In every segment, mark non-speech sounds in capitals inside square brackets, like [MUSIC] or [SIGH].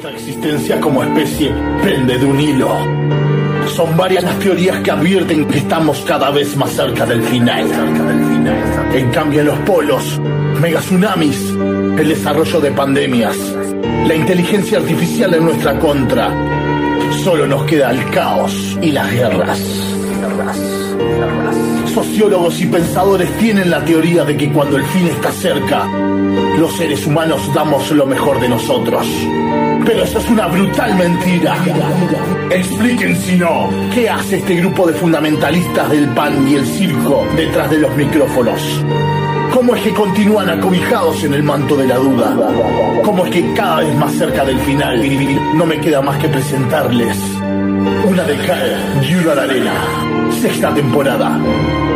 Nuestra existencia como especie pende de un hilo. Son varias las teorías que advierten que estamos cada vez más cerca del final. En cambio, en los polos, megatsunamis, el desarrollo de pandemias, la inteligencia artificial en nuestra contra, solo nos queda el caos y las guerras. Sociólogos y pensadores tienen la teoría de que cuando el fin está cerca, los seres humanos damos lo mejor de nosotros. Pero eso es una brutal mentira. Expliquen si no, ¿qué hace este grupo de fundamentalistas del pan y el circo detrás de los micrófonos? ¿Cómo es que continúan acobijados en el manto de la duda? ¿Cómo es que cada vez más cerca del final no me queda más que presentarles una de cal y una de arena? Sexta temporada.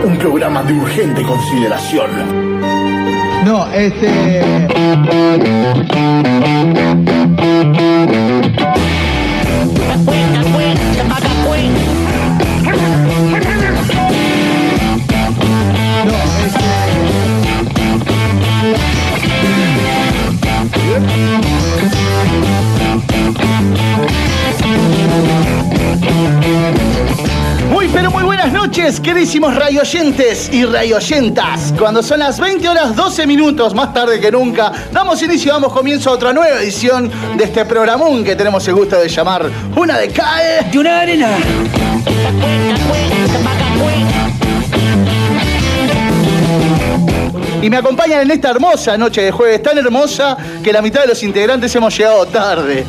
Un programa de urgente consideración. No, este. Noches, queridísimos rayoyentes y rayoyentas. Cuando son las 20 horas 12 minutos, más tarde que nunca, damos inicio, damos comienzo a otra nueva edición de este programón que tenemos el gusto de llamar Una de Cae de una arena. Y me acompañan en esta hermosa noche de jueves, tan hermosa que la mitad de los integrantes hemos llegado tarde.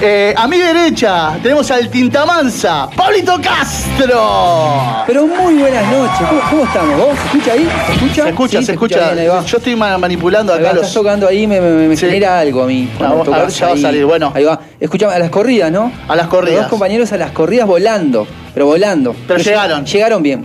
Eh, a mi derecha tenemos al Tintamanza, Pablito Castro. Pero muy buenas noches. ¿Cómo, cómo estamos? ¿Vos? ¿Se escucha ahí? ¿Se escucha? Se escucha, Sí, se escucha. bien, ahí va. Yo estoy ma- manipulando Ahí acá va, los. Estás tocando ahí, me, me- me Sí. genera algo a mí. No, a ver, ya va a ahí. salir, bueno. Ahí va. Escuchame, a las corridas, ¿no? A las corridas. Los dos compañeros a las corridas volando. Pero volando. Pero llegaron. Llegaron bien.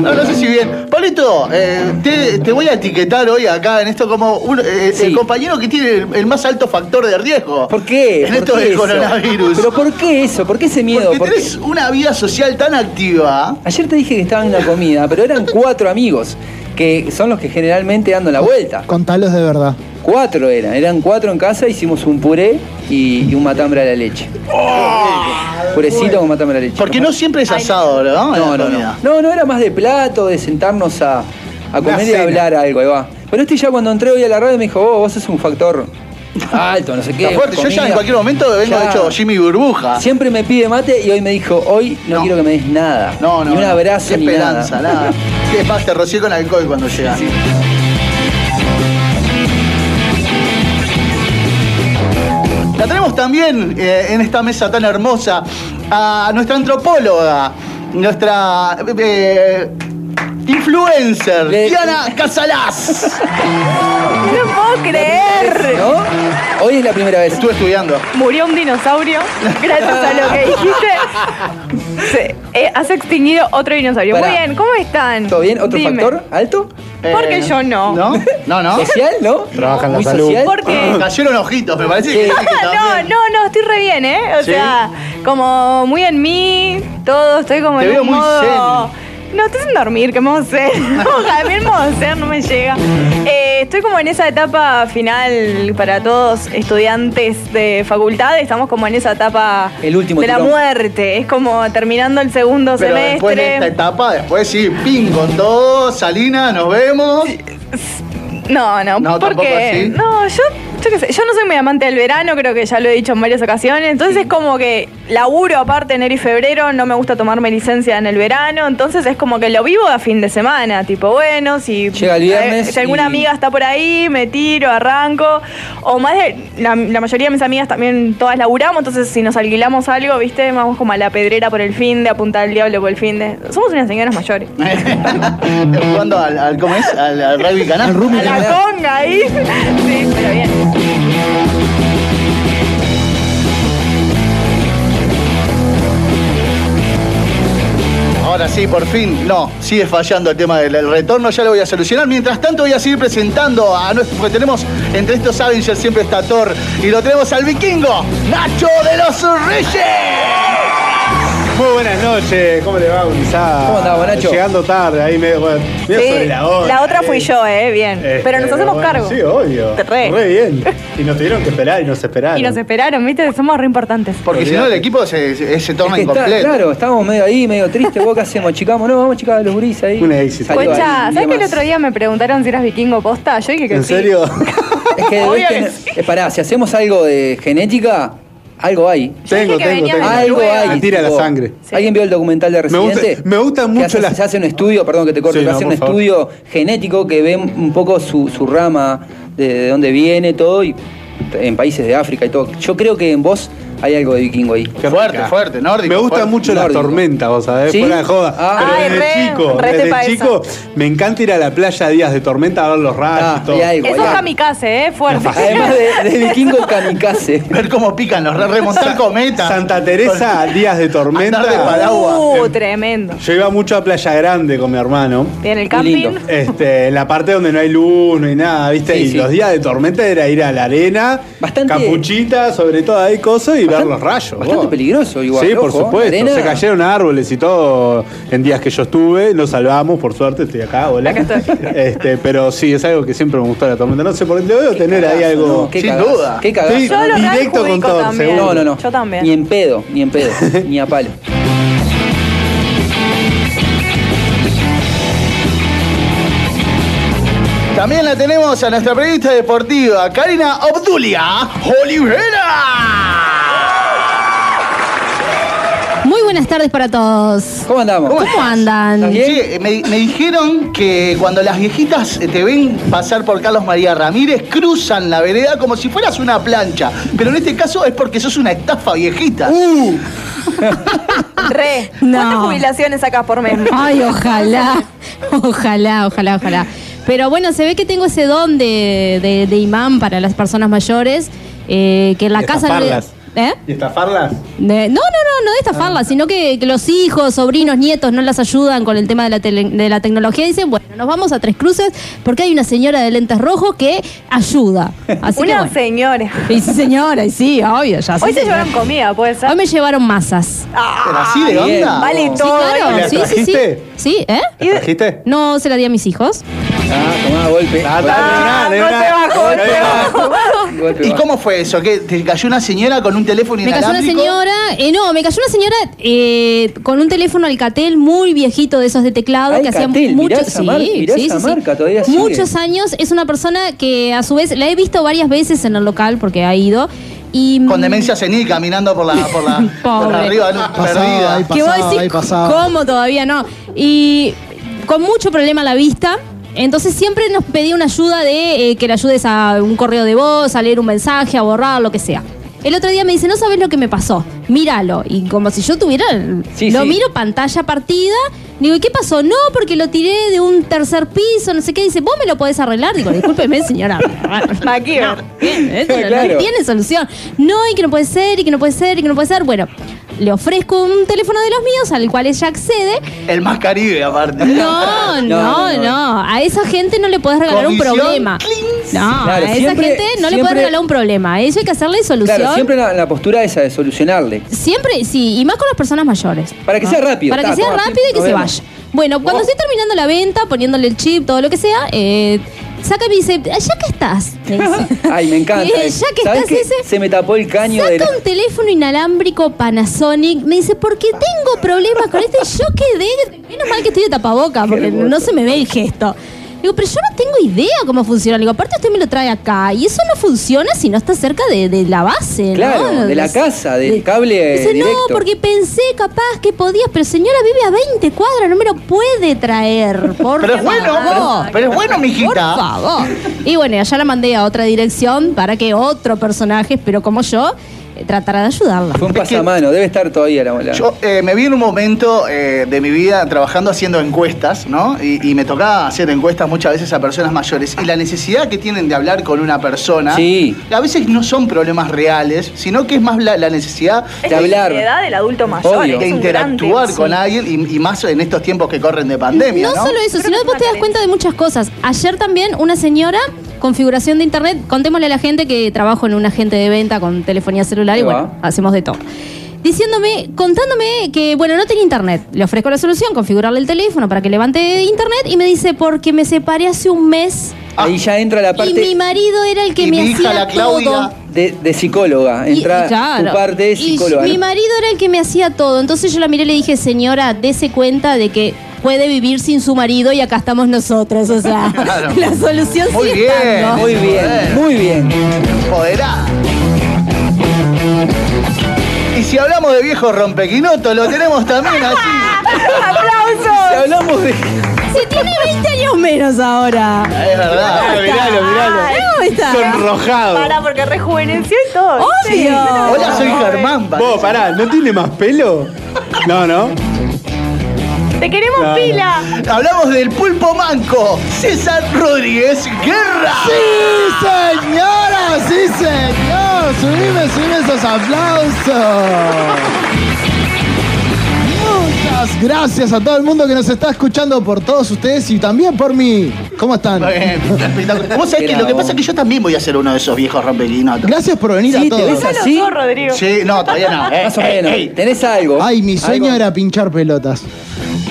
No, no sé si bien. Pablito, eh, te, te voy a etiquetar hoy acá en esto como un- eh, Sí. el compañero que tiene el, el más alto factor de riesgo. ¿Por qué? En ¿Por esto qué del eso? coronavirus. ¿Pero por qué eso? ¿Por qué ese miedo? Porque ¿Por qué? tenés una vida social tan activa. Ayer te dije que estaba en una comida, pero eran cuatro amigos, que son los que generalmente andan la vuelta. Contalos de verdad. Cuatro eran, eran cuatro en casa, hicimos un puré y, y un matambre a la leche. Purecito con matambre a la leche. Porque no siempre es asado, ¿no? No, no, no. No, no era más de plato, de sentarnos a, a comer y a hablar algo, ahí va. Pero este ya cuando entré hoy a la radio me dijo, oh, vos sos un factor alto, no sé qué. Fuerte. Yo ya comida". en cualquier momento vengo Ya. hecho Jimmy Burbuja. Siempre me pide mate y hoy me dijo, hoy no, No. quiero que me des nada. No, no. Ni un no. abrazo, Qué ni esperanza, nada. nada. [LAUGHS] ¿Qué más? Te rocié con alcohol cuando llegas. La tenemos también eh, en esta mesa tan hermosa a nuestra antropóloga, nuestra eh, influencer, Le- Diana Casalás. No puedo creer. ¿No? Hoy es la primera vez. Estuve estudiando. Murió un dinosaurio gracias a lo que dijiste. Se, eh, has extinguido otro dinosaurio. Pará. Muy bien, ¿cómo están? ¿Todo bien? ¿Otro Dime. factor alto? ¿Por qué yo no? ¿No? No, no. ¿Social, no? Trabaja en la Muy salud. social. ¿Por qué? Cayeron ojitos, me parece que, [LAUGHS] No, no, no, estoy re bien, ¿eh? O ¿Sí? sea, como muy en mí, todo, estoy como Te en veo un muy modo... No, estoy sin dormir, ¿qué? No, [LAUGHS] a mí el modo ser no me llega. Eh, estoy como en esa etapa final para todos estudiantes de facultad, estamos como en esa etapa El último de la muerte, es como terminando el segundo Pero después de esta semestre. etapa, después sí, ping con todo, Salina, nos vemos. No, no, No, tampoco porque no, yo, yo qué sé, yo no soy muy amante del verano, creo que ya lo he dicho en varias ocasiones, entonces es como que laburo aparte enero y febrero, no me gusta tomarme licencia en el verano, entonces es como que lo vivo a fin de semana, tipo, bueno, si Llega el viernes eh, si alguna y- amiga está por ahí, me tiro, arranco, o más de la, la mayoría de mis amigas también todas laburamos, entonces si nos alquilamos algo, ¿viste? Vamos como a la pedrera por el fin de, apuntar al diablo por el fin de. Somos unas señoras mayores. [LAUGHS] Jugando al, al- ¿cómo es? Al, al rugby canal. Al rugby A la conga ahí. [LAUGHS] Sí, pero bien. Ahora sí, por fin, no, sigue fallando el tema del el retorno, ya lo voy a solucionar. Mientras tanto voy a seguir presentando a nuestro, porque tenemos entre estos Avengers siempre está Thor y lo tenemos al vikingo, Nacho de los Reyes. Muy buenas noches, ¿cómo le va, Gonzalo? ¿Cómo andás, Bonacho? Llegando tarde, ahí medio, bueno, medio Sí, sobre la hora. la otra eh. fui yo, eh, bien. Este, Pero nos hacemos bueno, cargo. Sí, obvio. Re. bien. Y nos tuvieron que esperar y nos esperaron. Y nos esperaron, viste, somos re importantes. Porque si no el equipo se, se, se torna Es que está- incompleto. claro, estábamos medio ahí, medio tristes. ¿Vos qué hacemos? Chicamos, no, vamos a chicar a los gurises ahí. Un éxito. Ahí, ¿sabes que el otro día me preguntaron si eras vikingo posta? Yo dije que ¿En sí. serio? [LAUGHS] Es que debes que sí. eh, pará, si hacemos algo de genética, algo hay. Tengo, tengo, tengo. Algo hay. Me tira la sangre. Sí. ¿Alguien vio el documental de Me gusta- Residente? me gusta mucho hace- la- Se hace un estudio, perdón que te corte, Sí, no, hace un favor. estudio genético que ve un poco su, su rama de, de dónde viene todo y en países de África y todo. Yo creo que en vos hay algo de vikingo ahí. Qué Fuerte, rica. fuerte, nórdico, Me gusta fuerte. mucho la Nórdico. tormenta, vos sabés, ¿Sí? fuera de joda. Ah. Pero Ay, desde re, chico, re desde chico, me encanta ir a la playa días de tormenta a ver los rayos Ah, y todo. y algo, Eso es kamikaze, eh, fuerte. Además de, de vikingo kamikaze. [LAUGHS] Ver cómo pican los re- remontar cometas. Santa Teresa, días de tormenta. Andar de paraguas. Uh, tremendo. Yo iba mucho a Playa Grande con mi hermano. Tiene el camping. lindo. Este, en la parte donde no hay luz, no hay nada, ¿viste? Sí, y sí. los días de tormenta era ir a la arena, Bastante- capuchita, sobre todo ahí cosas y ver Bastante- los rayos. bastante vos. peligroso igual, Sí, por ojo, supuesto. arena- Se cayeron árboles y todo en días que yo estuve, lo salvamos, por suerte, estoy acá, hola. Acá estoy. [LAUGHS] Este, pero sí, es algo que siempre me gustó la tormenta. No sé por qué debo tener ahí algo. ¿no? Qué sin cagazo, duda. Qué cagazo. Sí, Yo lo directo con todo, también. seguro. No, no, no. Yo también. Ni en pedo, ni en pedo, [LAUGHS] ni a palo. También la tenemos a nuestra periodista deportiva, Karina Obdulia Olivera. Muy buenas tardes para todos. ¿Cómo andamos? ¿Cómo andan? Me, me dijeron que cuando las viejitas te ven pasar por Carlos María Ramírez, cruzan la vereda como si fueras una plancha. Pero en este caso es porque sos una estafa viejita. [LAUGHS] Re. No. ¿Cuántas jubilaciones sacás por mes? Ay, ojalá. Ojalá, ojalá, ojalá. Pero bueno, se ve que tengo ese don de, de- de imán para las personas mayores. eh, que en la Y casa estafarlas. ¿Eh? ¿Y estafarlas? De- no, no, no, no de estafarlas, Ah. sino que, que los hijos, sobrinos, nietos no las ayudan con el tema de la, tele- de la tecnología. Dicen, bueno, nos vamos a Tres Cruces porque hay una señora de lentes rojos que ayuda. Así que Una bueno. señora. Y sí, señora, y sí, obvio, ya Hoy sí, se señora. llevaron comida, ¿puede ser? Hoy me llevaron masas. Pero así de bien. onda. Vale Sí, todo. claro, ¿La sí, sí, sí. trajiste? Sí, ¿eh? ¿La trajiste? No se la di a mis hijos. Ah, tomá, golpe. Ah, está, de no una, te una. no te bajo. ¿Y cómo fue eso? ¿Qué, ¿Te cayó una señora con un teléfono Me cayó una inalámbrico? señora, eh, no, me cayó una señora eh, con un teléfono Alcatel muy viejito de esos de teclado que hacía Alcatel, mirá muchos esa marca, todavía sigue. muchos años. Es una persona que a su vez la he visto varias veces en el local porque ha ido y Con demencia senil caminando por la, por la, [LAUGHS] por Pobre. arriba, ¿no? Perdida. ahí que vos decís, ahí. ¿cómo todavía no? Y con mucho problema a la vista. Entonces siempre nos pedía una ayuda de eh, que le ayudes a un correo de voz, a leer un mensaje, a borrar, lo que sea. El otro día me dice, no sabes lo que me pasó, míralo. Y como si yo tuviera, Sí, lo sí. miro pantalla partida, digo, ¿y qué pasó? No, porque lo tiré de un tercer piso, no sé qué. Dice, ¿vos me lo podés arreglar? Digo, discúlpeme, señora. [LAUGHS] MacGyver. Claro. no tiene solución. No, y que no puede ser, y que no puede ser, y que no puede ser. Bueno, le ofrezco un teléfono de los míos al cual ella accede. El más caribe, aparte. No, [LAUGHS] no, no, no, no. A esa gente no le podés regalar un problema. No, Claro, a esa siempre- gente no le podés regalar un problema. A eso hay que hacerle solución. Claro, siempre la, la postura esa de solucionarle. Siempre, sí, y más con las personas mayores. Para que ¿no? sea rápido, Para está, que sea rápido y que se vaya. Bueno, cuando estoy terminando la venta, poniéndole el chip, todo lo que sea, eh, saca y me dice, ya que estás. me dice. [LAUGHS] Ay, me encanta. Y ya que ¿Sabés estás qué? ese. Se me tapó el caño de Saca un teléfono inalámbrico Panasonic. Me dice, porque tengo problemas con este. Yo quedé. Menos mal que estoy de tapaboca, [LAUGHS] porque hermoso. no se me ve el gesto. Digo, pero yo no tengo idea cómo funciona. Digo, aparte usted me lo trae acá. Y eso no funciona si no está cerca de, de la base, ¿no? Claro, de la casa, del de- cable Dice, directo. no, porque pensé capaz que podías, pero señora vive a 20 cuadras, no me lo puede traer. [LAUGHS] Por Pero es bueno, pero, pero es bueno, Por mijita. favor. Y bueno, allá la mandé a otra dirección para que otro personaje, pero como yo, tratara de ayudarla. Fue un pasamano, debe estar todavía la bola. Yo eh, me vi en un momento eh, de mi vida trabajando haciendo encuestas, ¿no? Y, y me tocaba hacer encuestas muchas veces a personas mayores. Y la necesidad que tienen de hablar con una persona, Sí. a veces no son problemas reales, sino que es más la, la necesidad Es De la hablar. ansiedad del adulto mayor. Obvio. es de un gran interactuar con alguien y, y más en estos tiempos que corren de pandemia, No, ¿no? solo eso, Creo sino que es vos una te das cuenta de muchas cosas. Ayer también una señora, configuración de internet, contémosle a la gente que trabajo en un agente de venta con telefonía celular y va. bueno, hacemos de todo. diciéndome, contándome que, bueno, no tenía internet. Le ofrezco la solución, configurarle el teléfono para que levante internet y me dice, porque me separé hace un mes Ahí ya entra la y mi parte marido era el que Y me mi hija, hacía la Claudia, todo. de, de psicóloga. Y- Entra y claro. tu parte de Y psicóloga. mi ¿no? marido era el que me hacía todo. Entonces yo la miré y le dije, señora, dese cuenta de que puede vivir sin su marido y acá estamos nosotros. O sea, [LAUGHS] Claro. la solución Muy sigue bien, estando. Muy bien, muy bien. Empoderada. Y si hablamos de viejos rompequinotos, lo tenemos también así. [LAUGHS] Si ¡Aplausos! hablamos de. Si tiene 20 años menos ahora. Es verdad. Ah, miralo, miralo. ¿Cómo está? Sonrojado. Para, porque rejuveneció y todo. Obvio. ¿viste? Hola, soy Germán. Vos, pará, ¿no tiene más pelo? No, no. ¡Te queremos No, no. pila! Hablamos del pulpo manco, César Rodríguez Guerra. ¡Sí, señora! ¡Sí, señor! ¡Subime, subime esos aplausos! Muchas gracias a todo el mundo que nos está escuchando por todos ustedes y también por mí. ¿Cómo están? Bien, espectacular. Vos sabés que lo que pasa es que yo también voy a ser uno de esos viejos rompequinotos. Gracias por venir Sí, a te todos. ves Ya lo ¿Así? sos, Rodrigo. Sí, no, todavía no. Eh, Más o eh, menos. ey, ¿Tenés algo? Ay, mi sueño ¿Algo? era pinchar pelotas.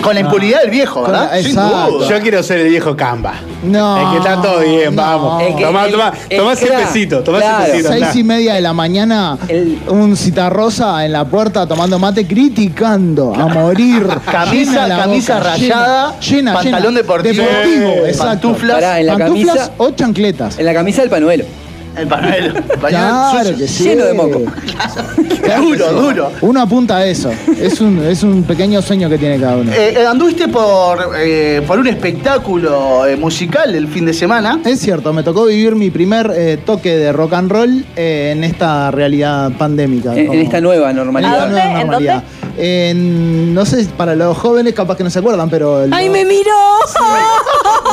Con la impunidad del viejo, ¿verdad? la- Sin exacto. duda. Yo quiero ser el viejo Camba. No. Es que está todo bien, no. vamos. El que- tomá, el- tomá, el tomá ese crack. pesito, tomá Claro. ese pesito. Seis y media de la mañana, El- un citarrosa en la puerta tomando mate, criticando a morir. [LAUGHS] Camisa- Llena la camisa boca, rayada, llena, pantalón llena. deportivo, deportivo, eh, exacto. pantuflas. Pará, en la Pantuflas camisa- o chancletas. En la camisa del panuelo. El pañuelo. [LAUGHS] el pañuelo Claro sucio. que sí. Lleno de moco. Duro, duro. Uno apunta a eso. Es un, es un pequeño sueño que tiene cada uno. Eh, eh, anduviste por, eh, por un espectáculo eh, musical el fin de semana. Es cierto, me tocó vivir mi primer eh, toque de rock and roll eh, en esta realidad pandémica. En, esta nueva en normalidad. esta nueva dónde? ¿En normalidad. En- no sé, para los jóvenes capaz que no se acuerdan, pero... lo- ¡Ay, me miró! [LAUGHS]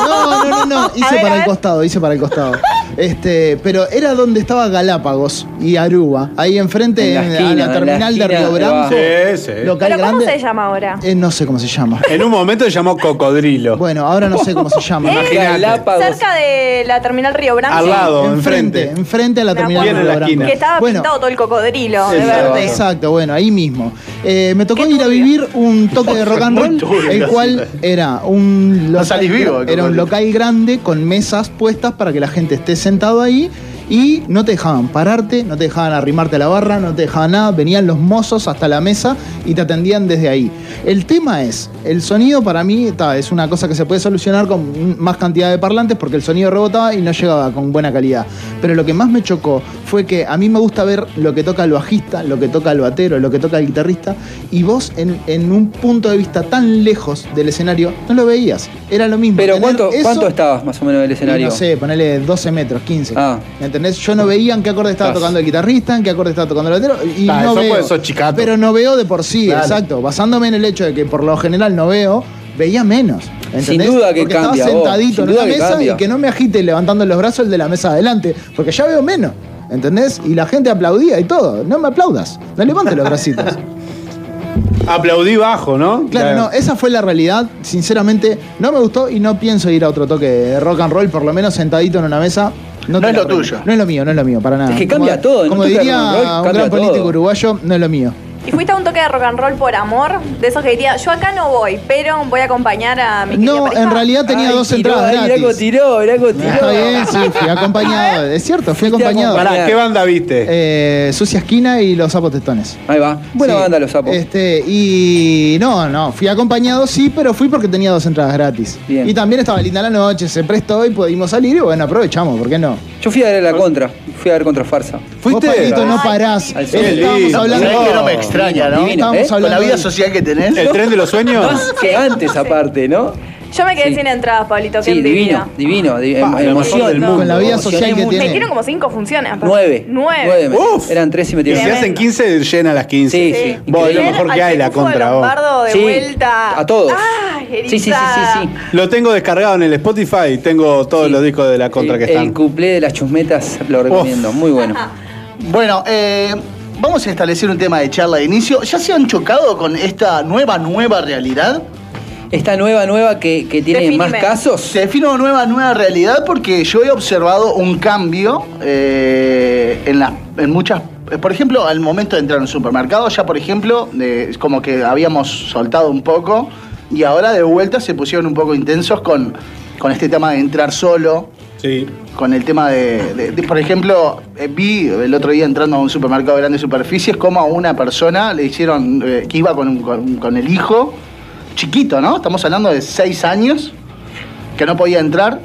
No, no, no, no. Hice ver, para el ver. costado, hice para el costado. Este, pero era donde estaba Galápagos y Aruba. Ahí enfrente, En la en- esquina, a en la la terminal de esquina Río de Branco. abajo. Sí, sí. Local ¿Pero cómo grande. se llama ahora? Eh, no sé cómo se llama. En un momento se llamó Cocodrilo. Bueno, ahora no sé cómo se llama. Imagínate. Galápagos. Cerca de la terminal Río Branco. Al lado, Enfrente, enfrente. enfrente a la Me terminal Bien de en la Río Branco. esquina. Que estaba Bueno, pintado todo el cocodrilo de Exacto. verde. Exacto, bueno, ahí mismo. Eh, me tocó ir a vivir un toque de [LAUGHS] rock and roll, el cual era un No salís vivo, el era un local grande con mesas puestas para que la gente esté sentado ahí y no te dejaban pararte, no te dejaban arrimarte a la barra, no te dejaban nada, venían los mozos hasta la mesa y te atendían desde ahí. El tema es, el sonido para mí es una cosa que se puede solucionar con más cantidad de parlantes porque el sonido rebotaba y no llegaba con buena calidad. Pero lo que más me chocó fue que a mí me gusta ver lo que toca el bajista, lo que toca el batero, lo que toca el guitarrista y vos en, en un punto de vista tan lejos del escenario no lo veías. Era lo mismo. Pero ¿cuánto, eso ¿cuánto estabas más o menos del escenario? No sé, ponele 12 metros, 15. Ah. ¿Entendés? Yo no veía en qué acorde estaba Estás. tocando el guitarrista, en qué acorde estaba tocando el batero. Y Ah, no eso veo. porque sos chicato. Pero no veo de por sí, exacto. Basándome en el hecho de que por lo general no veo, veía menos. ¿entendés? Sin duda que porque cambia, Estaba sentadito en una mesa cambia. y que no me agite levantando los brazos el de la mesa adelante. Porque ya veo menos. ¿Entendés? Y la gente aplaudía y todo. No me aplaudas. No levantes los bracitos. [LAUGHS] Aplaudí bajo, ¿no? Claro, no, esa fue la realidad. Sinceramente, no me gustó y no pienso ir a otro toque de rock and roll, por lo menos sentadito en una mesa. No es lo tuyo. No es lo mío, no es lo mío, para nada. Es que cambia como, todo, Como diría roll un gran político todo. uruguayo, no es lo mío. Y fuiste a un toque de rock and roll por amor, de esos que diría, yo acá no voy, pero voy a acompañar a mi No, pareja. en realidad tenía Ay, dos tiró, entradas ay, Mirá cómo gratis. tiró, mirá cómo tiró. Está bien, sí, fui acompañado. Es cierto, fui acompañado. Pará, ¿qué banda viste? Eh, Sucia Esquina y Los Sapos Testones. Ahí va. Buena Sí, banda los sapos. Este, y no, no, fui acompañado sí, pero fui porque tenía dos entradas gratis. Bien. Y también estaba linda la noche, se prestó y pudimos salir y bueno, aprovechamos, ¿por qué no? Yo fui a ver la contra. Fui a ver contra Farsa. ¿Fuiste? Vos, Pablito, no parás. Al sol. que estábamos lindo. hablando ¿Sabés que no me extraña, no? Divino, ¿eh? Con la vida social que tenés. ¿El tren de los sueños? Que antes aparte, ¿no? Yo me quedé Sí. sin entradas, Pablito, Sí, divino, divino. di- Pa, em- emoción. del mundo. Con la vida social que tiene. Me dieron como cinco funciones. aparte. Nueve. Nueve. me- Uf. Eran tres y Y metieron. si hacen 15, llena las 15. Sí, sí. Vos, es lo mejor que hay, la contra vos. Lombardo de Sí, vuelta. a todos. Ay, Sí, sí, sí, sí, sí. Lo tengo descargado en el Spotify. Tengo todos Sí. los discos de la contra que están. El cuplé de las chusmetas lo recomiendo. Muy bueno. Bueno, eh, vamos a establecer un tema de charla de inicio. ¿Ya se han chocado con esta nueva, nueva realidad? Esta nueva, nueva que, que tiene Definime. más casos. Se define una nueva, nueva realidad porque yo he observado un cambio eh, en, las- en muchas por ejemplo, al momento de entrar a un supermercado, ya por ejemplo, eh, es como que habíamos soltado un poco y ahora de vuelta se pusieron un poco intensos con, con este tema de entrar solo, Sí. con el tema de, de- de- por ejemplo, eh, vi el otro día entrando a un supermercado de grandes superficies como a una persona le hicieron, eh, que iba con, con- con el hijo, chiquito, ¿no? Estamos hablando de seis años, que no podía entrar.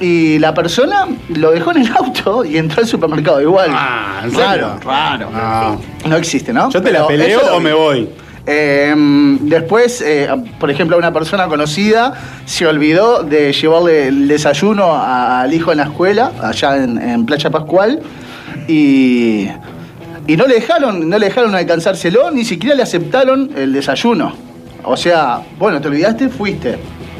Y la persona lo dejó en el auto y entró al supermercado igual. Ah, ¿en claro, serio? raro. Ah. No existe, ¿no? ¿Yo te la peleo o me voy? Eh, después, eh, por ejemplo, una persona conocida se olvidó de llevarle el desayuno al hijo en la escuela, allá en, en Playa Pascual, y, y no le dejaron, no le dejaron alcanzárselo, ni siquiera le aceptaron el desayuno. O sea, bueno, te olvidaste, fuiste.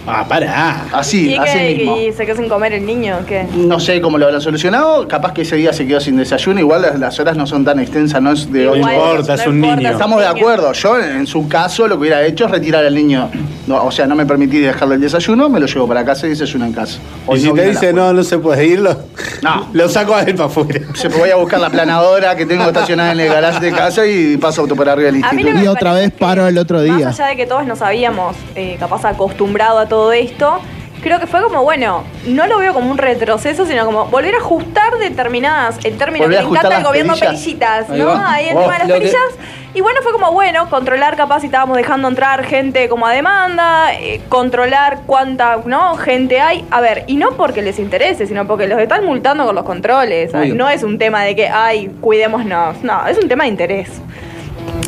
Ah, pará. Así, ¿Y, así qué, mismo. y se quedó sin comer el niño? ¿Qué? No sé cómo lo habrán solucionado, capaz que ese día se quedó sin desayuno, igual las, las horas no son tan extensas, no es de No ocho Igual, horas. importa, es no un niño. es un Estamos de niño. acuerdo. Yo, en su caso, lo que hubiera hecho es retirar al niño. No, o sea, no me permití dejarle el desayuno, me lo llevo para casa y desayuno en casa. Y si no te dice no, no se puede ir, lo, No. lo saco a él para afuera. Se voy a buscar la planadora que tengo estacionada en el garage de casa y paso auto por arriba del A mí instituto. que Y otra parece vez que, paro el otro día. Más allá de que todos nos habíamos eh, capaz acostumbrado a todo esto, creo que fue como, bueno, no lo veo como un retroceso, sino como volver a ajustar determinadas, el término Volver que le encanta al gobierno, perillitas, ¿no? Ahí el Oh, tema de las que- perillas. Y bueno, fue como, bueno, controlar capaz si estábamos dejando entrar gente como a demanda, eh, controlar cuánta ¿no? gente hay. A ver, y no porque les interese, sino porque los están multando con los controles. No es un tema de que, ay, cuidémonos. No, es un tema de interés.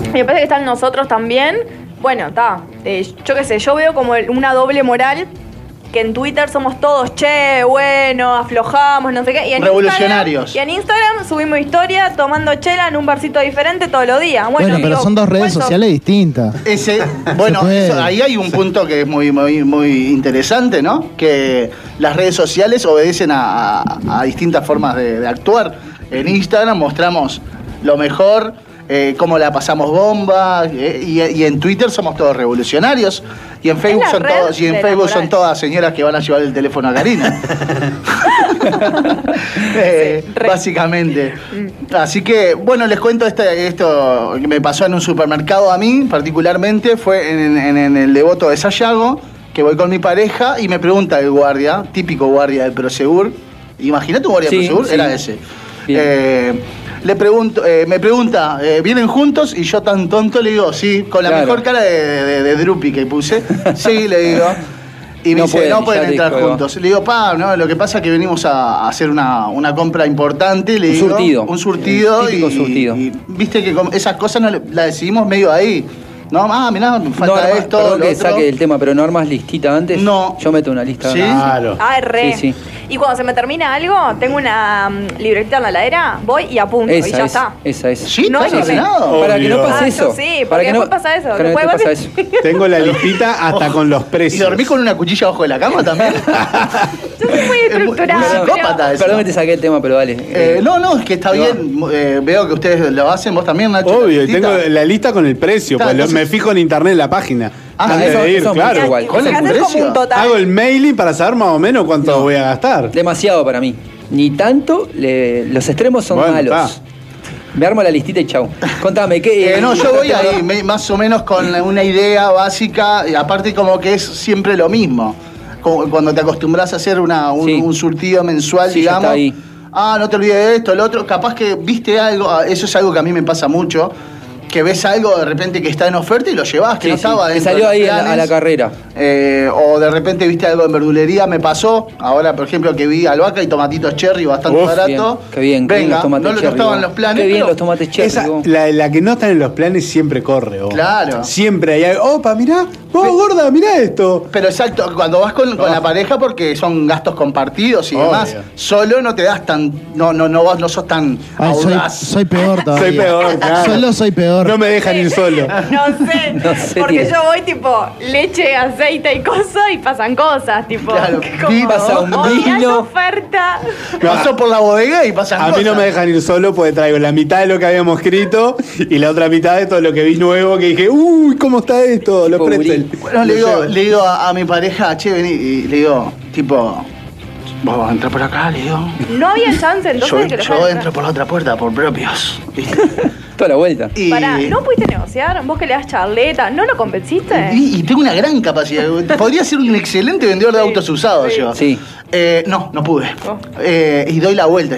Y me parece que están nosotros también. Bueno, está. yo qué sé, yo veo como una doble moral. Que en Twitter somos todos, che, bueno, aflojamos, no sé qué. Y en Revolucionarios. Instagram- y en Instagram subimos historia tomando chela en un barcito diferente todos los días. Bueno, Bueno, pero digo, son dos redes sociales distintas. Ese, [LAUGHS] bueno, eso- ahí hay un punto que es muy, muy, muy interesante, ¿no? Que las redes sociales obedecen a, a- a distintas formas de, de actuar. En Instagram mostramos lo mejor, eh, cómo la pasamos bomba, eh, y, y en Twitter somos todos revolucionarios. Y en Facebook son todos, y en Facebook son todas señoras que van a llevar el teléfono a Karina. [LAUGHS] [LAUGHS] Eh, Sí, básicamente. Así que, bueno, les cuento este- esto que me pasó en un supermercado a mí, particularmente, fue en, en- en el devoto de Sayago, que voy con mi pareja y me pregunta el guardia, típico guardia del Prosegur, imagínate un guardia Sí, del Prosegur, sí. era ese. Le pregunto, eh, me pregunta, eh, ¿vienen juntos? Y yo tan tonto le digo, sí, con la Claro. mejor cara de, de, de Drupi que puse. [LAUGHS] Sí, le digo. Y me No dice, pueden, no pueden entrar juntos. Le digo, pa, no, lo que pasa es que venimos a, hacer una, una compra importante. Le Un digo, surtido. Un surtido. Y, surtido. y viste que esas cosas no las decidimos medio ahí. No, ah, mirá, me falta No esto, perdón lo que otro. saque el tema, pero no armas listita antes. No. Yo meto una lista. Sí. Claro. Ah, re. Sí, sí. Y cuando se me termina algo, tengo una mm, libretita en la ladera, voy y apunto. y ya es. está. Esa es. ¿Sí? No, ¿Estás ordenado? Para que no pase Ah, eso. sí, Para porque que no- después pasa eso. para que Después no te vuelve- pasa eso. Tengo la [LAUGHS] listita hasta con los ¿Y precios. dormís con una cuchilla abajo de la cama también? [LAUGHS] Yo soy muy Es muy- estructurada. muy pero-. Perdón que te saqué el tema, pero dale. Eh, no, no, es que está No. bien. eh, veo que ustedes lo hacen, vos también, Nacho. Obvio, y tengo la lista con el precio, Está, pues entonces- me fijo en internet en la página. Ah, antes eso- de ir, eso claro. igual. ¿Cuál es el Haces como precio? un total. Hago el mailing para saber más o menos cuánto voy a gastar. Demasiado para mí. Ni tanto, le- los extremos son Bueno, malos. Me armo la listita y chau. Contame, ¿qué? Eh, no, yo voy [LAUGHS] ahí, me- más o menos con una idea básica, y aparte como que es siempre lo mismo. Como cuando te acostumbras a hacer una, un, Sí. un surtido mensual, Sí, digamos. ahí. Ah, no te olvides de esto, lo otro. Capaz que viste algo, ah, eso es algo que a mí me pasa mucho, que ves algo de repente que está en oferta y lo llevas, que Sí, no sí, estaba que dentro salió de ahí a la, a la planes. carrera. Eh, o de repente viste algo en verdulería, me pasó. Ahora, por ejemplo, que vi albahaca y tomatitos cherry bastante Uf, barato. Bien, qué bien, qué bien Venga, los tomates no, no cherry, estaban vos. los planes. Qué bien los tomates cherry. Esa, la, la que no está en los planes siempre corre. vos. Claro. Siempre hay algo. Opa, mirá, vos, Pe- gorda, mirá esto. Pero exacto, cuando vas con, con la pareja porque son gastos compartidos y Obvio. demás, solo no te das tan, no, no, no, vos no sos tan Ay, soy peor [LAUGHS] todavía. Soy peor, claro. Solo soy peor. No me dejan ir solo. [LAUGHS] No sé, [LAUGHS] No sé, porque tío. yo voy tipo leche, aceite y cosas y pasan cosas, tipo. Claro, como, vino. Pasa un "Oh, vino". oferta. Pasó por la bodega y pasan A mí cosas. no me dejan ir solo porque traigo la mitad de lo que habíamos escrito y la otra mitad de todo lo que vi nuevo que dije, uy, ¿cómo está esto? Los Tipo pretzel. gurí. Bueno, le Lo digo, llevo. le digo a, a mi pareja, che, vení, y le digo, tipo, vos entrás por acá, le digo. No había chance entonces Yo, de que lo yo entro por la otra puerta, por propios. ¿viste? [LAUGHS] Toda la vuelta. Y, Pará, ¿no pudiste negociar? Vos que le das charleta, ¿no lo convenciste? y, y tengo una gran capacidad. Podría ser un excelente vendedor de Sí, autos usados sí. yo. Sí. Eh, no, no pude. Oh. Eh, y doy la vuelta.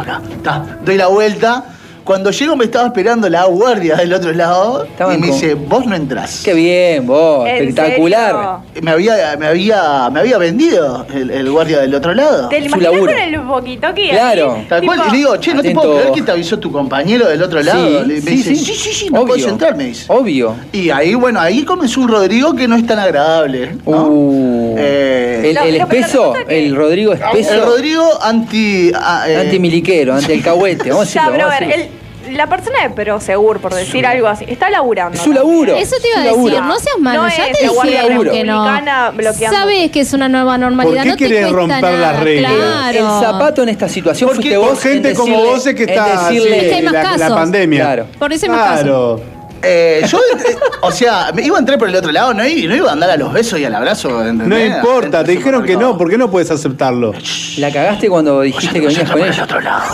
Acá, está. Doy la vuelta. Cuando llego me estaba esperando la guardia del otro lado Estaban y me con- dice, vos no entrás. Qué bien, vos. ¿En Espectacular. Me había, me había, me había vendido el, el guardia del otro lado. ¿Te lo Su imaginas laburo. con el boquitoki? Claro. Tal cual, y le digo, che, no te puedo creer que te avisó tu compañero del otro lado. Sí, Le- me sí, dice, sí. sí, sí, sí, no Obvio. puedes entrar, me dice. Obvio. Y ahí, bueno, ahí comenzó un Rodrigo que no es tan agradable. ¿no? Uh. Eh, el, No, el pero- pero espeso, resulta que- el Rodrigo espeso. el Rodrigo anti. ah, eh, Anti-miliquero, anti-alcahuete. Vamos a Ya, decirlo, pero a vamos a ver, decirlo. La persona de Prosegur, por decir algo así, está laburando. Es su laburo. Eso te iba a decir, no seas malo, No ya es te la Guardia dijeron que no. Sabes que es una nueva normalidad, ¿Por qué no te querés romper nada, las reglas? Claro. El zapato en esta situación Porque fuiste vos. en gente como vos es que está decirle- así, Es que hay más la, la pandemia. Claro. Por eso hay más casos. Claro. Eh, yo, eh, o sea, me iba a entrar por el otro lado, no, iba a andar a los besos y al abrazo. ¿entendés? No importa, te dijeron que no. ¿por qué no puedes aceptarlo? La cagaste cuando dijiste que venías con ella. otro lado.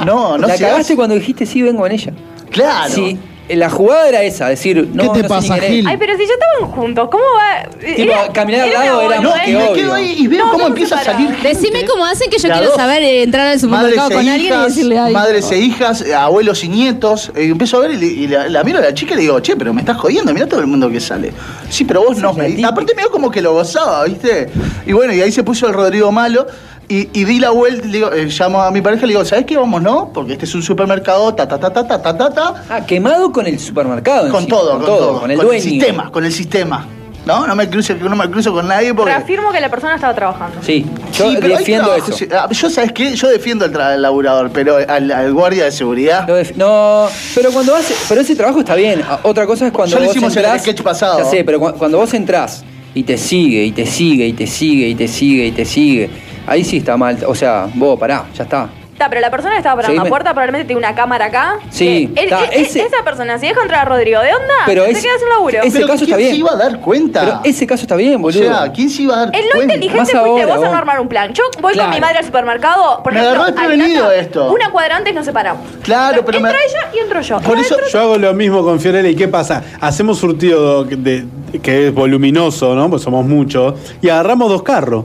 [LAUGHS] no, no la cagaste cuando dijiste sí, vengo con ella. Claro. Sí, la jugada era esa, decir, no, ¿Qué te no sé pasa, ni quién es. Gil? Ay, pero si ya estaban juntos, ¿cómo va? Tipo, caminar al lado era No, más que y me obvio. quedo ahí y veo No, cómo empieza a salir. gente. Decime cómo hacen que yo quiero dos. saber eh, entrar al supermercado Madres e con alguien y hijas, decirle ay. madres e hijas, eh, abuelos y nietos. Eh, empiezo a ver y, le- y la, la miro a la chica y le digo, che, pero me estás jodiendo, mira todo el mundo que sale. Sí, pero vos no. la Me, típica. aparte me dio como que lo gozaba, ¿viste? Y bueno, y ahí se puso el Rodrigo malo. Y, di la vuelta, eh, llamo a mi pareja y le digo, ¿sabes qué? Vamos, ¿no? Porque este es un supermercado, ta, ta, ta, ta, ta, ta, ta. Ah, quemado con el supermercado. Con, todo, con, todo, con el con dueño. Con el sistema, con el sistema. ¿No? No me cruce, no me cruzo con nadie porque... Reafirmo que la persona estaba trabajando. Sí, yo defiendo eso. Ah, yo, ¿sabes qué? Yo defiendo al, tra laburador, pero al, guardia de seguridad... No, pero cuando hace... Pero ese trabajo está bien. Ah, otra cosa es cuando ya vos hicimos entrás, el sketch pasado. Ya sé, pero cuando vos entrás y te sigue, y te sigue, y te sigue, y te sigue, y te sigue ahí sí está mal. O sea, vos pará, ya está. Está, pero la persona que estaba parando la puerta probablemente tiene una cámara acá. Sí, Que está, él- ese- Esa persona, si deja entrar a Rodrigo, ¿de onda? Pero se es- queda sin laburo. ese Pero caso ¿quién está bien. se iba a dar cuenta? Pero ese caso está bien, o boludo. sea, ¿quién se iba a dar El no cuenta? inteligente Más fuiste ahora, vos a no armar un plan. Yo voy Claro. con mi madre al supermercado, por Me ejemplo, agarró Tata, esto. Una cuadra antes nos separamos. Claro, pero me- Entra ella y entro yo. Por eso- Yo hago lo mismo con Fiorella. ¿Y qué pasa? Hacemos surtido de, que es voluminoso, ¿no? Pues somos muchos. Y agarramos dos carros.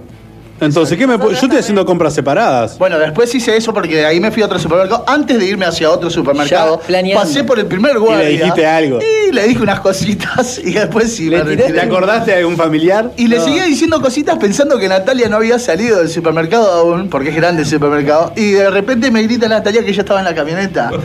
Entonces, ¿qué me pu- Yo estoy haciendo compras separadas. Bueno, después hice eso porque de ahí me fui a otro supermercado. Antes de irme hacia otro supermercado, Ya planeando. pasé por el primer guardia. dijiste algo. Y le dije unas cositas [LAUGHS] y después sí Le me retiré. ¿Te acordaste de algún familiar? Y le seguía diciendo cositas pensando que Natalia no había salido del supermercado aún, porque es grande el supermercado. Y de repente me grita Natalia que yo estaba en la camioneta. [LAUGHS]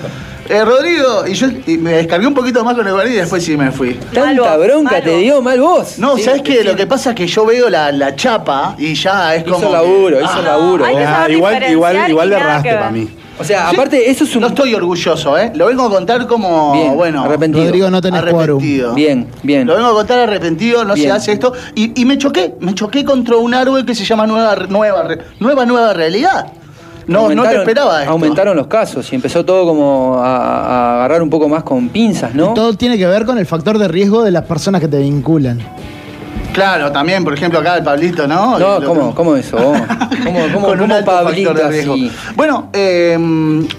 Eh, Rodrigo, y yo y me descargué un poquito más con el guardia y después sí me fui. Tanta Malo, bronca malo. te dio mal vos. No, Sí, ¿sabes qué? sí. Lo que pasa es que yo veo la, la chapa y ya es Hizo como. que- laburo, hizo Ah, laburo. hay que Ah, saber igual, igual, igual ver. para mí. O sea, Sí. aparte, eso es un. No estoy orgulloso, ¿eh? Lo vengo a contar como. Bien, bueno. arrepentido. Rodrigo, no tenés quórum. arrepentido. Bien, bien. Lo vengo a contar arrepentido, no se hace esto. Y, y me choqué, me choqué contra un árbol que se llama Nueva Nueva Nueva, nueva Realidad. No, no te esperaba esto. Aumentaron los casos y empezó todo como a, a agarrar un poco más con pinzas, ¿no? Todo tiene que ver con el factor de riesgo de las personas que te vinculan. Claro, también, por ejemplo, acá el Pablito, ¿no? No, ¿cómo, cómo eso? [LAUGHS] ¿Cómo, cómo, con cómo Pablito así? Bueno, eh,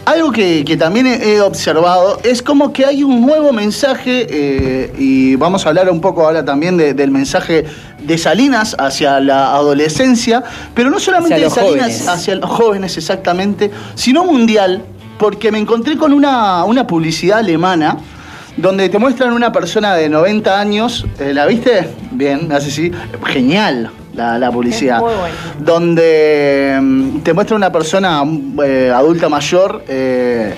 algo que, que también he observado es como que hay un nuevo mensaje, eh, y vamos a hablar un poco ahora también de- del mensaje de Salinas hacia la adolescencia, pero no solamente de Salinas jóvenes. hacia los jóvenes exactamente, sino mundial, porque me encontré con una, una publicidad alemana donde te muestran una persona de 90 años, eh, ¿la viste? Bien, hace así, genial la, la publicidad. Es muy bueno. Donde mm, te muestra una persona mm, eh, adulta mayor eh,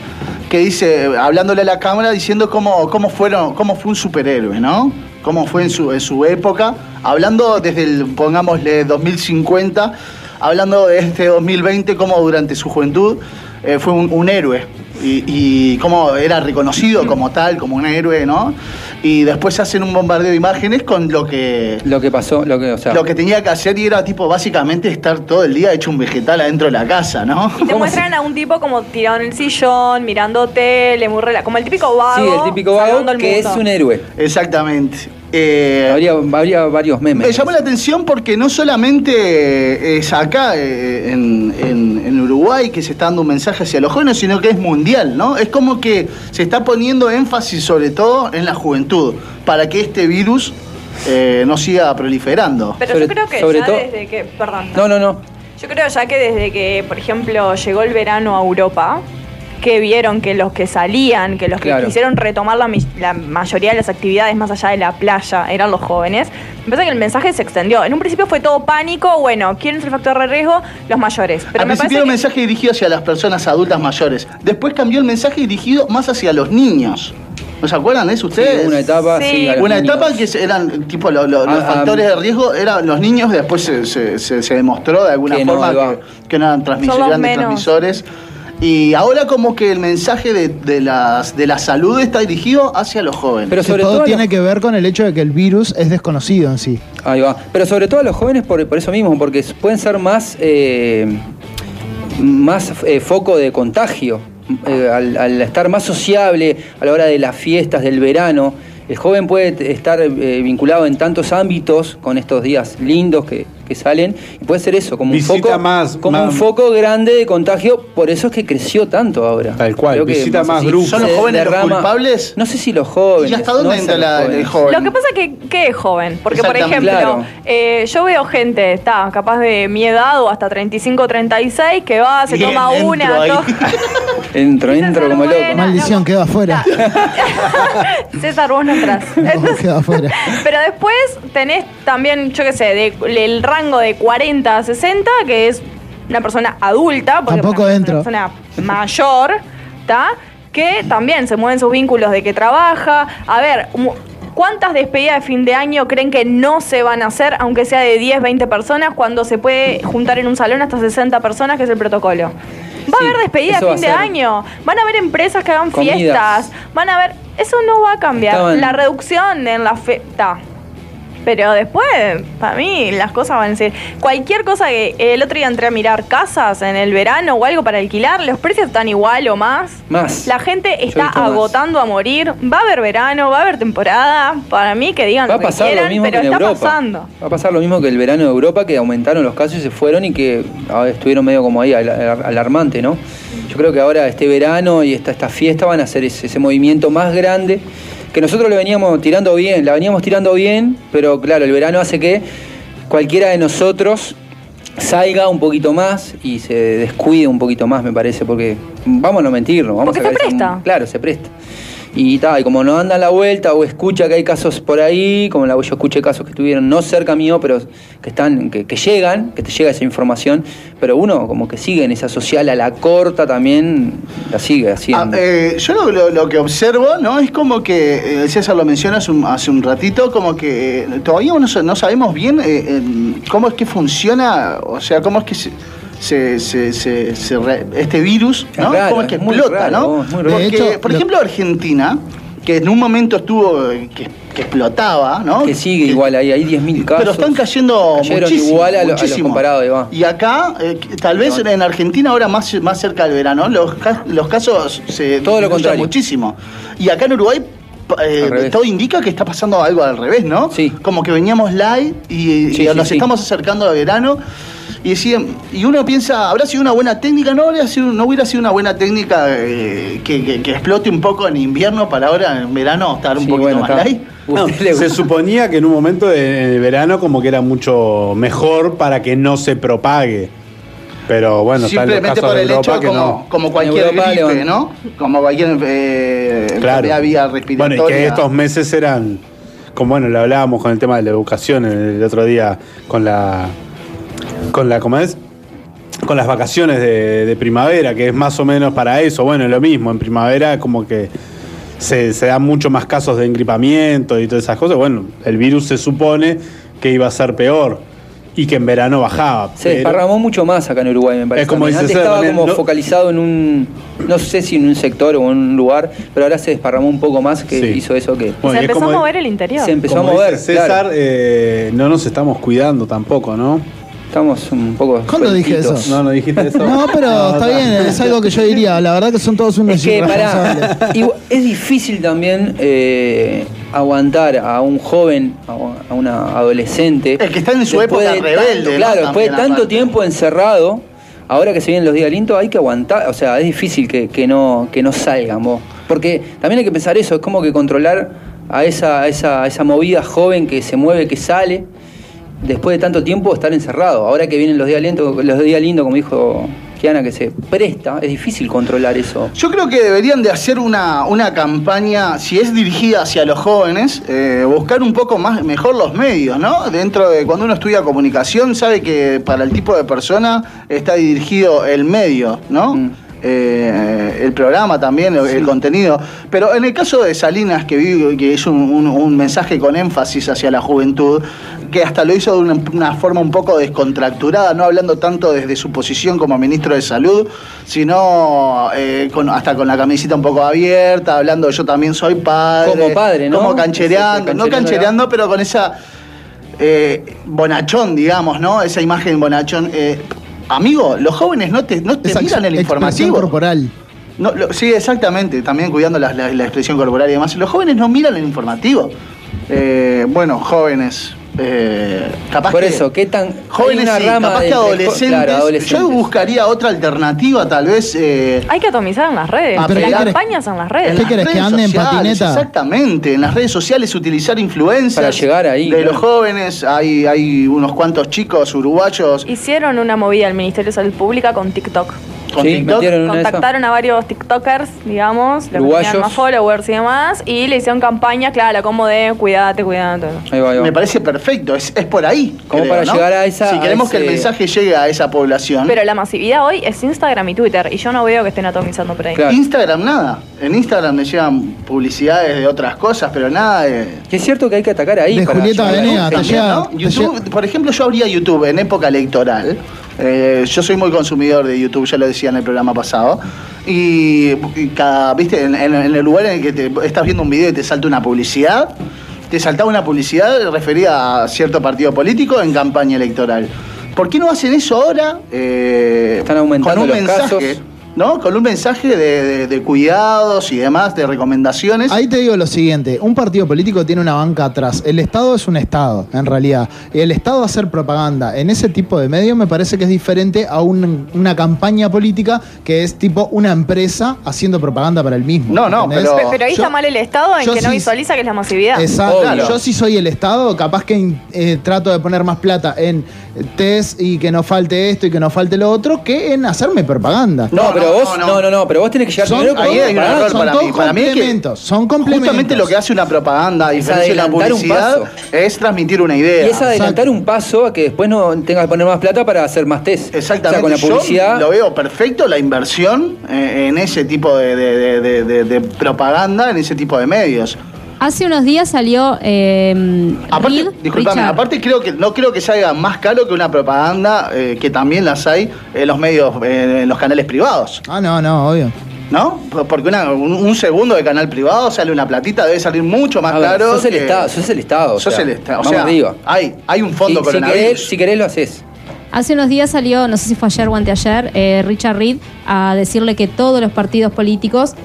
que dice, hablándole a la cámara, diciendo cómo, cómo, fueron, cómo fue un superhéroe, ¿no? Cómo fue en su, en su época, hablando desde el, pongámosle, 2050, hablando de este 2020, cómo durante su juventud eh, fue un, un héroe y, y cómo era reconocido como tal, como un héroe, ¿no? Y después hacen un bombardeo de imágenes con lo que, Lo que pasó, lo que, o sea, lo que tenía que hacer y era tipo básicamente estar todo el día hecho un vegetal adentro de la casa, ¿no? Y te [LAUGHS] muestran a un tipo como tirado en el sillón, mirando tele, muy rela, como el típico vago. sí, el típico vago que es un héroe. Exactamente. Eh, Habría, habría varios memes. me llamó la atención porque no solamente es acá eh, en, en- en Uruguay que se está dando un mensaje hacia los jóvenes, sino que es mundial, ¿no? Es como que se está poniendo énfasis sobre todo en la juventud, para que este virus eh, no siga proliferando. Pero Sobre- yo creo que sobre ya todo- desde que. Perdón. No, no, no. Yo creo ya que desde que, por ejemplo, llegó el verano a Europa, que vieron que los que salían, que los que Claro. quisieron retomar la, mayoría de las actividades más allá de la playa eran los jóvenes, me parece que el mensaje se extendió. En un principio fue todo pánico, bueno, ¿quién es el factor de riesgo? Los mayores. Pero Al me principio era un que- mensaje dirigido hacia las personas adultas mayores. Después cambió el mensaje dirigido más hacia los niños. ¿No se acuerdan de eso Sí, ustedes? una etapa, sí. Sí. Una niños. etapa que eran tipo lo- lo- los Ah, ah, factores de riesgo eran los niños, después se, se- se- se demostró de alguna no, forma que, que no eran transmis- menos. transmisores. Y ahora como que el mensaje de, de las, de la salud está dirigido hacia los jóvenes. Pero Que sobre todo tiene los- que ver con el hecho de que el virus es desconocido en sí. Ahí va. Pero sobre todo a los jóvenes por, por eso mismo, porque pueden ser más, eh, más eh, foco de contagio. Eh, al, al estar más sociable a la hora de las fiestas del verano, el joven puede estar eh, vinculado en tantos ámbitos con estos días lindos que, que salen y puede ser eso, como, un foco, más- como más- un foco grande de contagio, por eso es que creció tanto ahora. Tal cual, Creo visita más grupos. ¿Son los jóvenes los culpables? No sé si los jóvenes. ¿Y hasta dónde no es entra la- el joven? Lo que pasa que, ¿qué es joven? Porque, por ejemplo, Claro. eh, yo veo gente, está capaz de mi edad o hasta 35, 36, que va, se Bien, toma una, to- [LAUGHS] Entro, entro como loco. Maldición, queda afuera. [LAUGHS] César, vos no entras. [LAUGHS] No, queda afuera. Pero después tenés también, yo qué sé, de- el rango de 40 a 60, que es una persona adulta, porque Tampoco una persona mayor, ¿está? Que también se mueven sus vínculos de que trabaja. A ver, ¿cuántas despedidas de fin de año creen que no se van a hacer, aunque sea de 10, 20 personas, cuando se puede juntar en un salón hasta 60 personas, que es el protocolo? Va a haber despedidas de fin de año, van a haber empresas que hagan Comidas. fiestas, van a ver, eso no va a cambiar. Estaban- La reducción en la fe, ta. Pero después, para mí, las cosas van a ser. Cualquier cosa que el otro día entré a mirar casas en el verano o algo para alquilar, los precios están igual o más. Más. La gente está más. agotando a morir. Va a haber verano, va a haber temporada. Para mí, que digan Va a lo que pasar quieran, lo mismo pero que en está Europa. pasando. Va a pasar lo mismo que el verano de Europa, que aumentaron los casos y se fueron y que estuvieron medio como ahí, al- al- alarmante, ¿no? Yo creo que ahora este verano y esta, esta fiesta van a hacer ese, ese movimiento más grande, que nosotros lo veníamos tirando bien, la veníamos tirando bien, pero claro, el verano hace que cualquiera de nosotros salga un poquito más y se descuide un poquito más, me parece, porque vamos a no mentirnos. Vamos Porque a se presta. Claro, se presta. Y, ta, y como no anda la vuelta o escucha que hay casos por ahí, como la, yo escuché casos que estuvieron no cerca mío, pero que están, que, que llegan, que te llega esa información, pero uno como que sigue en esa social a la corta también, la sigue Ah, haciendo. eh, yo lo, lo- que observo, ¿no? Es como que, eh, César lo menciona hace un, ratito, como que eh, todavía no, no sabemos bien eh, cómo es que funciona, o sea, cómo es que se... se- se- se- se re- este virus, ¿no? raro, ¿Cómo es que es explota, raro, no? muy. Porque, hecho, por lo- ejemplo, Argentina, que en un momento estuvo, que, que explotaba, ¿no? que sigue igual, ahí hay 10.000 casos. Pero están cayendo Cayeron muchísimo, igual a, lo- a los muchísimo. comparados. Y acá, eh, tal vez en Argentina, ahora más, más cerca del verano, los, los casos se Todo lo contrario. muchísimo. Y acá en Uruguay, eh, todo indica que está pasando algo al revés, ¿no? Sí. Como que veníamos live y, Sí, y sí, nos sí. estamos acercando al verano. Y, decían, y uno piensa, ¿habrá sido una buena técnica? No, habría sido, no hubiera sido una buena técnica eh, que, que- que explote un poco en invierno para ahora en verano estar un Sí, poquito bueno, más está. light. No, se suponía que en un momento de, en el verano como que era mucho mejor para que no se propague. Pero bueno, están los Simplemente casos por de el Europa hecho que como, no. como cualquier gripe, ¿no? Como cualquier eh, Claro. enfermedad vía Bueno, respiratoria. y que estos meses eran, como bueno, lo hablábamos con el tema de la educación el otro día con la, con la, ¿cómo es? Con las vacaciones de, de primavera, que es más o menos para eso. Bueno, lo mismo, en primavera como que se, se dan mucho más casos de engripamiento y todas esas cosas. Bueno, el virus se supone que iba a ser peor y que en verano bajaba. Se pero- desparramó mucho más acá en Uruguay, me parece. Es como también. dice Antes estaba también, como no- focalizado en un, no sé si en un sector o en un lugar, pero ahora se desparramó un poco más que Sí. hizo eso que Bueno, se es empezó como- a mover el interior. se empezó como a mover. César, claro. eh, no nos estamos cuidando tampoco, ¿no? Estamos un poco. ¿Cuándo dije eso? No, no dijiste eso. No, pero está bien, es algo que yo diría. La verdad que son todos unos Es que, irresponsables. pará, es difícil también eh, aguantar a un joven, a una adolescente. El que está en su época de rebelde, claro, después de tanto aparte. tiempo encerrado, ahora que se vienen los días lindos, hay que aguantar. O sea, es difícil que, que no, que no salgan vos. Porque también hay que pensar eso, es como que controlar a esa, a esa, a esa movida joven que se mueve, que sale, después de tanto tiempo estar encerrado. Ahora que vienen los días lindos, los días lindos, como dijo Kiana, que se presta, es difícil controlar eso. Yo creo que deberían de hacer una, una campaña, si es dirigida hacia los jóvenes, eh, buscar un poco más mejor los medios, ¿no? Dentro de cuando uno estudia comunicación, sabe que para el tipo de persona está dirigido el medio, ¿no? Mm. Eh, el programa también, el, el contenido. Pero en el caso de Salinas, que, vi- que es un, un- un mensaje con énfasis hacia la juventud, que hasta lo hizo de una, una forma un poco descontracturada, no hablando tanto desde su posición como ministro de Salud, sino eh, con- hasta con la camisita un poco abierta, hablando yo también soy padre. Como padre, ¿no? Como canchereando, no canchereando, pero con esa eh, bonachón, digamos, ¿no? Esa imagen bonachón. Eh, amigo, los jóvenes no te, no te Esa miran el informativo. corporal. No, lo- sí, exactamente, también cuidando la, la- la expresión corporal y demás. Los jóvenes no miran el informativo. Eh, bueno, jóvenes. Eh, capaz Por que- eso, ¿qué tan. Jóvenes, hay una sí, rama capaz de- que adolescentes. claro, adolescentes. Yo buscaría otra alternativa, tal vez. eh, Hay que atomizar en las redes. Pero las campañas en las redes. ¿Qué las querés, que redes ande en patineta? Exactamente, en las redes sociales utilizar influencias Para llegar ahí, de claro. los jóvenes. Hay, hay unos cuantos chicos uruguayos Hicieron una movida al Ministerio de Salud Pública con TikTok. Con Sí, TikTok. Contactaron a varios TikTokers, digamos, le más followers y demás, y le hicieron campaña, claro, como de. Ahí va, ahí va. Me parece perfecto, es, es por ahí. Como para ¿no? llegar a esa- Si queremos que el mensaje llegue a esa población. Pero la masividad hoy es Instagram y Twitter, y yo no veo que estén atomizando por ahí. Claro. Instagram nada. En Instagram me llegan publicidades de otras cosas, pero nada de. Que es cierto que hay que atacar ahí. De para Julieta llegar a la Venegas, gente. te También, llega- ¿no? YouTube, por ejemplo, yo abría YouTube en época electoral. Eh, yo soy muy consumidor de YouTube, ya lo decía en el programa pasado. Y, y cada, viste, en, en- en el lugar en el que te, estás viendo un video y te salta una publicidad, te saltaba una publicidad referida a cierto partido político en campaña electoral. ¿Por qué no hacen eso ahora? Eh, Están aumentando con un los mensaje, casos. ¿No? Con un mensaje de, de- de cuidados y demás, de recomendaciones. Ahí te digo lo siguiente, un partido político tiene una banca atrás. El Estado es un Estado, en realidad. Y el Estado hacer propaganda en ese tipo de medios me parece que es diferente a un- una campaña política que es tipo una empresa haciendo propaganda para el mismo. No, no, pero- Pe- Pero ahí Yo- está mal el Estado en que no sí- visualiza que es la masividad. Exacto. Obvio. Yo si soy el Estado, capaz que eh, trato de poner más plata en test y que no falte esto y que no falte lo otro, que en hacerme propaganda. No, No, pero no, vos, no, no, no. no, no, pero vos tenés que llegar Son- primero con Ahí hay un error son para todos mí. Para mí es que complementos, son complementos. Justamente lo que hace una propaganda, a Es diferencia de la publicidad, es transmitir una idea. Y es adelantar Exacto. un paso a que después no tengas que poner más plata para hacer más test. Exactamente. O sea, con la publicidad. Yo lo veo perfecto la inversión eh, en ese tipo de, de- de- de- de- de propaganda, en ese tipo de medios. Hace unos días salió eh, Aparte, Reed, disculpame, Richard. aparte creo que no creo que salga más caro que una propaganda eh, que también las hay en los medios, eh, en los canales privados, Ah, no, no, obvio. ¿no? Porque una- un, un segundo de canal privado sale una platita, debe salir mucho más ver, caro. sos el que- Estado, sos el Estado. o Sos sea, el Estado. O sea, arriba. Hay, hay un Si, fondo si coronavirus. querés, si querés lo haces. Hace unos días salió, no sé si fue ayer o anteayer, eh, Richard Reed a decirle que todos los partidos políticos,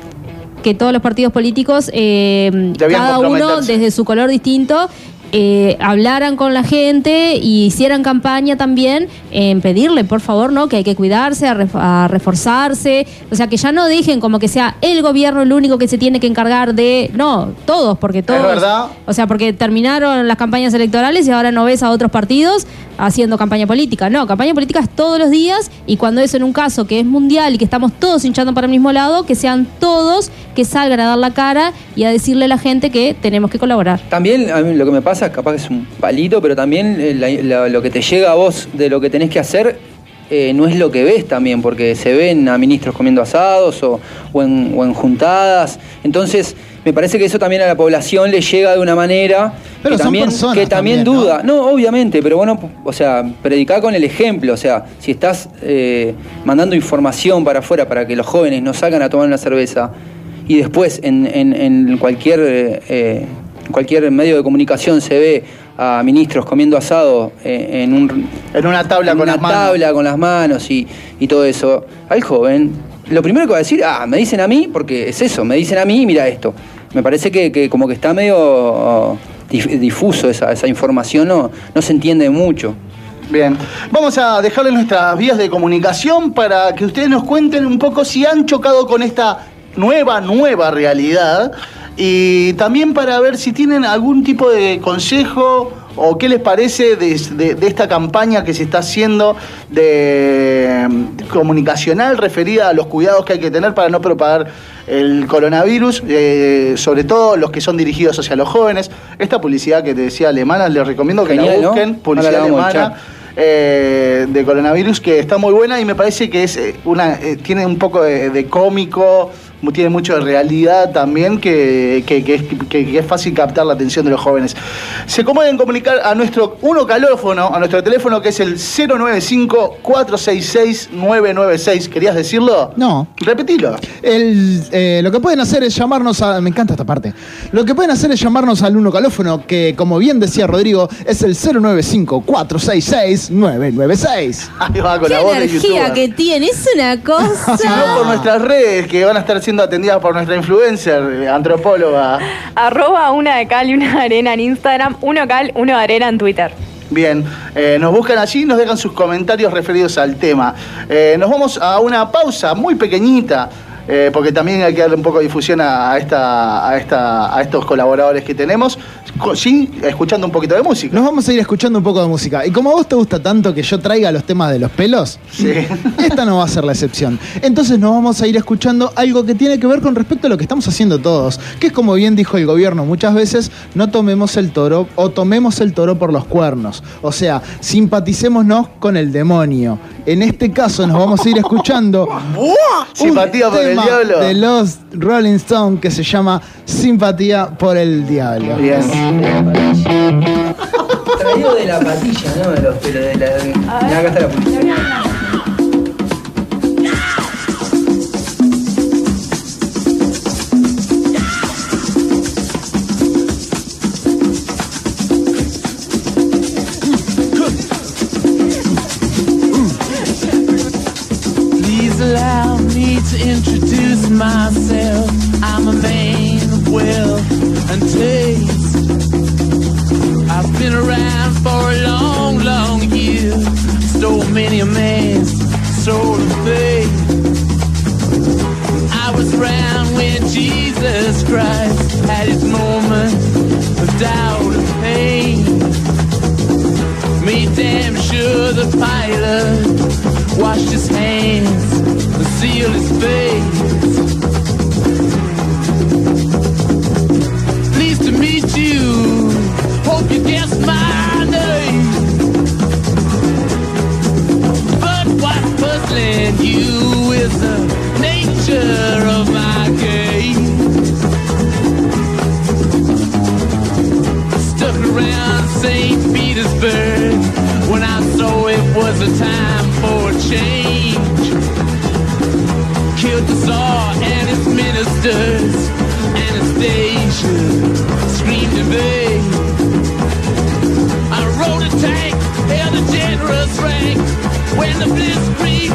que todos los partidos políticos, eh, cada uno desde su color distinto, eh, hablaran con la gente y hicieran campaña también en pedirle, por favor, ¿no? Que hay que cuidarse, a, ref- a reforzarse, o sea, que ya no dejen como que sea el gobierno el único que se tiene que encargar de, no, todos, porque todos, verdad. o sea, porque terminaron las campañas electorales y ahora no ves a otros partidos haciendo campaña política. No, campaña política es todos los días y cuando es en un caso que es mundial y que estamos todos hinchando para el mismo lado, que sean todos que salgan a dar la cara y a decirle a la gente que tenemos que colaborar. También a mí lo que me pasa, capaz que es un palito, pero también eh, la- la- lo que te llega a vos de lo que tenés que hacer eh, no es lo que ves también, porque se ven a ministros comiendo asados o, o en, o en juntadas. Entonces, me parece que eso también a la población le llega de una manera Pero que son también, personas que también, también, ¿no? duda. ¿no? obviamente, pero bueno, o sea, predicar con el ejemplo. O sea, si estás eh, mandando información para afuera para que los jóvenes no salgan a tomar una cerveza y después en, en- en cualquier, eh, eh, en cualquier medio de comunicación se ve a ministros comiendo asado eh, en, un, En una tabla en con una las manos. tabla con las manos y, y todo eso, al joven, lo primero que va a decir, ah, me dicen a mí, porque es eso, me dicen a mí y mira esto. me parece que, que como que está medio oh, dif- difuso esa, esa información, no, no se entiende mucho. Bien, vamos a dejarle nuestras vías de comunicación para que ustedes nos cuenten un poco si han chocado con esta nueva, nueva realidad y también para ver si tienen algún tipo de consejo o qué les parece de, de- de esta campaña que se está haciendo de, de comunicacional referida a los cuidados que hay que tener para no propagar el coronavirus, eh, sobre todo los que son dirigidos hacia los jóvenes. Esta publicidad que te decía alemana, les recomiendo que Genial, la ¿no? busquen, publicidad la alemana eh, de coronavirus que está muy buena y me parece que es eh, una eh, tiene un poco de, cómico tiene mucho de realidad también que, que- que es, que- que es fácil captar la atención de los jóvenes. Se pueden comunicar a nuestro uno calófono, a nuestro teléfono que es el 095-466-996. ¿Querías decirlo? No. Repetilo. El, eh, lo que pueden hacer es llamarnos a. Me encanta esta parte. Lo que pueden hacer es llamarnos al uno calófono, que como bien decía Rodrigo, es el 095-466-996. Ahí va con Qué la voz energía que tiene, es una cosa. [LAUGHS] Si no, por nuestras redes que van a estar siendo atendidas por nuestra influencer, eh, antropóloga. Arroba una de cal y una de arena en Instagram, uno cal, uno de arena en Twitter. Bien, eh, nos buscan allí y nos dejan sus comentarios referidos al tema. Eh, nos vamos a una pausa muy pequeñita. Eh, porque también hay que darle un poco de difusión a, esta, a, esta, a estos colaboradores que tenemos, sí, escuchando un poquito de música. Nos vamos a ir escuchando un poco de música. Y como a vos te gusta tanto que yo traiga los temas de los pelos, Sí. [LAUGHS] esta no va a ser la excepción. Entonces nos vamos a ir escuchando algo que tiene que ver con respecto a lo que estamos haciendo todos, que es como bien dijo el gobierno muchas veces, no tomemos el toro o tomemos el toro por los cuernos. O sea, simpaticémonos con el demonio. En este caso nos vamos a ir escuchando [LAUGHS] Simpatía por el diablo. de los Rolling Stones que se llama Simpatía por el Diablo. Bien. Traído de la patilla, ¿no? De los pelos de la. Mirá, acá está la patilla. Myself. I'm a man of wealth and taste. I've been around for a long, long year. Stole many a man's soul of faith. I was around when Jesus Christ had his moment of doubt and pain. Made damn sure the pilot washed his hands and sealed his face. The nature of my game. Stuck around St. Petersburg when I saw it was a time for change. Killed the Tsar and his ministers. Anastasia screamed in vain. I rode a tank, held a generous rank when the blitzkrieg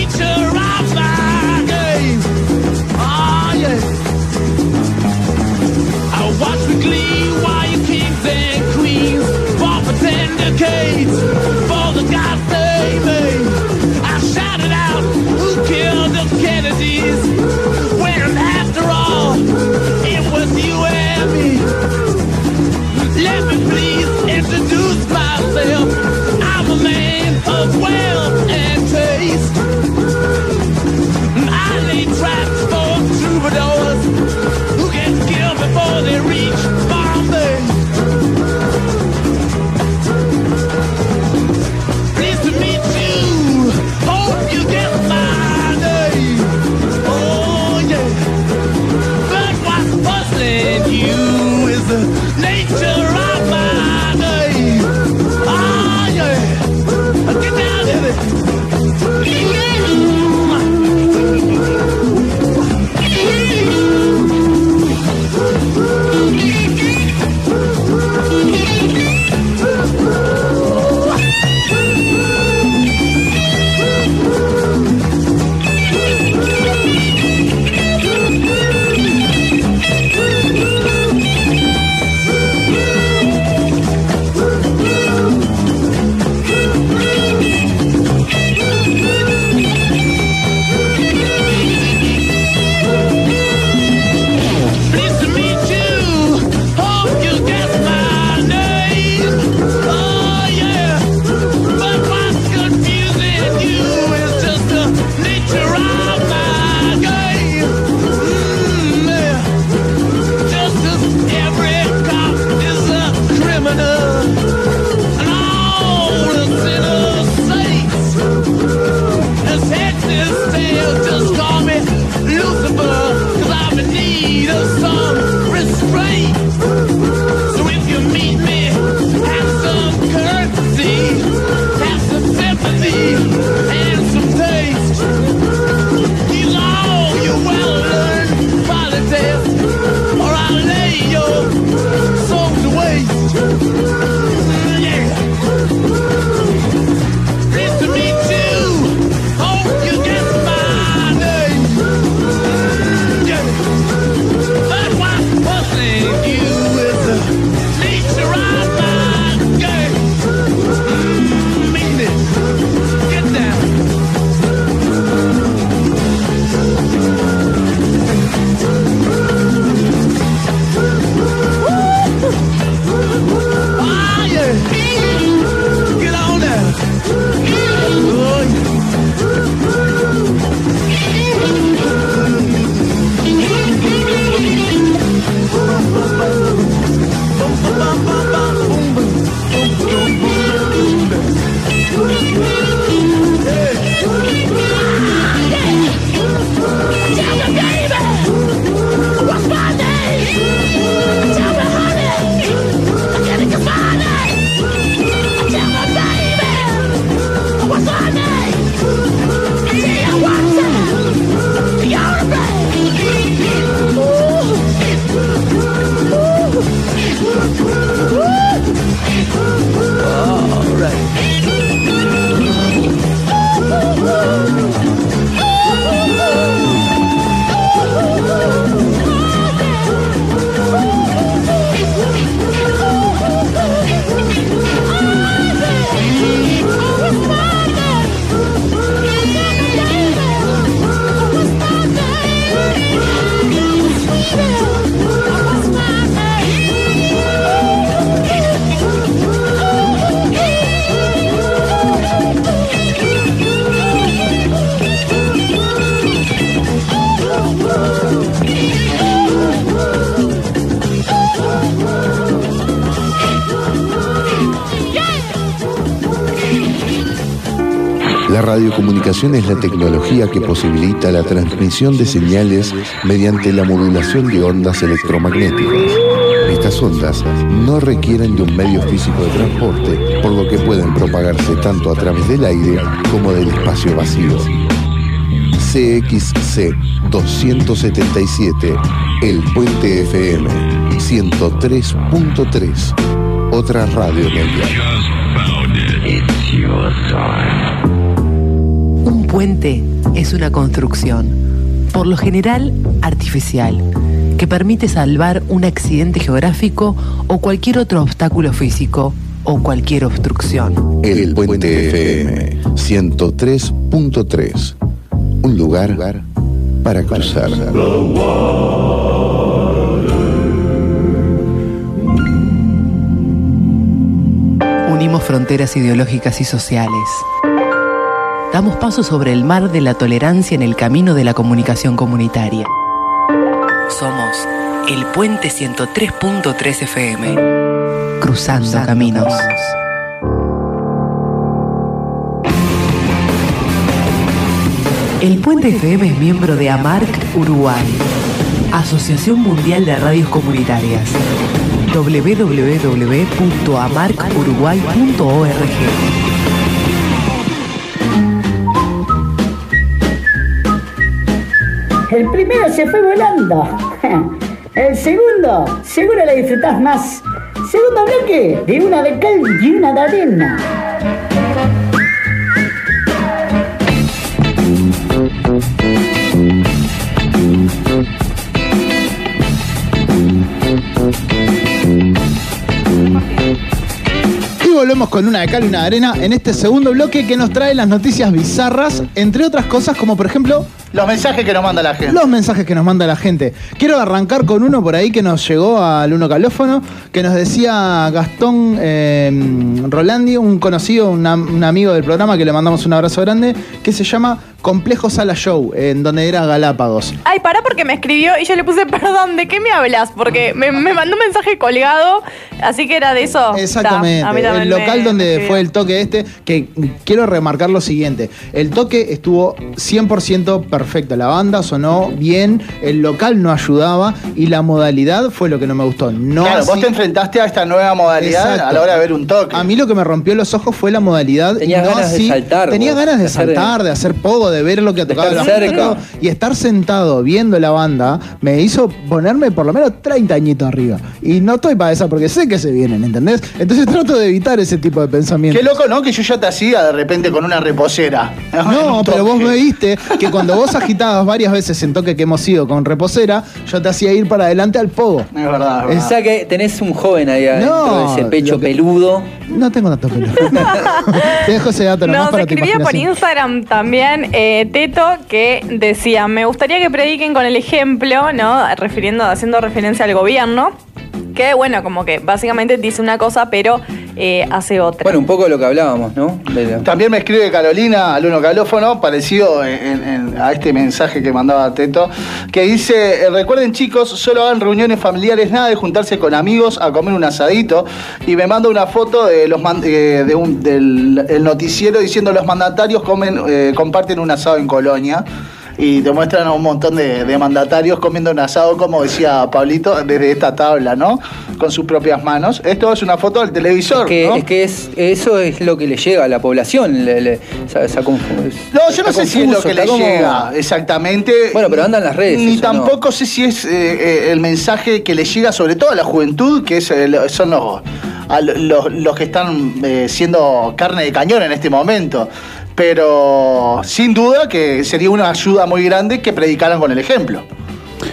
la tecnología que posibilita la transmisión de señales mediante la modulación de ondas electromagnéticas. Estas ondas no requieren de un medio físico de transporte, por lo que pueden propagarse tanto a través del aire como del espacio vacío. CXC 277, El Puente FM 103.3, otra radio mundial. Un puente es una construcción, por lo general artificial, que permite salvar un accidente geográfico o cualquier otro obstáculo físico o cualquier obstrucción. El Puente FM 103.3, un lugar para cruzar. Unimos fronteras ideológicas y sociales. Damos paso sobre el mar de la tolerancia en el camino de la comunicación comunitaria. Somos el Puente 103.3 FM. Cruzando, caminos. El Puente FM es miembro de AMARC Uruguay, Asociación Mundial de Radios Comunitarias. www.amarcuruguay.org El primero se fue volando. [LAUGHS] El segundo, seguro lo disfrutás más. Segundo bloque, de una de cal y una de arena. Y volvemos con una de cal y una de arena en este segundo bloque que nos trae las noticias bizarras, entre otras cosas como por ejemplo Los mensajes que nos manda la gente. los mensajes que nos manda la gente. Quiero arrancar con uno por ahí que nos llegó al uno calófono, que nos decía Gastón eh, Rolandi, un conocido, un amigo del programa que le mandamos un abrazo grande, que se llama Complejo Sala Show, en donde era Galápagos. Ay, pará porque me escribió y yo le puse, [LAUGHS] perdón, ¿de qué me hablas? Porque me, me mandó un mensaje colgado, así que era de eso. Exactamente. Ta, el local me donde escribió. fue el toque este, que quiero remarcar lo siguiente. El toque estuvo 100% perfecto. La banda sonó bien, el local no ayudaba y la modalidad fue lo que no me gustó. No claro, vos te enfrentaste a esta nueva modalidad Exacto. a la hora de ver un toque. A mí lo que me rompió los ojos fue la modalidad. y Tenías no ganas de saltar, Tenía vos, ganas de de hacer- saltar, de hacer pogo, de ver lo que tocaba estar la cerca. Y estar sentado viendo la banda me hizo ponerme por lo menos 30 añitos arriba. Y no estoy para esa porque sé que se vienen, ¿entendés? Entonces trato de evitar ese tipo de pensamientos. Qué loco, ¿no? Que yo ya te hacía de repente con una reposera. [LAUGHS] No, pero vos me viste que cuando vos agitabas varias veces en toque que hemos ido con reposera, yo te hacía ir para adelante al pogo. Es verdad, es O sea que tenés un joven ahí No, de ese pecho que- peludo. No tengo tanto pelo. [LAUGHS] te dejo ese dato nomás Nos para escribía por. Instagram también eh, Teto que decía, me gustaría que prediquen con el ejemplo, ¿no? Refiriendo, haciendo referencia al gobierno, que bueno, como que básicamente dice una cosa, pero eh, hace otra. Bueno, un poco de lo que hablábamos, ¿no? La- También me escribe Carolina al uno calófono, parecido en- en- a este mensaje que mandaba Teto, que dice, eh, recuerden chicos, solo hagan reuniones familiares, nada de juntarse con amigos a comer un asadito, y me manda una foto de los man- eh, de un- del el noticiero diciendo los mandatarios comen, eh, comparten un asado en Colonia. Y te muestran a un montón de, de mandatarios comiendo un asado, como decía Pablito, desde esta tabla, ¿no? Con sus propias manos. Esto es una foto del televisor, Es que, ¿no? es que es, eso es lo que le llega a la población. le- le- esa- esa confu- No, yo no sé si es lo que le como- llega exactamente. Bueno, pero anda en las redes, Ni eso no. tampoco sé si es eh, eh, el mensaje que le llega sobre todo a la juventud, que es, el- son los, a lo- los, los que están eh, siendo carne de cañón en este momento. Pero sin duda que sería una ayuda muy grande que predicaran con el ejemplo,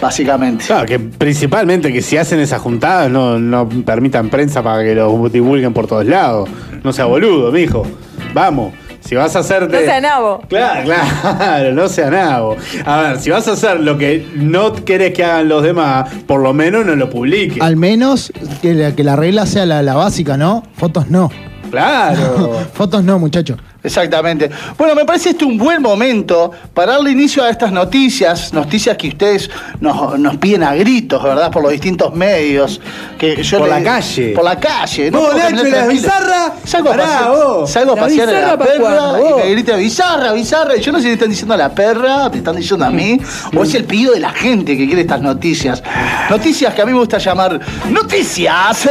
básicamente. Claro, que principalmente que si hacen esas juntadas no, no permitan prensa para que lo divulguen por todos lados. No sea boludo, mijo. Vamos. Si vas a hacerte. no sea nabo. Claro, claro, no sea nabo. A ver, si vas a hacer lo que no querés que hagan los demás, por lo menos no lo publiques. Al menos que la, que la regla sea la, la básica, ¿no? Fotos no. Claro. [LAUGHS] Fotos no, muchachos. Exactamente. Bueno, me parece este un buen momento para darle inicio a estas noticias, noticias que ustedes nos, nos piden a gritos, ¿verdad? Por los distintos medios. Que yo Por le- la calle. Por la calle. Vos, Porque Nacho, ¿y la bizarra? Salgo a Pará, pasear, vos. salgo a ¿La pasear a la bizarra perra y me grita bizarra, bizarra. Y yo no sé si le están diciendo a la perra, me están diciendo a mí, o es el pedido de la gente que quiere estas noticias. Noticias que a mí me gusta llamar Noticias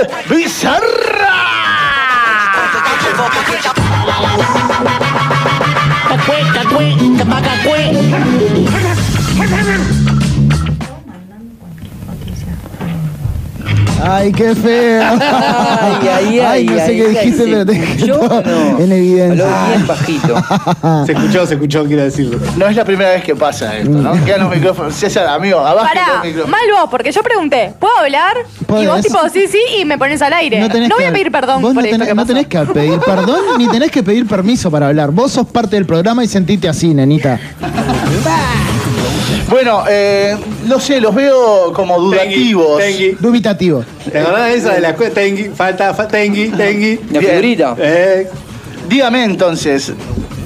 Cacue, cacue, capaca, cue. Ay, qué feo. [LAUGHS] Ay, ay, ay, no sé ay, qué ay, dijiste, pero te escuchó no? en evidencia. Habló bien bajito. [LAUGHS] Se escuchó, se escuchó, quiero decirlo. No es la primera vez que pasa esto, ¿no? Quedan los micrófonos. César, amigo, abajo Pará, mal vos, porque yo pregunté, ¿puedo hablar? Y vos tipo, sí, sí, y me pones al aire. No, tenés voy que- a pedir perdón vos por no esto tenés, que no pasó. tenés que pedir perdón ni tenés que pedir permiso para hablar. Vos sos parte del programa y sentite así, nenita. [LAUGHS] Bueno, eh, no sé, los veo como dudativos. Tengui. Dubitativo. ¿Te acordás de esa de la escuela? Tengui, falta, fa- Tengui, Tengui. La Bien. figurita. Eh, Dígame entonces,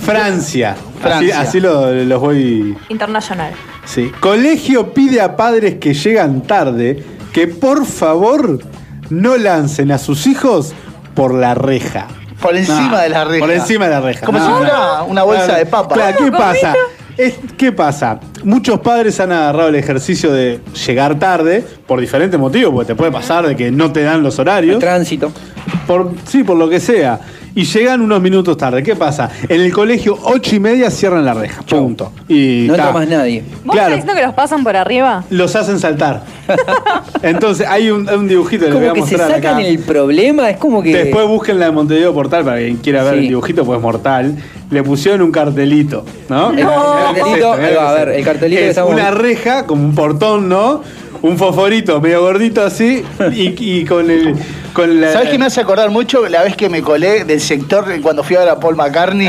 Francia. Francia. Así, así lo- los voy. Internacional. Sí. Colegio pide a padres que llegan tarde que por favor no lancen a sus hijos por la reja. por encima No, de la reja. Por encima de la reja. Como No, si no. fuera una bolsa de papa. Claro, ¿qué ¿Cómo, pasa? Es- ¿Qué pasa? Muchos padres han agarrado el ejercicio de llegar tarde por diferentes motivos, porque te puede pasar de que no te dan los horarios. El tránsito. Por, sí, por lo que sea. Y llegan unos minutos tarde. ¿Qué pasa? En el colegio, ocho y media cierran la reja. Punto. Y No más nadie. ¿Vos Claro. estás diciendo que los pasan por arriba? Los hacen saltar. [LAUGHS] Entonces, hay un, un dibujito que les voy Como a que se mostrar sacan acá. el problema, es como que. Después busquen la de Montevideo Portal para quien quiera ver Sí. el dibujito, pues mortal. Le pusieron un cartelito, ¿no? El que es cartelito, ahí va, que a ver, el cartelito que Es estamos- una reja, como un portón, ¿no? Un fosforito medio gordito así, y, con el. Con la, ¿Sabes qué me hace acordar mucho? La vez que me colé del sector cuando fui a ver a Paul McCartney,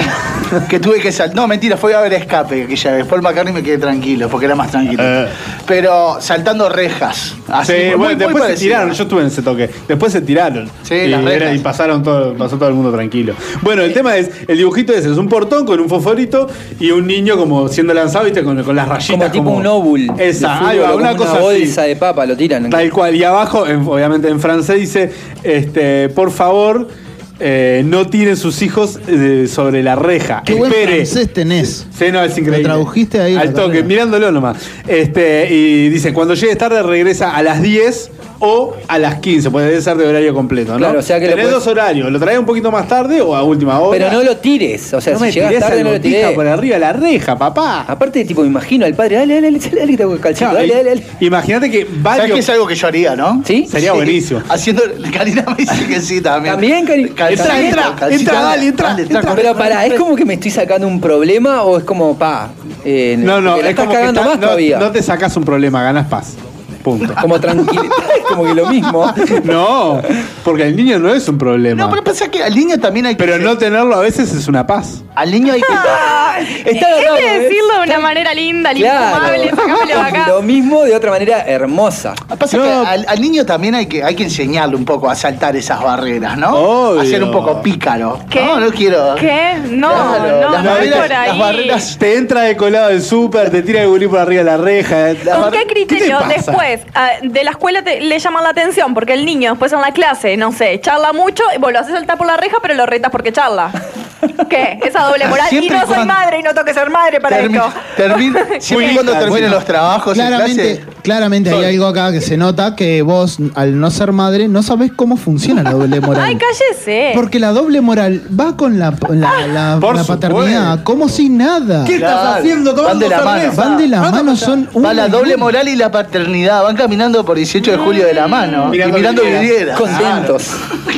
[LAUGHS] que tuve que saltar. No, mentira, fui a ver Escape aquella vez. Paul McCartney me quedé tranquilo, porque era más tranquilo. Eh. Pero saltando rejas. Así, Sí, muy- bueno, muy después se tiraron, yo estuve en ese toque. Después se tiraron. Sí, y, las rejas. era- y pasaron todo, pasó todo el mundo tranquilo. Bueno, el tema es, el dibujito ese es un portón con un fosforito y un niño como siendo lanzado, viste, con, con las rayitas. como tipo un óvul. de Esa, fútbol, ahí va, una cosa bolsa así. de papa, lo tiran. Tal cual. Y abajo, en- obviamente en francés dice, este, por favor, eh, no tiren sus hijos eh, sobre la reja. Qué buen Espere. francés tenés. Sí, no, es increíble. Lo tradujiste ahí Al toque, carrera. mirándolo nomás. Este, y dice, cuando llegues tarde regresa a las 10 o a las 15, puede debe ser de horario completo, ¿no? Claro, o sea que lo Tenés dos horarios, lo traes un poquito más tarde o a última hora. Pero no lo tires. O sea, No si me llegas tirés tarde, no lo tirés. por arriba de la reja, papá. Aparte, tipo, me imagino al padre, dale, dale, dale, dale, que calcito, Chao, dale, dale, dale. Imagínate que ¿Sabes varios... qué es algo que yo haría, no? ¿Sí? Sería buenísimo. Haciendo. Karina me dice que sí también. También, Calcita, Entra, entra, calcita, entra, dale, entra, dale, entra. corre, Pero pará, ¿es como que me estoy sacando un problema o es como, pa, eh, No, no, es estás como que está- más no, todavía? no te sacas un problema, ganas paz. Punto. Como tranquilidad, es [LAUGHS] como que lo mismo. No, porque el niño no es un problema. No, pero pensá que al niño también hay que. Pero no tenerlo a veces es una paz. Al niño hay que. [LAUGHS] Está Es de ¿ves? decirlo de una manera linda, infumable, acá. Lo mismo de otra manera hermosa. Pasa No. que al, al niño también hay que, hay que enseñarle un poco a saltar esas barreras, ¿no? Obvio. A ser un poco pícaro. ¿Qué? No, no quiero. ¿Qué? No, Claro, no, las no barreras- por ahí. las barreras- Te entra de colado el súper, te tira el gurí por arriba de la reja. eh. ¿Con qué criterio pasa? después ah, de la escuela te- le llaman la atención? Porque el niño después en la clase, no sé, charla mucho y vos lo haces saltar por la reja, pero lo retas porque charla. [LAUGHS] ¿Qué? Esa doble moral. Y Siempre no soy cuando- madre y no tengo que ser madre para Termi- esto. termi- siempre y cuando terminen bueno, los trabajos en Claramente, clase. Claramente hay algo acá que se nota que vos, al no ser madre, no sabés cómo funciona la doble [LAUGHS] moral. Ay, cállese. Porque la doble moral va con la, la, la- Por la paternidad, supuesto. como si nada. ¿Qué estás Claro, haciendo van tomando de la mano. cerveza? Van de la mano, son Va una la doble moral y la paternidad. Van caminando por 18 de julio de la mano. Mirando y mirando vidrieras. vidrieras. Contentos.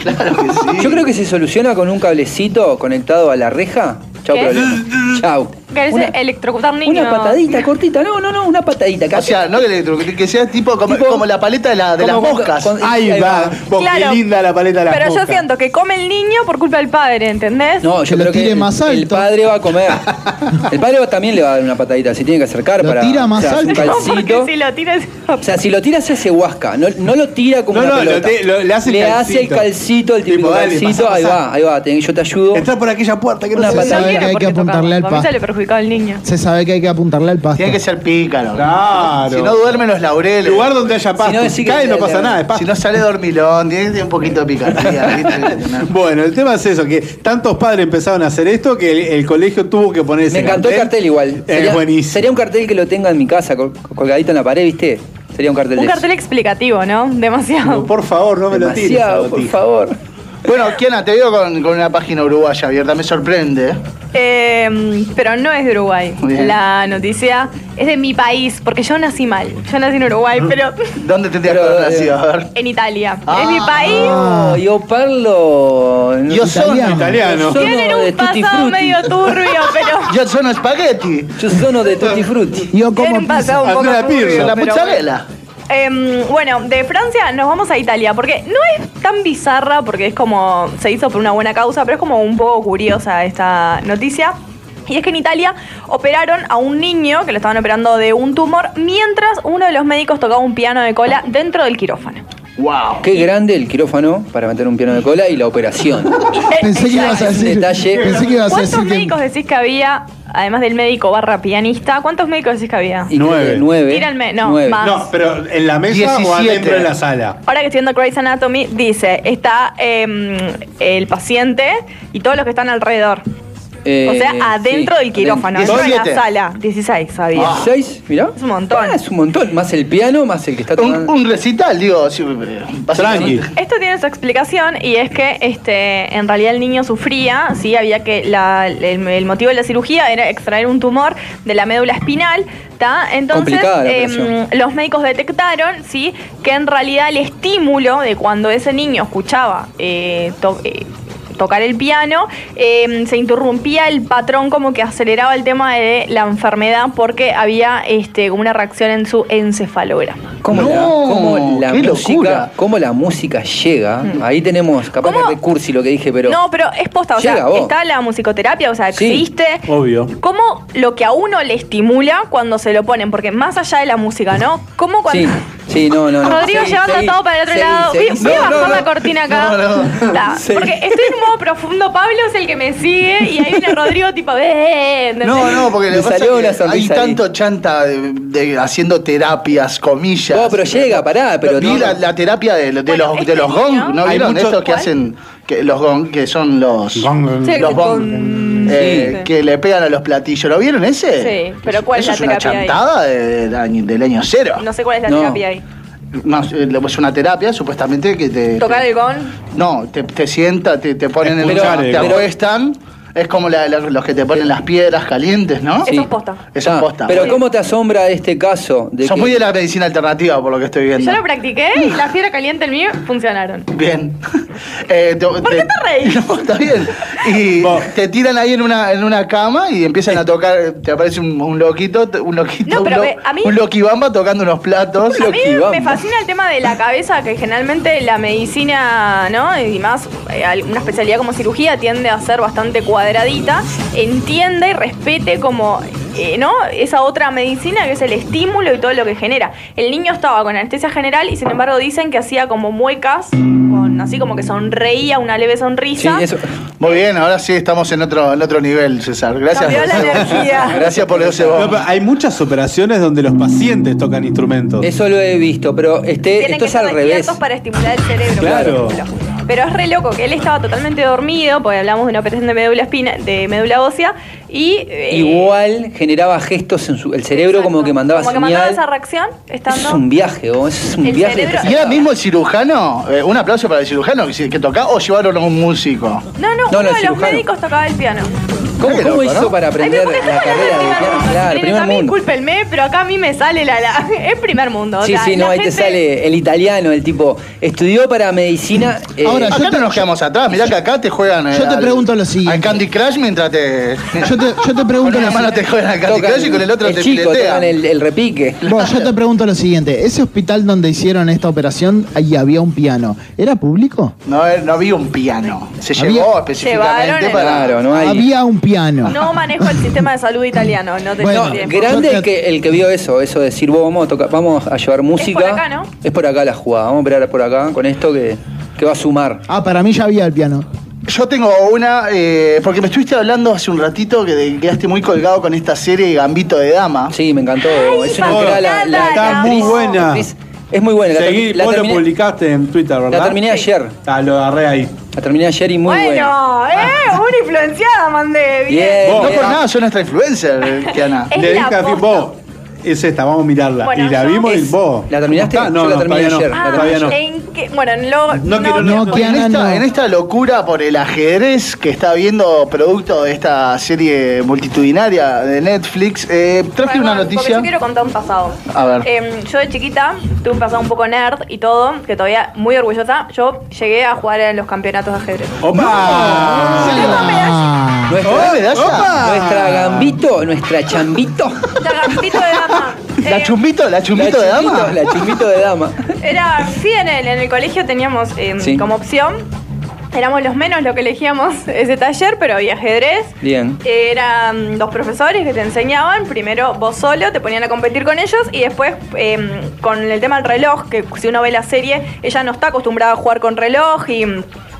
Claro, [LAUGHS] claro que sí. Yo creo que se soluciona con un cablecito conectado a la reja. Chau, ¿Qué? problema. Chau. Una- electrocutar niños. Una patadita cortita, no, no, no, una patadita. O sea, no que, le- que sea tipo como, Tipo- como la paleta de, la, de las moscas. cuando- Ahí Ahí va. va. Vos, Claro. qué linda la paleta de las Pero yo moscas. siento que come el niño por culpa del padre, ¿entendés? No, yo Que creo que tire el, más el alto. padre va a comer. [LAUGHS] El padre va- también le va a dar una patadita, se tiene que acercar Lo para. tira más o sea, alto. Un No, porque calcito. si lo tiras. O sea, si lo tira se hace huasca, no, no lo tira como No, una no, lo pelota. te- lo- le hace el hace el calcito. calcito, el típico Tipo, dale, calcito, pasa, ahí pasa. va, ahí va, yo te ayudo. Entra por aquella puerta que no Una se sabe que hay que apuntarle al Para perjudicado al niño. Se sabe que hay que apuntarle al pasto. Tiene que ser pícaro. Claro. Si no duermen los laureles. Lugar donde haya pasto. no, Si, que cae no pasa nada, es pasto. Si no sale dormilón, tiene, un poquito de picardía. [LAUGHS] Bueno, el tema es eso, que tantos padres empezaron a hacer esto que el, el colegio tuvo que poner ese Me encantó el cartel igual. Es buenísimo. sería un cartel que lo tenga en mi casa, col- colgadito en la pared, ¿viste? Sería un cartel Un de cartel explicativo, ¿no? Demasiado. Por favor, no me lo tires. Demasiado, por favor. Bueno, Kiana, te veo con, con una página uruguaya abierta, me sorprende. ¿eh? Eh, pero no es de Uruguay. Bien. La noticia es de mi país, porque yo nací mal. Yo nací en Uruguay, pero ¿Dónde tendrías que haber nacido? eh, A ver. en Italia. Ah. es mi país. Oh, yo parlo. Yo sono italiano. Tienen un tutti pasado frutti. medio turbio, [LAUGHS] pero. Yo sono spaghetti. Yo sono de tutti frutti. Yo Tienen como un pasado un poco turbio, La pero mozzarella. Em, bueno, de Francia nos vamos a Italia, porque no es tan bizarra, porque es como, se hizo por una buena causa, pero es como un poco curiosa esta noticia. Y es que en Italia operaron a un niño que lo estaban operando de un tumor mientras uno de los médicos tocaba un piano de cola dentro del quirófano. Wow. Qué grande el quirófano para meter un piano de cola y la operación. [LAUGHS] Pensé que ibas a decir. detalle. Pensé que ibas a ¿Cuántos decir que. médicos decís que había, además del médico barra pianista, cuántos médicos decís que había? Y Nueve. nueve. Tíranme, no, Nueve. más. No, pero en la mesa o 17. adentro de la sala. Ahora que estoy viendo Grey's Anatomy, dice, está em, el paciente y todos los que están alrededor. Eh, o sea, adentro sí, del quirófano, adentro. dentro de la 17. sala. 16 había. Ah. ¿Seis? Mirá. Es un montón. Ah, es un montón. Más el piano, más el que está Un, tomando. un recital, digo. eh, Tranqui. Esto tiene su explicación y es que este, en realidad el niño sufría, sí, había que la- el, el motivo de la cirugía era extraer un tumor de la médula espinal, ¿tá? Entonces em, los médicos detectaron, sí, que en realidad el estímulo de cuando ese niño escuchaba eh, to- eh, tocar el piano, eh, se interrumpía el patrón como que aceleraba el tema de la enfermedad porque había este, como una reacción en su encefalograma. ¿Cómo, la, No, cómo la qué música, cómo la música llega? Ahí tenemos, capaz ¿Cómo? que es de cursi lo que dije, pero. no, pero es posta, o Llega, sea, vos. está la musicoterapia, o sea, Sí. existe. Obvio. ¿Cómo lo que a uno le estimula cuando se lo ponen? Porque más allá de la música, ¿no? ¿Cómo cuando... Sí, sí, no, no. no. Rodrigo Seguí, llevando seguí, todo para el otro seguí, lado. seguí, Voy, a No, bajar no, la cortina acá. No, no. Ta, Sí. Porque estoy en modo profundo. Pablo es el que me sigue y ahí viene Rodrigo tipo, "Eh", ¿entendés? No, no, porque Le salió una hay sonrisa ahí. tanto chanta de, de- haciendo terapias, comillas. No, pero llega, pará, pero Vi no- la, la terapia de, de Bueno, los, este de los gong, ¿no Hay vieron mucho- estos que ¿Cuál? hacen que los gong, que son los Gong. Sí, los que gong, eh, sí. que le pegan a los platillos. ¿Lo vieron ese? Sí, pero ¿cuál es la es una terapia ahí? chantada de- del año, del año cero. No sé cuál es la No. terapia ahí. No, es una terapia supuestamente que te Tocar te- el gong. No, te, te sienta, te, te ponen en Escuchar, te pero- acuestan. Es como la- la- los que te ponen las piedras calientes, ¿no? Eso es posta. Eso Ah, es posta. Pero ¿cómo te asombra este caso? De Son que- muy de la medicina alternativa, por lo que estoy viendo. Yo lo practiqué y la fiera caliente en mí funcionaron. Bien. [LAUGHS] Eh, te- ¿Por qué te reís? [LAUGHS] No, está bien. Y te tiran ahí en una, en una cama y empiezan a tocar, te aparece un, un loquito, un loquito, No, pero un, lo- ve, a mí- un loquibamba tocando unos platos. A mí me fascina el tema de la cabeza, que generalmente la medicina, ¿no? Y más, eh, una especialidad como cirugía tiende a ser bastante cuadradita. Entienda y respete como, eh, ¿no? Esa otra medicina que es el estímulo y todo lo que genera. El niño estaba con anestesia general y sin embargo dicen que hacía como muecas, con, así como que sonreía, una leve Sí, sonrisa. eso. Muy bien, ahora sí estamos en otro, en otro nivel, César. Gracias. Cambió la energía. [LAUGHS] Gracias por ese No, hay muchas operaciones donde los pacientes tocan instrumentos. Eso lo he visto, pero este, Tienen esto que es al revés. para estimular el cerebro. Claro. Pero es re loco que él estaba totalmente dormido, porque hablamos de una operación de médula espina, de médula ósea, y eh, Igual generaba gestos en su. El cerebro como que mandaba como que mandaba esa reacción estando. Eso es un viaje, vos, eso es un El viaje. cerebro- ¿Y era mismo el cirujano? Eh, un aplauso para el cirujano que, que tocaba o llevaron a un músico. No, no, No, no, uno de los médicos tocaba el piano. ¿Cómo, cómo loco, hizo ¿no? para aprender Ay, pero la carrera de piano? Claro, Miren, primer a mí mundo. discúlpenme, pero acá a mí me sale la, la [LAUGHS] es primer mundo. o Sí, sea, sí, no, ahí te gente- sale el italiano, el tipo estudió para medicina. eh, Ahora, yo Acá te- no nos quedamos atrás. Mirá que acá te juegan. eh, Yo te al- pregunto lo siguiente. Al Candy Crush mientras te. Yo te, yo te Con pregunto una lo mano te siguiente. juegan al Candy tocan Crush y con el otro el te chico, filetean. tocan el, el repique. Yo te pregunto lo siguiente. Ese hospital donde hicieron esta operación, ahí había un piano. ¿Era público? No, eh, no había un piano. Se Había- llevó específicamente Llevaron para. Claro, no hay. Había un piano. No manejo el sistema de salud italiano, no te Bueno. Grande Yo el que, el que vio eso, eso de decir, vos vamos a, tocar, vamos a llevar música. por acá, ¿no? Es por acá la jugada, vamos a operar por acá con esto que, que va a sumar. Ah, para mí ya había el piano. Yo tengo una, eh, porque me estuviste hablando hace un ratito que te quedaste muy colgado con esta serie Gambito de Dama. Sí, me encantó. Ay, es una la, la está muy actriz- buena. actriz- es muy buena. La, Seguí, la vos lo terminé, publicaste en Twitter, ¿verdad? la terminé ayer. Ah, lo agarré ahí. La terminé ayer y muy buena. bueno, eh, una influenciada mandé, bien. Bien. No por nada, soy nuestra influencer, [LAUGHS] Kiana. Le dije a posta. vos, es esta, vamos a mirarla. Bueno, y la vimos y Es- vos. ¿la terminaste? No, Yo la no, terminé ayer. no. Ah, Todavía no. ¿en qué? Bueno, lo, No quiero- no, En Kiana, esta, no. en esta locura por el ajedrez que está viendo producto de esta serie multitudinaria de Netflix, eh, traje una noticia. Yo quiero contar un pasado. A ver. Em, yo de chiquita tuve un pasado un poco nerd y todo, que todavía muy orgullosa. Yo llegué a jugar en los campeonatos de ajedrez. ¡Opa! Nuestra, ¡Oh, medalla! nuestra gambito, nuestra chambito. Ya, Gambito de. [LAUGHS] ¿La Eh, chumbito? ¿La chumbito de dama? La chumbito de dama. [LAUGHS] Era, sí, en el, en el colegio teníamos Sí. como opción. Éramos los menos lo que elegíamos [LAUGHS] ese taller, pero había ajedrez. Bien. Eran dos profesores que te enseñaban. Primero vos solo, te ponían a competir con ellos. Y después, em, con el tema del reloj, que si uno ve la serie, ella no está acostumbrada a jugar con reloj. Y,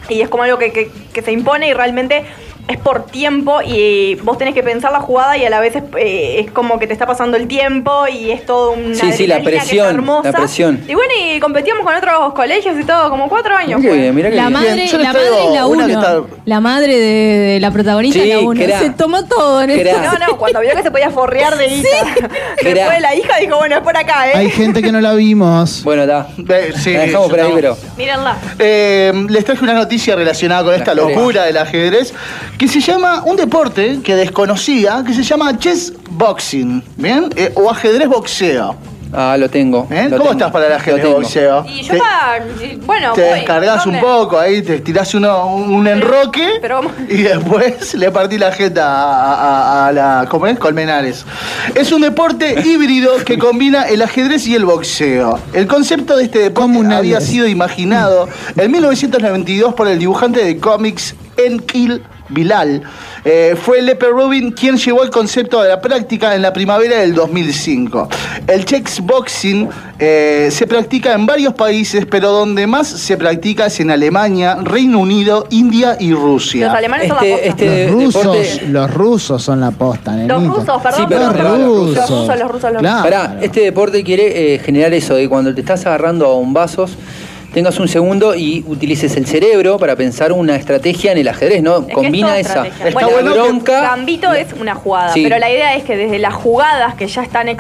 y es como algo que, que- que se impone y realmente es por tiempo. Y vos tenés que pensar la jugada y a la vez es, eh, es como que te está pasando el tiempo. Y es todo una. Sí, sí, la presión, hermosa. la presión. Y bueno, y competíamos con otros colegios y todo, como cuatro años. Bien, mirá que La bien. madre, la madre es la uno. está- La madre de, de la protagonista Sí, es la uno. Se tomó todo en esto. No, no, cuando vio que se podía forrear de guita. [LAUGHS] Después Era- la hija dijo, bueno, es por acá, ¿eh? hay gente que no la vimos. [LAUGHS] Bueno, está. Ve, sí, la dejamos por ahí, yo pero. Mírenla. Eh, les traje una noticia relacionada con esta locura del ajedrez que se llama un deporte que desconocía que se llama chess boxing, ¿bien? Eh, o ajedrez boxeo. Ah, lo tengo. ¿eh? lo ¿Cómo estás estás para el ajedrez boxeo? Y yo Te- pa- bueno, te voy. descargas un poco ahí, te tirás uno, un enroque pero ¿cómo? y después le partí la jeta a, a- a la ¿cómo es? Colmenares. Es un deporte [LAUGHS] híbrido que combina el ajedrez y el boxeo. El concepto de este deporte había sido imaginado en 1992 por el dibujante de cómics Enkil Bilal. Eh, fue Leper Rubin quien llevó el concepto a la práctica en la primavera del 2005. El chess boxing eh, se practica en varios países, pero donde más se practica es en Alemania, Reino Unido, India y Rusia. Los alemanes son la Este, posta. este los rusos, deporte. los rusos son la posta, Los rusos, perdón. Sí, pero Los perdón, rusos. Los rusos, los rusos, los Claro. Pará, este deporte quiere eh, generar eso, de cuando te estás agarrando a bombazos, tengas un segundo y utilices el cerebro para pensar una estrategia en el ajedrez, ¿no? Es que Combina es esa. Está Bueno, bueno que- bronca. Gambito es una jugada, Sí. pero la idea es que desde las jugadas que ya están, eh,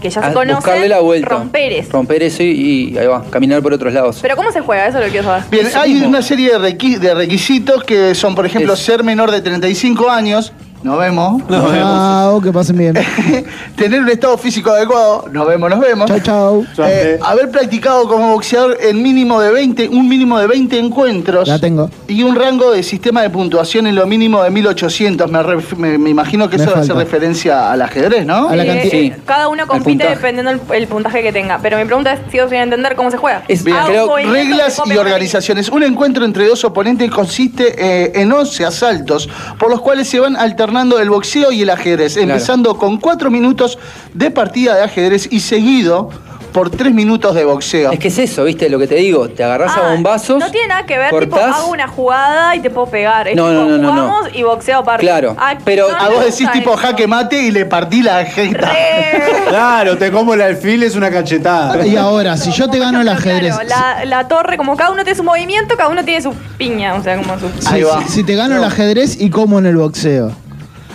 que ya a se conocen, buscarle la vuelta. romper eso. Romper eso y, y ahí va, caminar por otros lados. Pero ¿cómo se juega? Eso lo quiero saber. Bien, Eso hay mismo. una serie de, requi- de requisitos que son, por ejemplo, Es- ser menor de 35 años, nos vemos, Nos vemos. Chao, que pasen bien. [LAUGHS] tener un estado físico adecuado, nos vemos, nos vemos. Chao, chao. Eh, haber practicado como boxeador en mínimo de 20, un mínimo de 20 encuentros. La tengo. Y un rango de sistema de puntuación en lo mínimo de 1800. Me, ref- me- me imagino que Me eso hace falta. referencia al ajedrez, ¿no? A la Eh, cantidad- Sí. Cada uno compite dependiendo el, el puntaje que tenga. Pero mi pregunta es, sigo sin entender cómo se juega. Es- Bien, creo- reglas y organizaciones. Un encuentro entre dos oponentes consiste eh, en 11 asaltos, por los cuales se van alternando el boxeo y el ajedrez, empezando con 4 minutos de partida de ajedrez y seguido por 3 minutos de boxeo. Es que es eso, ¿viste? Lo que te digo, te agarrás Ah, a bombazos. No tiene nada que ver, tipo, cortás. hago una jugada y te puedo pegar. Es No, tipo, no, no, no, no. jugamos y boxeo aparte. Claro, Ah, pero- no, A vos decís tipo eso. jaque mate y le partí la jeta. Re- [LAUGHS] Claro, te como el alfil es una cachetada. Y ahora, si yo te gano el ajedrez. claro, la, la torre, como cada uno tiene su movimiento, cada uno tiene su piña, o sea, como su... Ahí va. Si, si te gano el ajedrez y como en el boxeo.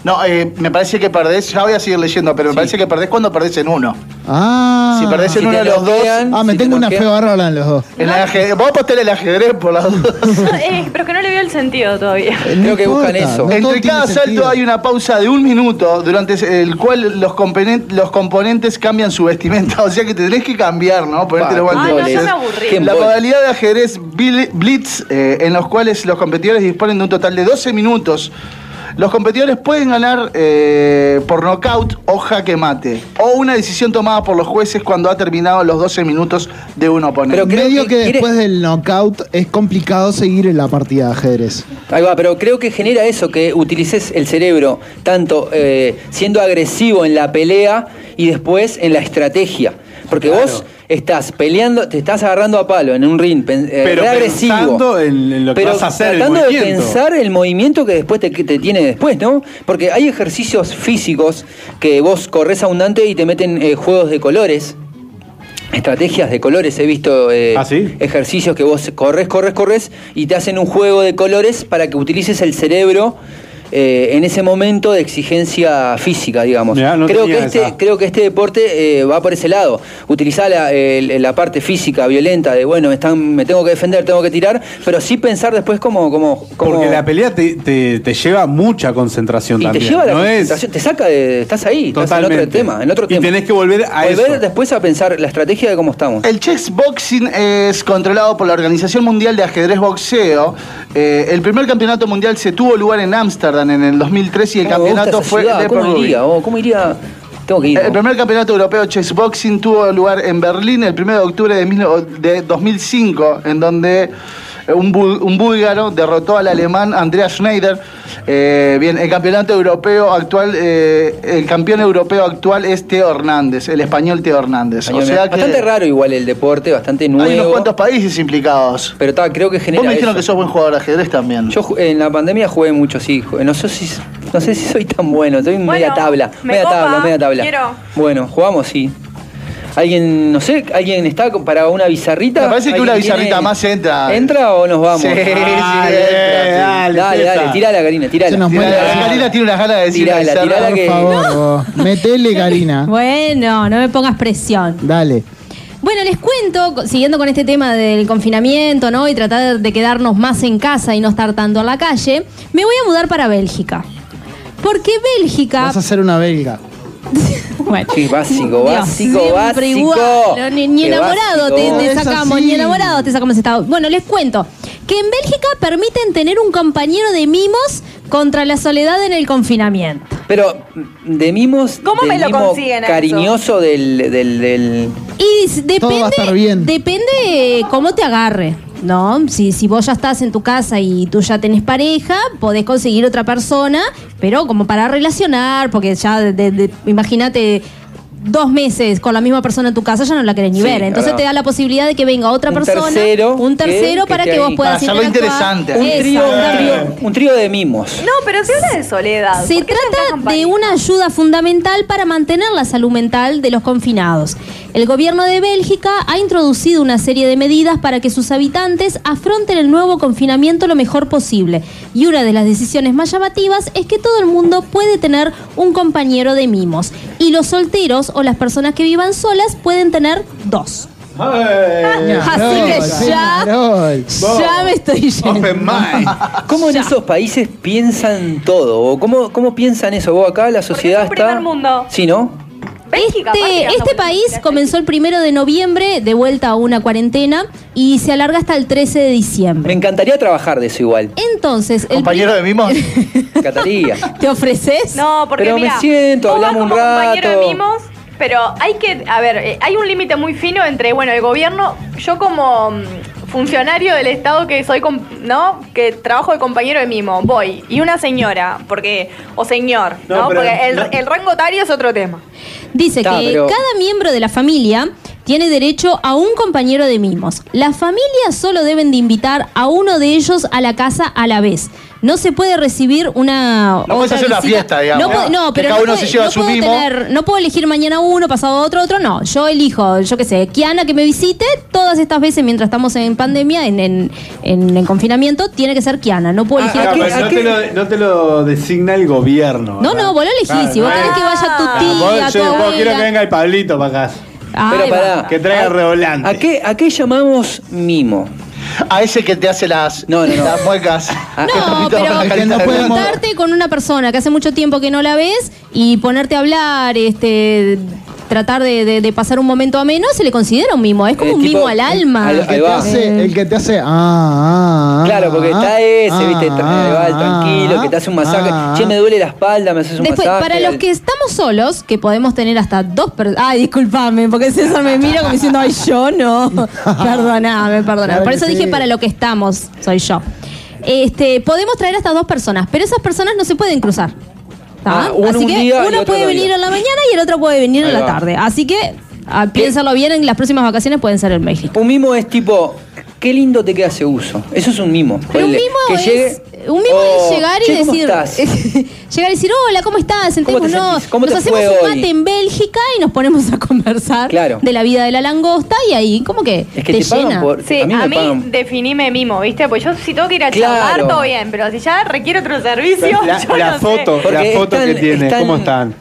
No, eh, me parece que perdés, ya voy a seguir leyendo, pero me parece que perdés cuando perdés en uno. Ah. Si perdés en Si uno de los dos, Ah, me si te tengo una bloquean- fe bárbara en los dos. en el ajedrez, vos apostar el ajedrez por las dos. [LAUGHS] Eh, pero que no le veo el sentido todavía. Eh, no Creo que buscan eso. no Entre cada sentido. salto hay una pausa de un minuto, durante el cual los, componen- los componentes cambian su vestimenta. [LAUGHS] O sea que te tenés que cambiar, ¿no? Ponerte los guantes. Ay, no, me aburrí. La modalidad de ajedrez Blitz, eh, en los cuales los competidores disponen de un total de 12 minutos. Los competidores pueden ganar eh, por nocaut o jaque mate, o una decisión tomada por los jueces cuando ha terminado los 12 minutos de un oponente. Pero creo Medio que que, quiere- después del knockout es complicado seguir en la partida de ajedrez. Ahí va, pero creo que genera eso, que utilices el cerebro tanto eh, siendo agresivo en la pelea y después en la estrategia. Porque vos estás peleando, te estás agarrando a palo en un ring, eh, Pero re agresivo. pensando en- lo que pero vas a hacer, el tratando de pensar el movimiento que después te, te tiene después, ¿no? Porque hay ejercicios físicos que vos corres abundante y te meten eh, juegos de colores. Estrategias de colores, he visto eh, ¿Ah, sí? ejercicios que vos corres, corres, corres y te hacen un juego de colores para que utilices el cerebro eh, en ese momento de exigencia física, digamos. No creo, que este, esa. creo que este deporte eh, va por ese lado. Utilizar la, el- la parte física, violenta, de bueno, me, están, me tengo que defender, tengo que tirar, pero sí pensar después como... como, como Porque la pelea te, te- te lleva mucha concentración y te también. lleva a la no es concentración, te saca de. Estás ahí, estás en Totalmente. otro tema, en otro Y tema. tenés que volver a Volver eso. después a pensar la estrategia de cómo estamos. El chess boxing es controlado por la Organización Mundial de Ajedrez Boxeo. Eh, el primer campeonato mundial se tuvo lugar en Ámsterdam en el 2003 y el ¿Cómo me gusta campeonato fue de ¿Cómo iría? Oh, ¿Cómo iría? Tengo que ir. El primer campeonato europeo chess boxing tuvo lugar en Berlín el 1 de octubre de, de 2005, en donde un, bul- un búlgaro derrotó al alemán Andreas Schneider. Eh, bien, el campeonato europeo actual, eh, el campeón europeo actual es Teo Hernández, el español Teo Hernández. O sea que bastante raro igual el deporte, bastante nuevo. hay unos cuantos países implicados. Pero ta, creo que genera Vos me dijeron eso. que sos buen jugador de ajedrez también. Yo en la pandemia jugué mucho, sí. No sé si, no sé si soy tan bueno, estoy media tabla. me Media copa, tabla, media tabla. quiero. Bueno, jugamos, sí. ¿Alguien, no sé, alguien está para una bizarrita? Me parece que una ¿Alguien bizarrita tiene- más entra. ¿Entra o nos vamos? Sí, sí, Dale, entra, dale, dale, Tessa. tirala, Karina, tirala. Nos Karina tiene unas ganas de decir Tirala, tirala Por que- favor, vos. Metele, Karina. [LAUGHS] Bueno, no me pongas presión. Dale. Bueno, les cuento, siguiendo con este tema del confinamiento, ¿no? Y tratar de quedarnos más en casa y no estar tanto en la calle, me voy a mudar para Bélgica. Porque Bélgica. Vas a ser una belga. [LAUGHS] Bueno, Sí, básico, Dios, básico, siempre básico. igual. Ni, enamorado te, básico. te Es sacamos, ni enamorado te sacamos estado. Bueno, les cuento que en Bélgica permiten tener un compañero de mimos contra la soledad en el confinamiento. Pero de mimos. ¿Cómo del me lo mimo consiguen a eso? Cariñoso del, del, del- Y depende, Todo va a estar bien. depende cómo te agarre, ¿no? Si, si vos ya estás en tu casa y tú ya tenés pareja, podés conseguir otra persona, pero como para relacionar, porque ya, de- de- imagínate dos meses con la misma persona en tu casa, ya no la querés ni Sí, ver. Entonces claro. te da la posibilidad de que venga otra Un persona, tercero un tercero que para que vos puedas hacerlo interactuar. interesante. un, trío, un, trío, un trío de mimos. No, pero se habla de soledad. Se ¿Por qué se encajan trata de una ayuda fundamental para mantener la salud mental de los confinados. El gobierno de Bélgica ha introducido una serie de medidas para que sus habitantes afronten el nuevo confinamiento lo mejor posible. Y una de las decisiones más llamativas es que todo el mundo puede tener un compañero de mimos. Y los solteros o las personas que vivan solas pueden tener dos. Así que ya, ya me estoy yendo. Open mind. ¿Cómo en esos países piensan todo? ¿O cómo, ¿Cómo piensan eso? ¿Vos acá la sociedad es un está. primer mundo. Sí, ¿no? Este, este país comenzó el primero de noviembre, de vuelta a una cuarentena, y se alarga hasta el 13 de Me diciembre. encantaría trabajar de eso igual. Entonces, el Compañero de mimos. Me encantaría. [LAUGHS] ¿te ofreces? No, porque Pero me siento, hablamos un como compañero rato. de mimos, pero hay que, a ver, eh, hay un límite muy fino entre, bueno, el gobierno, yo como mm, funcionario del Estado que soy, com- ¿no? Que trabajo de compañero de mimo, voy, y una señora, porque, o señor, No, porque el, no. el rango etario es otro tema. Dice que pero- cada miembro de la familia tiene derecho a un compañero de mimos. Las familias solo deben de invitar a uno de ellos a la casa a la vez. No se puede recibir una. No puedes hacer una fiesta, digamos. No, puedo- no, pero cada no uno puede- se lleva no su puedo mimo. tener- no puedo elegir mañana uno, pasado otro, otro. No, yo elijo, yo qué sé, Kiana que me visite todas estas veces mientras estamos en pandemia, en, en, en- en confinamiento, tiene que ser Kiana. No puedo elegir Ah, pero no, persona. te lo, no te lo designa el gobierno. No, no, vos lo elegís. Si vos querés que vaya tu Ah, tía, vos- tu yo- vos quiero que venga el Pablito para acá. Ahí Pero va. pará. Que traiga ¿a- revolante. ¿A qué, ¿A qué llamamos mimo? A ese que te hace las, No, no, no. las muecas. [LAUGHS] Ah, No, pero no juntarte con una persona que hace mucho tiempo que no la ves y ponerte a hablar, este tratar de, de- de pasar un momento ameno, se le considera un mimo. Es como un tipo, mimo al alma. al- El que, Ahí te va. hace, el que te hace. Ah, ah, ah, Claro, porque está ese, viste, ah, va el tranquilo, ah, que te hace un masaje. ah, che, me duele la espalda, me haces un Después, masaje. para los que estamos solos, que podemos tener hasta dos personas. Ay, disculpame, porque César me mira como diciendo, ay, yo no. [LAUGHS] perdoname, perdoname. Claro Por que eso sí. dije para lo que estamos, soy yo. Este, podemos traer hasta dos personas, pero esas personas no se pueden cruzar. Ah, uno Así un que día y uno otro puede otro venir día. en la mañana y el otro puede venir Ahí en la va. tarde. Así que ah, piénsalo bien, en las próximas vacaciones pueden ser en México. Un mimo es tipo, qué lindo te queda ese uso. Eso es un mimo. Pero un mimo, que es, llegue- un mimo Oh, es llegar y che, ¿cómo decir. estás? [LAUGHS] llegar y decir, hola, ¿cómo estás? ¿Cómo te Sentémonos. sentís? ¿Cómo nos te hacemos fue un hoy? mate en Bélgica y nos ponemos a conversar Claro. de la vida de la langosta y ahí como que, Es que te, te pagan llena. por- Sí, A mí a mí pagan- definime mimo, ¿viste? Pues yo si tengo que ir a Claro. charlar, todo bien, pero si ya requiere otro servicio, La, [LAUGHS] yo la no foto, sé. Porque la foto están- que tiene, están- ¿cómo están?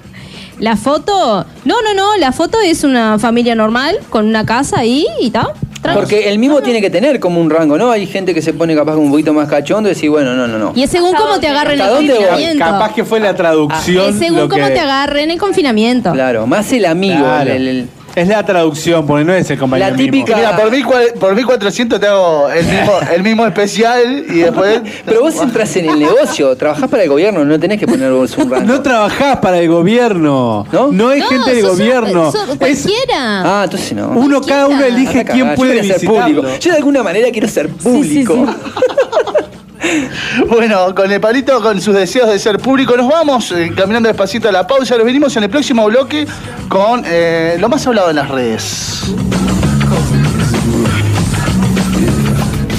La foto, no, no, no, la foto es una familia normal con una casa ahí y tal. Porque el mimo tiene que tener como un rango, ¿no? Hay gente que se pone capaz un poquito más cachondo y decir, bueno, no, no, no. Y es según ¿Hasta cómo te agarren el ¿Hasta dónde voy? confinamiento. Capaz que fue la traducción. es según lo cómo que- te agarren el confinamiento. Claro, más el amigo. Claro. el- el- Es la traducción, porque no es el compañero La típica- Mira, por, mil, cua- por 1400 te hago el mismo, [LAUGHS] el mismo especial y después. [LAUGHS] Pero vos entras en el negocio, trabajás para el gobierno, no tenés que poner vos un rango. No trabajás para el gobierno. ¿No? No, es No, gente un- gobierno. Es- cualquiera. Ah, entonces no. uno, cada uno elige quién puede ser público. Yo de alguna manera quiero ser público. [LAUGHS] [LAUGHS] Bueno, con el palito, con sus deseos de ser público, nos vamos eh, caminando despacito a la pausa. Los venimos en el próximo bloque con eh, lo más hablado en las redes.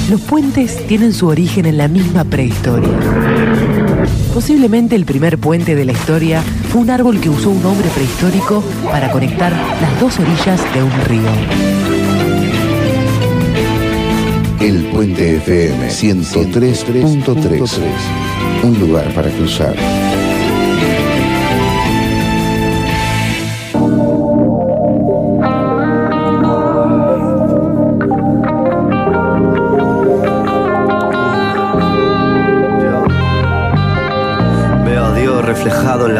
Los puentes tienen su origen en la misma prehistoria. Posiblemente el primer puente de la historia fue un árbol que usó un hombre prehistórico para conectar las dos orillas de un río. El Puente FM 103.3. Un lugar para cruzar.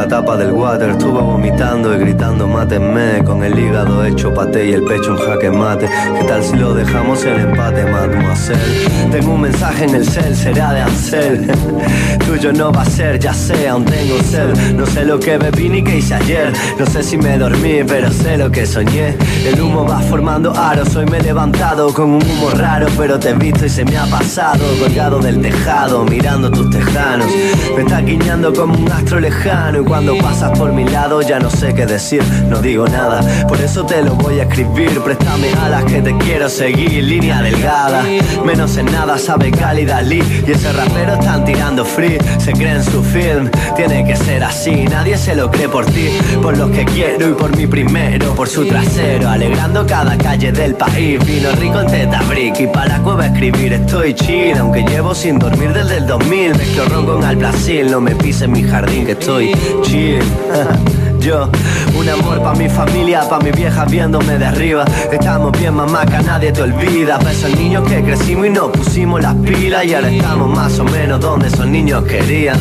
La tapa del water. Estuve vomitando y gritando, mátenme. Con el hígado hecho paté y el pecho en jaque mate. ¿Qué tal si lo dejamos en empate, mademoiselle? Tengo un mensaje en el cel, será de Ansel. [LAUGHS] Tuyo no va a ser, ya sé, aún tengo sed. No sé lo que bebí ni que hice ayer. No sé si me dormí, pero sé lo que soñé. El humo va formando aros. Hoy me he levantado con un humo raro, pero te he visto y se me ha pasado. Colgado del tejado, mirando tus tejanos. Me está guiñando como un astro lejano. Cuando pasas por mi lado, ya no sé qué decir. No digo nada, por eso te lo voy a escribir. Préstame alas que te quiero seguir. Línea delgada, menos en nada sabe cálida Lee. Y ese rapero están tirando free. Se cree en su film, tiene que ser así. Nadie se lo cree por ti, por los que quiero y por mi primero, por su trasero. Alegrando cada calle del país. Vino rico en teta brick y para la cueva escribir. Estoy chill, aunque llevo sin dormir desde el 2000. Mezclo ron con al Brasil, no me pise en mi jardín que estoy [LAUGHS] Yo, un amor pa' mi familia, pa' mi vieja viéndome de arriba. Estamos bien, mamá, que nadie te olvida. Pa' esos niños que crecimos y nos pusimos las pilas. Y ahora estamos más o menos donde esos niños querían.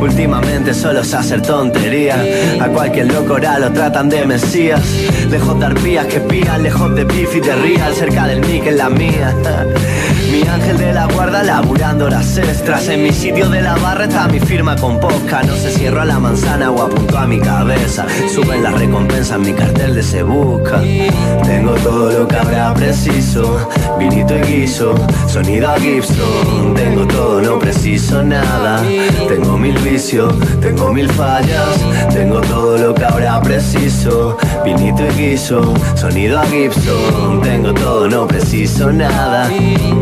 Últimamente solo se hacer tontería. A cualquier loco ahora lo tratan de mesías. Lejos de arpías que pían, lejos de beef y de real. Cerca del mic en la mía. [LAUGHS] Mi ángel de la guarda laburando las extras. En mi sitio de la barra está mi firma con posca. No se cierro a la manzana o apunto a mi cabeza. Suben las recompensas, mi cartel de se busca. Tengo todo lo que habrá preciso. Vinito y guiso, sonido a Gibson. Tengo todo, no preciso nada. Tengo mil vicios, tengo mil fallas. Tengo todo lo que habrá preciso. Vinito y guiso, sonido a Gibson. Tengo todo, no preciso nada.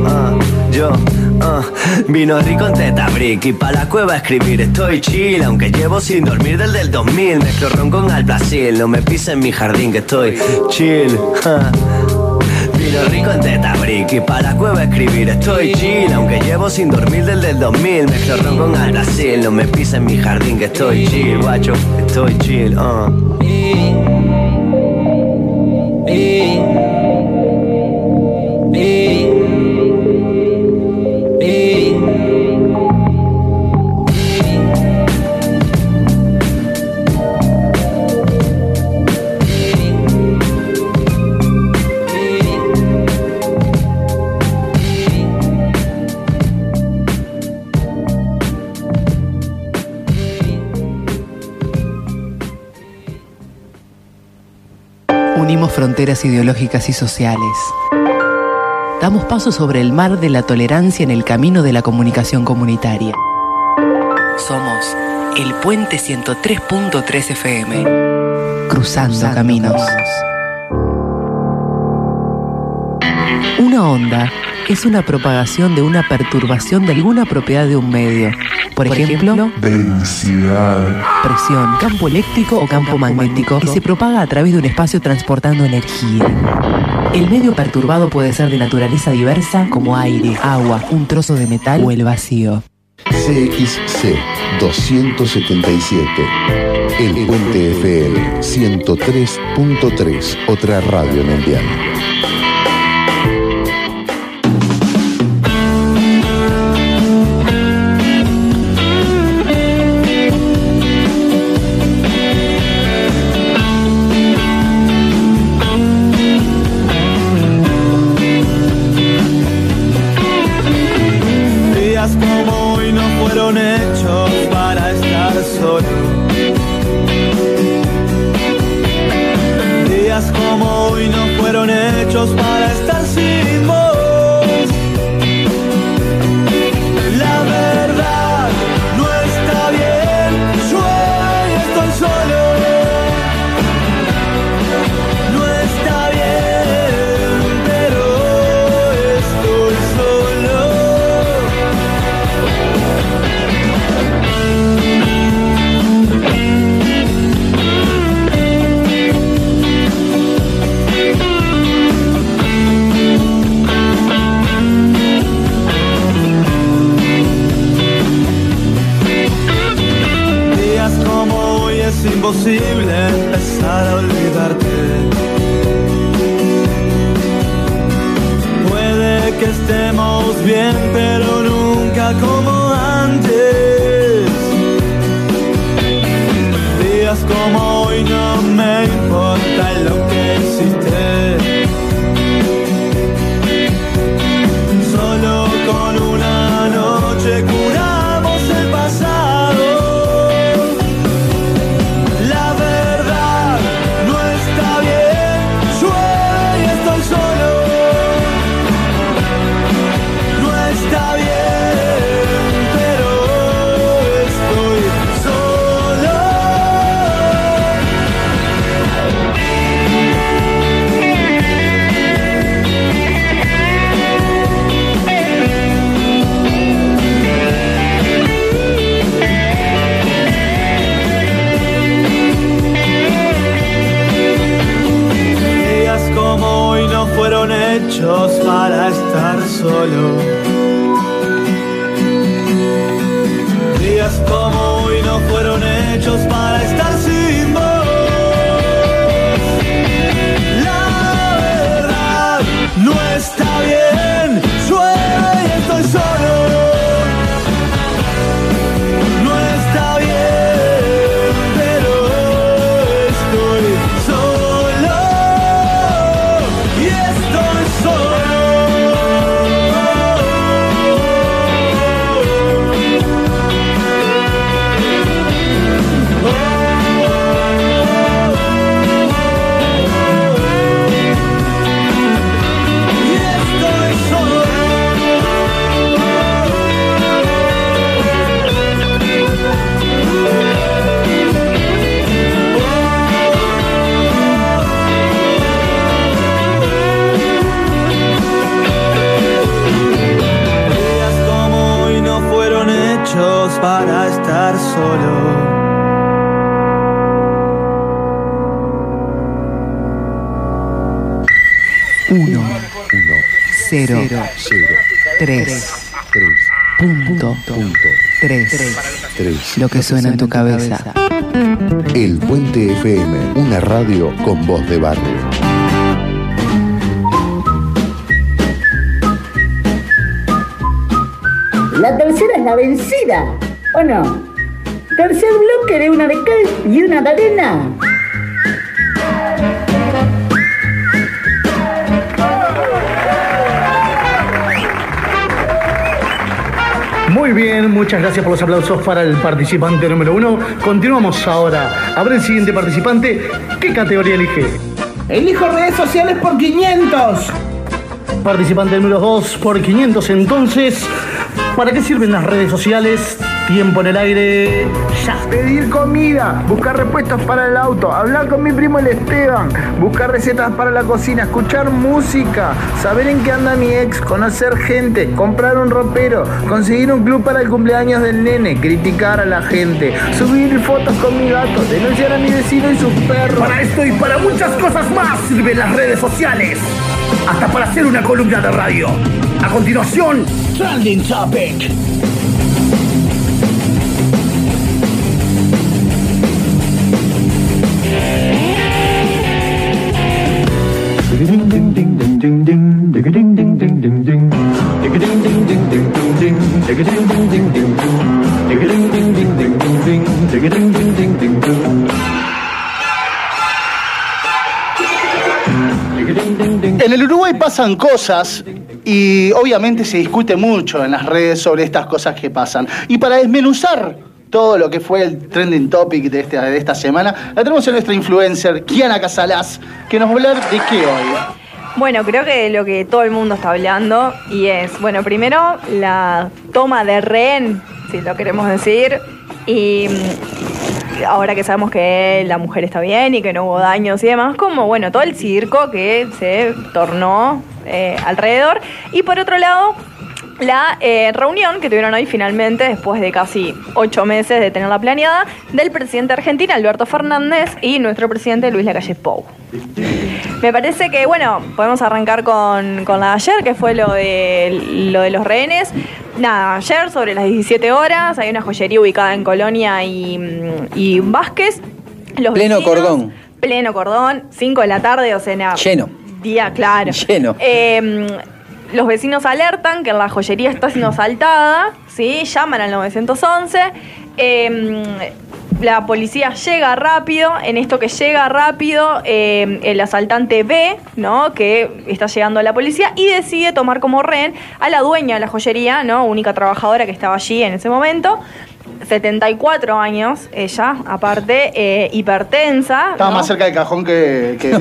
Ah, yo. ah, vino rico en teta brick y pa' la cueva escribir estoy chill Aunque llevo sin dormir desde el 2000 Mezclo ron con al Brasil No me pise en mi jardín que estoy chill ah. Vino rico en teta brick y pa' la cueva escribir estoy chill Aunque llevo sin dormir desde el 2000 Mezclo ron con al Brasil No me pise en mi jardín que estoy chill Guacho, estoy chill ah. Unimos fronteras ideológicas y sociales. Damos paso sobre el mar de la tolerancia en el camino de la comunicación comunitaria. Somos el Puente 103.3 FM. Cruzando, caminos. Una onda es una propagación de una perturbación de alguna propiedad de un medio. Por, ejemplo, Densidad. presión, campo eléctrico o campo magnético, que se propaga a través de un espacio transportando energía. El medio perturbado puede ser de naturaleza diversa como aire, agua, un trozo de metal o el vacío. CXC 277. El Puente FM 103.3. Otra radio mundial. Días Como hoy no me importa lo que hiciste. Solo. Solo. Uno, cero, tres, punto, tres, lo que suena en tu cabeza. El Puente FM, una radio con voz de barrio. La tercera es la vencida, ¿o no? Tercer bloque de una de cal y una de arena. Muy bien, muchas gracias por los aplausos para el participante número uno. Continuamos ahora. A ver el siguiente participante. ¿Qué categoría elige? Elijo redes sociales por 500. Participante número 2 por 500 entonces. ¿Para qué sirven las redes sociales? Tiempo en el aire. Ya. Pedir comida, buscar repuestos para el auto, hablar con mi primo el Esteban, buscar recetas para la cocina, escuchar música, saber en qué anda mi ex, conocer gente, comprar un ropero, conseguir un club para el cumpleaños del nene, criticar a la gente, subir fotos con mi gato, denunciar a mi vecino y sus perros. Para esto y para muchas cosas más sirven las redes sociales. Hasta para hacer una columna de radio. A continuación, Trending Topic. En el Uruguay pasan cosas y obviamente se discute mucho en las redes sobre estas cosas que pasan. Y para desmenuzar todo lo que fue el trending topic de, este- de esta semana, la tenemos a nuestra influencer, Kiana Casalás, que nos va a hablar de qué hoy. Bueno, creo que lo que todo el mundo está hablando y es, bueno, primero la toma de rehén, si lo queremos decir, y mm, ahora que sabemos que la mujer está bien y que no hubo daños y demás, como, bueno, todo el circo que se tornó eh, alrededor. Y por otro lado, la eh, reunión que tuvieron hoy finalmente, después de casi ocho meses de tenerla planeada, del presidente argentino Alberto Fernández y nuestro presidente Luis Lacalle Pou. Me parece que, bueno, podemos arrancar con, con la de ayer, que fue lo de, lo de los rehenes. Nada, ayer sobre las 17 horas hay una joyería ubicada en Colonia y, y Vázquez. Los Pleno vecinos- cordón. Pleno cordón, 5 de la tarde, o sea, nada, Lleno. Día, claro. Lleno. Eh, los vecinos alertan que la joyería está siendo asaltada, ¿sí? Llaman al 911. Eh, la policía llega rápido, en esto que llega rápido, eh, el asaltante ve, ¿no? Que está llegando a la policía y decide tomar como rehén a la dueña de la joyería, ¿no? Única trabajadora que estaba allí en ese momento. 74 años, ella, aparte, eh, hipertensa. Estaba ¿no? más cerca del cajón que, que,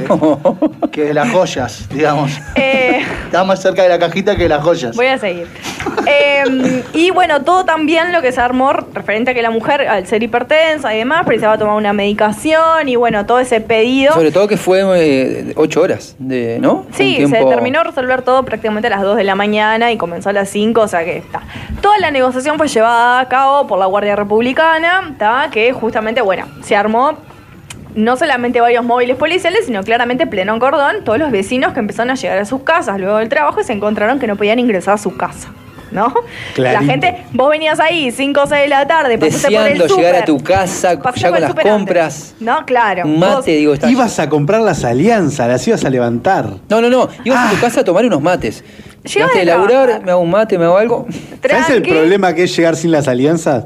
[LAUGHS] que de las joyas, digamos. Eh, Estaba más cerca de la cajita que de las joyas. Voy a seguir. Eh, y bueno, todo también lo que se armó referente a que la mujer, al ser hipertensa y demás, precisaba tomar una medicación y bueno, todo ese pedido. Sobre todo que fue eh, ocho horas, de, ¿no? Sí, se terminó de resolver todo prácticamente a las 2 de la mañana y comenzó a las 5, o sea que está. Toda la negociación fue llevada a cabo por la Guardia Republicana, ¿está? que justamente, bueno, se armó no solamente varios móviles policiales, sino claramente pleno cordón, todos los vecinos que empezaron a llegar a sus casas luego del trabajo y se encontraron que no podían ingresar a su casa. ¿No? Clarito. La gente, vos venías ahí 5 o 6 de la tarde, pasaste por el Deseando llegar a tu casa ya con las antes. compras. No, claro. Vos- mate, digo, está- Ibas a comprar las alianzas, las ibas a levantar. No, no, no. Ibas a tu casa a tomar unos mates. Llegaste de laburar, me hago un mate, me hago algo. ¿Sabes el problema que es llegar sin las alianzas?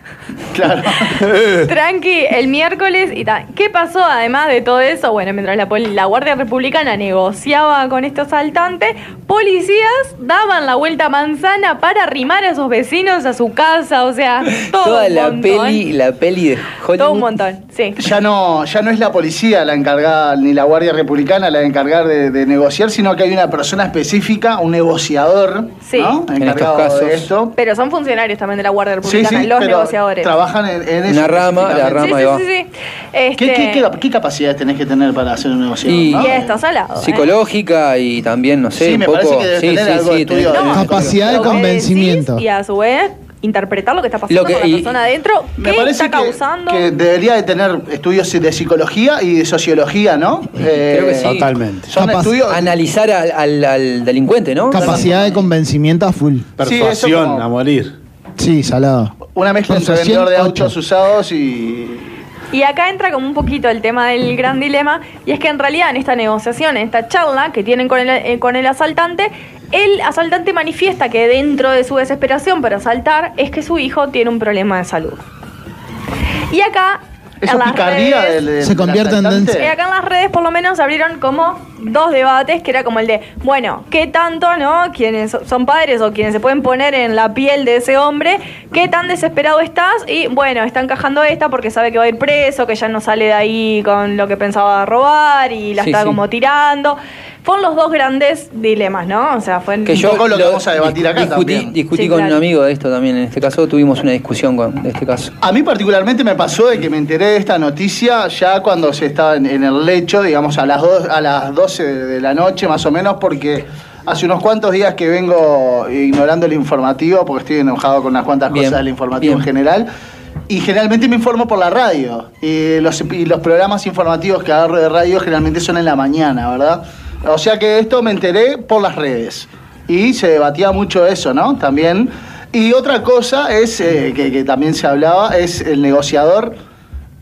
[LAUGHS] Claro. [LAUGHS] Tranqui, el miércoles y tal. ¿Qué pasó además de todo eso? Bueno, mientras la, Guardia Republicana negociaba con estos asaltantes, policías daban la vuelta a manzana para arrimar a esos vecinos a su casa, o sea, [LAUGHS] todo Toda un la montón. peli, la peli de Hollywood. Todo un montón, sí. Ya no, ya no es la policía la encargada, ni la Guardia Republicana la encargada de, de negociar, sino que hay una persona específica, un negociador, Sí. ¿no? En estos casos. de esto. Pero son funcionarios también de la Guardia Republicana, sí, los pero trabajan en, en eso. Una rama, la rama, sí, sí, sí, sí. ¿Qué, Este, qué, qué- qué capacidades tenés que tener para hacer un negociador? Y- no? Y estás al lado. ¿eh? Psicológica y también, no sé, Sí, un me poco. parece que debe sí, tener sí, algo de sí, estudio tenés- de- Capacidad de convencimiento. Y a su vez, interpretar lo que está pasando Lo que- con la y- persona adentro, Me qué parece está que, causando. que debería de tener estudios de psicología y de sociología, ¿no? Eh, Creo que sí. Totalmente. Son estudios. Analizar al, al- al delincuente, ¿no? Capacidad de convencimiento a full. Persuasión como- a morir. Sí, salado. Una mezcla entre vendedor de ocho. autos usados y. Y acá entra como un poquito el tema del gran dilema, y es que en realidad en esta negociación, en esta charla que tienen con el, eh, con el asaltante, el asaltante manifiesta que dentro de su desesperación para asaltar es que su hijo tiene un problema de salud. Y acá... Eso en del, del- Se convierte en densa. y acá en las redes por lo menos abrieron como dos debates, que era como el de, bueno, ¿qué tanto, no? Quienes son padres o quienes se pueden poner en la piel de ese hombre, ¿qué tan desesperado estás? Y bueno, está encajando esta porque sabe que va a ir preso, que ya no sale de ahí con lo que pensaba robar y la Sí, está sí. como tirando. Fueron los dos grandes dilemas, ¿no? O sea, fue Que yo poco lo que vamos a debatir acá discutí, también. discutí Sí, con claro. un amigo de esto también. En este caso tuvimos una discusión con de este caso. A mí particularmente me pasó de que me enteré de esta noticia ya cuando se estaba en, en el lecho, digamos a las, dos, a las 12 de la noche más o menos, porque hace unos cuantos días que vengo ignorando el informativo, porque estoy enojado con unas cuantas Bien, cosas del informativo bien. en general. Y generalmente me informo por la radio. Y los, y los programas informativos que agarro de radio generalmente son en la mañana, ¿verdad? O sea que esto me enteré por las redes. Y se debatía mucho eso, ¿no? También. Y otra cosa es, eh, que, que también se hablaba, es el negociador,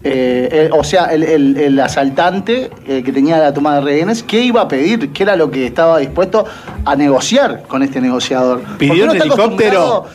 eh, el- o sea, el, el- el asaltante eh, que tenía la toma de rehenes, ¿qué iba a pedir? ¿Qué era lo que estaba dispuesto a negociar con este negociador? ¿Pidió un helicóptero?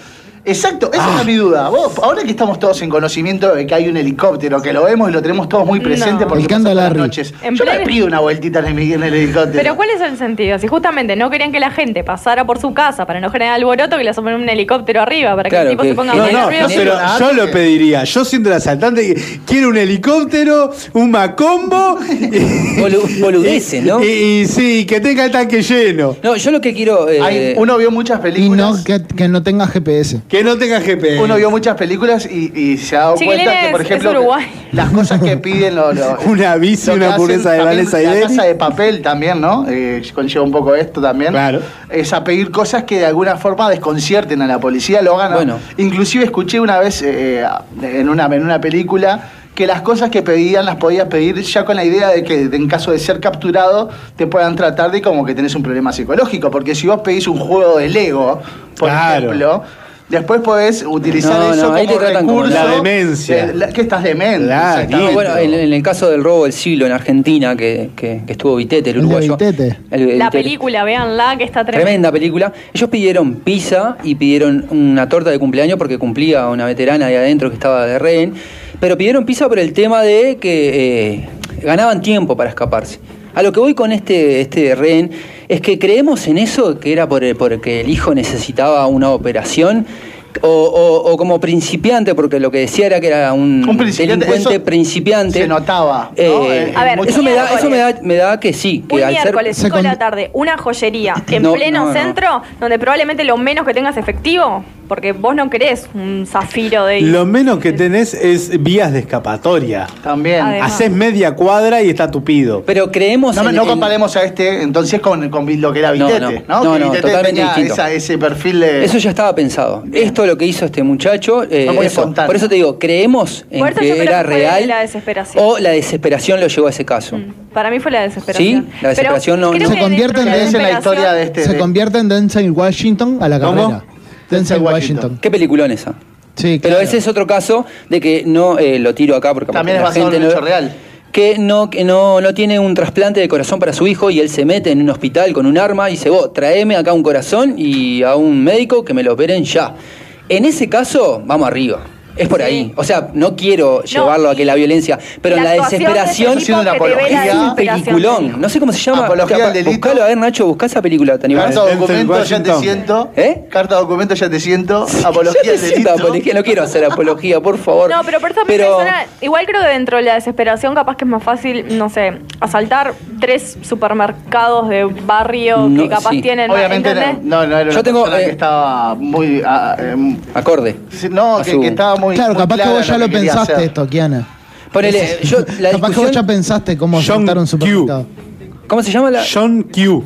Exacto, esa es mi duda. Vos, ahora que estamos todos en conocimiento de que hay un helicóptero, que lo vemos y lo tenemos todos muy presente No. porque pasa las noches. En Yo me pleno- pido una vueltita en el, en el helicóptero. Pero ¿cuál es el sentido? Si justamente no querían que la gente pasara por su casa para no generar alboroto, que le asomen un helicóptero arriba para que el tipo que- se ponga a No, no, ruido. pero yo lo pediría. Yo siendo el asaltante, quiero un helicóptero, un macombo. [LAUGHS] Bolu- boludeces, ¿no? Y, y sí, que tenga el tanque lleno. No, yo lo que quiero. eh, Hay- uno vio muchas Y películas. no que, que no tenga GPS. Que no tenga GPS. Uno vio muchas películas y, y se ha dado Chiquilines, cuenta que, por ejemplo, las cosas que piden lo- lo- [LAUGHS] Una bici, lo que una hamburguesa de también Vanessa y La casa de papel también, ¿no? Eh, conlleva un poco esto también. Claro. Es a pedir cosas que de alguna forma desconcierten a la policía, lo hagan. Bueno. Inclusive escuché una vez eh, en, una, en una película que las cosas que pedían las podías pedir ya con la idea de que en caso de ser capturado te puedan tratar de como que tenés un problema psicológico. Porque si vos pedís un juego de Lego, por Claro. ejemplo, después podés utilizar No, eso no, ahí como recurso. la demencia. de la- que estás demente. Claro. No, bueno, en, en el caso del robo del siglo en Argentina, que, que- que estuvo Vitete, el El uruguayo. Vitete. El- el La película, véanla, que está tremenda. Tremenda película. Ellos pidieron pizza y pidieron una torta de cumpleaños porque cumplía una veterana de adentro que estaba de rehén. Pero pidieron pizza por el tema de que eh, ganaban tiempo para escaparse. A lo que voy con este, este rehén es que creemos en eso, que era por, porque el hijo necesitaba una operación. O, o- o como principiante, porque lo que decía era que era un, Un principiante, delincuente principiante. se notaba, ¿no? Eh, En- A ver, eso, me da, eso me, da, me da que sí, que Un al ser miércoles, Se 5 de la tarde, una joyería [LAUGHS] en No, pleno no, no. centro, donde probablemente lo menos que tengas efectivo, porque vos no querés un zafiro de Lo menos que tenés es vías de escapatoria. También. Además. Haces media cuadra y está tupido. Pero creemos No, en- no en- comparemos a este entonces con, con lo que era No, Vitete, no. ¿no? No, que no, Vitete totalmente distinto. esa- ese perfil de. Eso ya estaba pensado. Esto lo que hizo este muchacho, eh, eso. por eso te digo, creemos en que era que real la desesperación. o la desesperación lo llevó a ese caso. Para mí fue la desesperación. Sí, la desesperación Pero no- Se convierte en- la historia de este. Se de- convierte en Denzel Washington a la ¿Cómo? carrera. Denzel Washington. Qué peliculón esa. Sí, Pero ese es otro caso de que no eh, lo tiro acá porque También es basado en no- real. que no que no, no tiene un trasplante de corazón para su hijo y él se mete en un hospital con un arma y dice, vos, traeme acá un corazón y a un médico que me lo operen ya. En ese caso, vamos arriba. Es por Sí. ahí. O sea, no quiero llevarlo a que la violencia, pero La la, de desesperación Haciendo una apología. es un del peliculón. No sé cómo se llama. Apología al delito. Buscalo, a ver, Nacho, buscá esa película, ¿te? Carta documento, ya te siento. ¿Eh? Carta documento, ya te siento. Apología te siento delito. apología, no quiero hacer apología, por favor. No, pero personalmente Pero- suena- igual creo que dentro de la desesperación capaz que es más fácil, no sé, asaltar tres supermercados de barrio No, que capaz sí. tienen... Obviamente ¿entendés? no, no era una Yo tengo, persona eh, que estaba muy. ah, em, Acorde. no, que, su- que estaba muy. Claro, muy capaz que vos ya lo que pensaste hacer. esto, Kiana. Ponele, yo, la [LAUGHS] capaz que vos ya pensaste cómo John saltar un Q. ¿Cómo se llama la? John Q.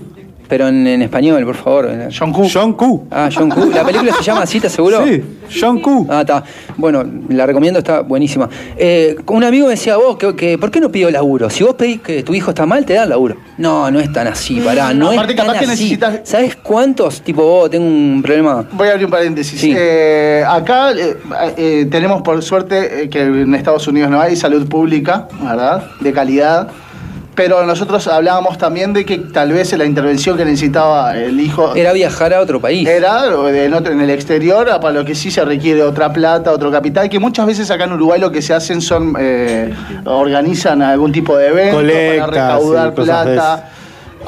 Pero en, en español, por favor. John Q. John Q. Ah, John Q. ¿La película se llama así, te seguro? Sí, John Q. Ah, está. Bueno, la recomiendo, está buenísima. Eh, un amigo me decía, vos, que, que, ¿por qué no pido laburo? Si vos pedís que tu hijo está mal, te dan laburo. No, no es tan así, pará, no, Aparte, es tan capaz que así. necesitas- ¿Sabes cuántos? Tipo, vos, tengo un problema. Voy a abrir un paréntesis. Sí. Eh, acá eh, eh, tenemos por suerte eh, que en Estados Unidos no hay salud pública, ¿verdad? De calidad. Pero nosotros hablábamos también de que tal vez la intervención que necesitaba el hijo Era viajar a otro país. era en, otro- en el exterior, para lo que sí se requiere otra plata, otro capital, que muchas veces acá en Uruguay lo que se hacen son, eh, organizan algún tipo de evento para recaudar y cosas de plata.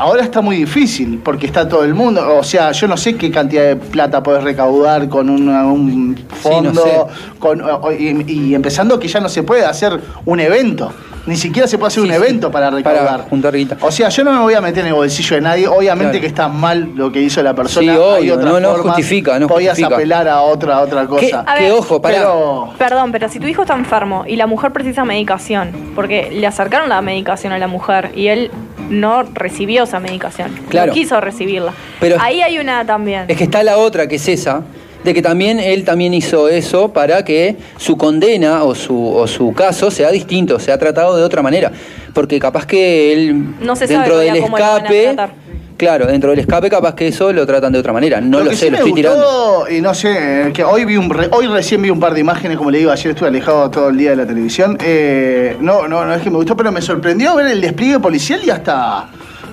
Ahora está muy difícil porque está todo el mundo. O sea, yo no sé qué cantidad de plata podés recaudar con una- un fondo. sé. con, o- y, y empezando que ya no se puede hacer un evento. Ni siquiera se puede hacer Sí, un sí. evento para recaudar. Para juntar guita. O sea, yo no me voy a meter en el bolsillo de nadie. Obviamente Claro. que está mal lo que hizo la persona. Sí, obvio, Hay otras no- no formas. justifica, no Podías justifica. apelar a otra, a otra cosa. Ver, ojo, pará. Pero Perdón, pero si tu hijo está enfermo y la mujer precisa medicación, porque le acercaron la medicación a la mujer y él no recibió esa medicación, Claro. no quiso recibirla. Pero- Ahí hay una también. Es que está la otra, que es esa, de que también él también hizo eso para que su condena o su, o su caso sea distinto, sea tratado de otra manera. Porque capaz que él, No se sabe dentro todavía del escape. Claro, dentro del escape capaz que eso lo tratan de otra manera. No lo, que sé, sí lo me estoy tirando. y no sé, que hoy vi un re- hoy recién vi un par de imágenes, como le digo, ayer estuve alejado todo el día de la televisión. Eh, no, no, no es que me gustó, pero me sorprendió ver el despliegue policial y hasta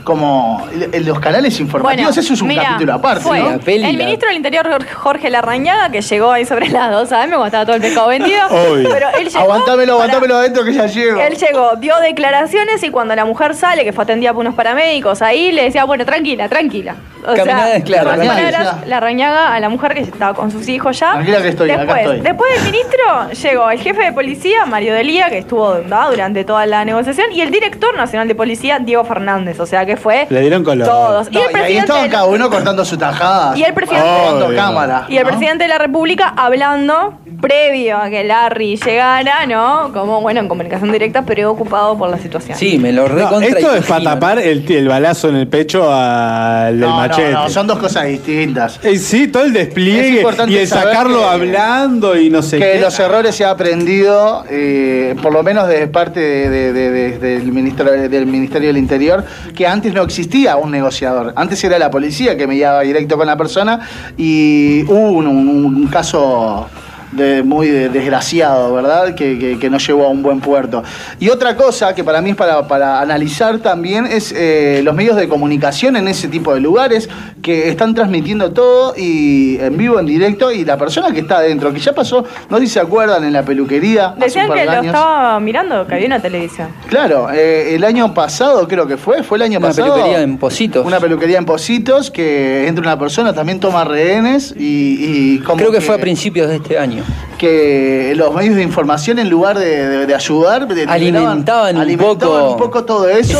como los canales informativos. Bueno, Eso es un mira, capítulo aparte. fue ¿no? La peli, el ministro del Interior Jorge Larrañaga que llegó ahí sobre las 2 AM cuando estaba todo el pescado vendido. [LAUGHS] Obvio. Pero él llegó. Aguantámelo, para- aguantámelo adentro que ya llego. Él llegó, dio declaraciones y cuando la mujer sale, que fue atendida por unos paramédicos ahí, le decía, bueno, tranquila, tranquila. O Caminada es clara, en otras tranquila. palabras, la rañaga a la mujer que estaba con sus hijos ya. Tranquila que estoy, acá después, estoy. Después del ministro llegó el jefe de policía, Mario Delía, que estuvo ¿no? durante toda la negociación, y el director nacional de policía, Diego Fernández. O sea que fue Le dieron color. todos. No, y el y ahí presidente. estaban cada uno cortando su tajada. Y el presidente- Obvio. cámara. Y el ¿no? presidente de la República hablando previo a que Larry llegara, ¿no? Como, bueno, en comunicación directa, preocupado por la situación. Sí, me lo No, recontra esto es para tapar el, el balazo en el pecho al del No, machete. no, no, son dos cosas distintas. Eh, sí, todo el Es despliegue y el sacarlo que- hablando y no sé que qué. los errores se ha aprendido, eh, por lo menos de parte de- de- de- de- del, ministro, del Ministerio del Interior, que antes no existía un negociador. Antes era la policía que me llevaba directo con la persona y hubo un caso de- muy de- desgraciado, ¿verdad? Que, que, que no llevó a un buen puerto. Y otra cosa que para mí es para, para analizar también es eh, los medios de comunicación en ese tipo de lugares que están transmitiendo todo y en vivo, en directo, y la persona que está adentro, que ya pasó, no sé si se acuerdan, en la peluquería. hace Decían un par que de lo años. estaba mirando, que había una televisión. Claro, eh, el año pasado creo que fue, fue el año Una pasado. peluquería en Positos. Una peluquería en Positos, que entra una persona, también toma rehenes y, y como Creo que fue a principios de este año. Que los medios de información en lugar de, de- de ayudar de- Alimentaban un alimentaban poco un poco todo eso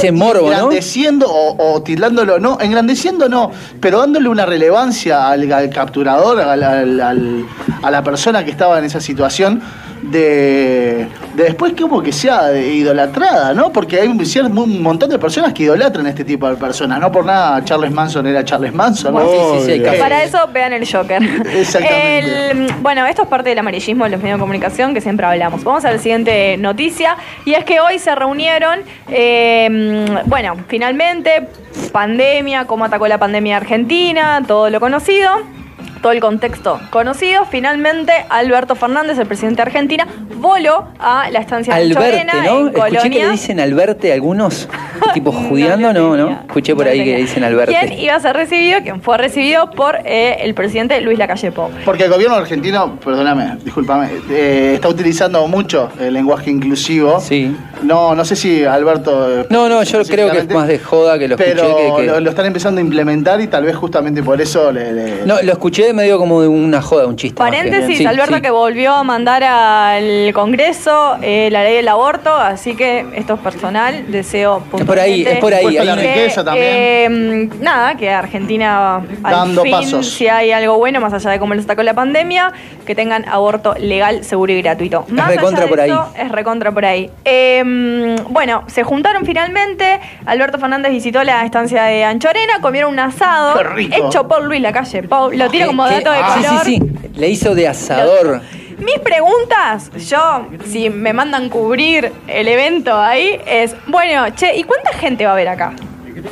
engrandeciendo o, o tildándolo no engrandeciendo no pero dándole una relevancia al, al capturador al- a la persona que estaba en esa situación de, de después como que sea idolatrada, ¿no? Porque hay un, montón de personas que idolatran a este tipo de personas. No por nada Charles Manson era Charles Manson, ¿no? Sí, sí, sí. Para eso vean el Joker. Exactamente. El- bueno, esto es parte del amarillismo de los medios de comunicación que siempre hablamos. Vamos a la siguiente noticia. Y es que hoy se reunieron, eh, bueno, finalmente, pandemia, cómo atacó la pandemia Argentina, todo lo conocido. Todo el contexto conocido. Finalmente, Alberto Fernández, el presidente de Argentina, voló a la estancia de Alberte, Chorena ¿no? en Escuché que le dicen Alberte algunos, [LAUGHS] tipo judiando, no, no. Escuché por No ahí que le dicen Alberte. ¿Quién iba a ser recibido? ¿Quién fue recibido por eh, el presidente Luis Lacalle Pou? Porque el gobierno argentino, perdóname, discúlpame, eh, está utilizando mucho el lenguaje inclusivo. Sí. No, no sé si Alberto. eh, No, no, yo creo que es más de joda que lo escuché Pero que- que... Lo, lo están empezando a implementar y tal vez justamente por eso le. le- No, lo escuché medio como de una joda, un chiste. que- Paréntesis, Sí, Alberto sí. que volvió a mandar al Congreso eh, la ley del aborto, así que esto es personal, deseo Es por ahí, es por ahí. Hay riqueza también. eh, nada, que Argentina al Dando fin, pasos. si hay algo bueno, más allá de cómo le sacó la pandemia, que tengan aborto legal, seguro y gratuito. Más allá recontra de por ahí. eso, Es recontra por ahí. Eh, em, bueno, se juntaron finalmente. Alberto Fernández visitó la estancia de Anchorena, comieron un asado Qué rico. hecho por Luis Lacalle Pou. Lo tiro como Que- dato de ah, sí, color. sí, sí. Le hizo de asador. Mis preguntas, yo, si me mandan cubrir el evento ahí, es, bueno, che, ¿y cuánta gente va a haber acá?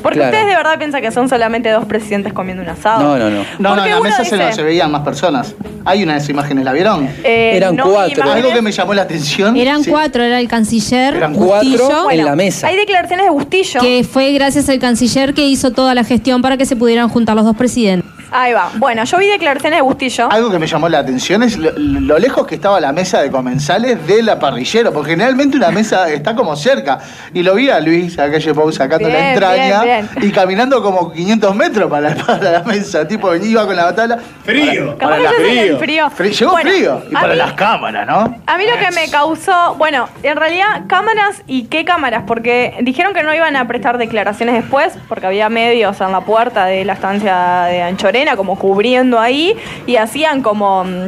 Porque Claro. ustedes de verdad piensan que son solamente dos presidentes comiendo un asado. No, no, no, en Porque la mesa se, no- se veían más personas. Hay unas imágenes, ¿la vieron? Eh, Eran no cuatro. Algo que me llamó la atención. Eran sí. cuatro, era el canciller Eran Bustillo. cuatro en la mesa. Hay declaraciones de Bustillo. Que fue gracias al canciller que hizo toda la gestión para que se pudieran juntar los dos presidentes. Ahí va. Bueno, yo vi declaraciones de Bustillo. Algo que me llamó la atención es lo, lo lejos que estaba la mesa de comensales de la parrillera, porque generalmente una mesa [LAUGHS] está como cerca. Y lo vi a Luis, a calle Pau sacando la entraña bien, y caminando como 500 metros para, [LAUGHS] para la mesa. Tipo, iba con la batalla. Frío. Que yo soy del frío. Llegó Bueno, frío. Y para mí- las cámaras, ¿no? A mí lo que me causó, bueno, en realidad cámaras y qué cámaras, porque dijeron que no iban a prestar declaraciones después, porque había medios en la puerta de la estancia de Anchorena, como cubriendo ahí, y hacían como mm,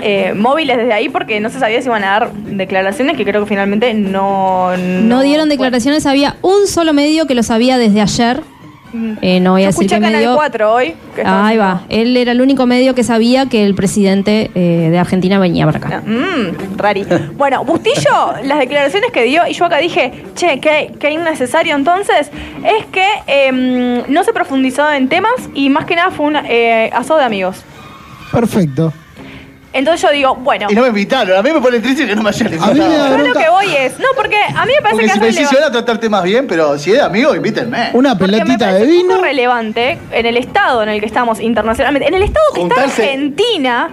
eh, móviles desde ahí, porque no se sabía si iban a dar declaraciones, que creo que finalmente no... No dieron declaraciones, había un solo medio que lo sabía desde ayer. Eh, no voy a Yo decir escuché qué Canal medio. 4 hoy. que Ahí va. Él era el único medio que sabía que el presidente eh, de Argentina venía para acá. Mmm, rari. Bueno, Bustillo, [LAUGHS] las declaraciones que dio, y yo acá dije, che, qué, qué innecesario entonces, es que em, no se profundizó en temas y más que nada fue un eh, asado de amigos. Perfecto. Entonces yo digo, bueno. Y no me invitaron. A mí me pone triste que no me hayan invitado. Yo lo que voy es, no, porque a mí me parece Porque que si me decís, van a tratarte más bien, pero si es amigo, invítenme. Una pelotita de vino. poco relevante en el estado en el que estamos internacionalmente, en el estado que Juntarse- está Argentina.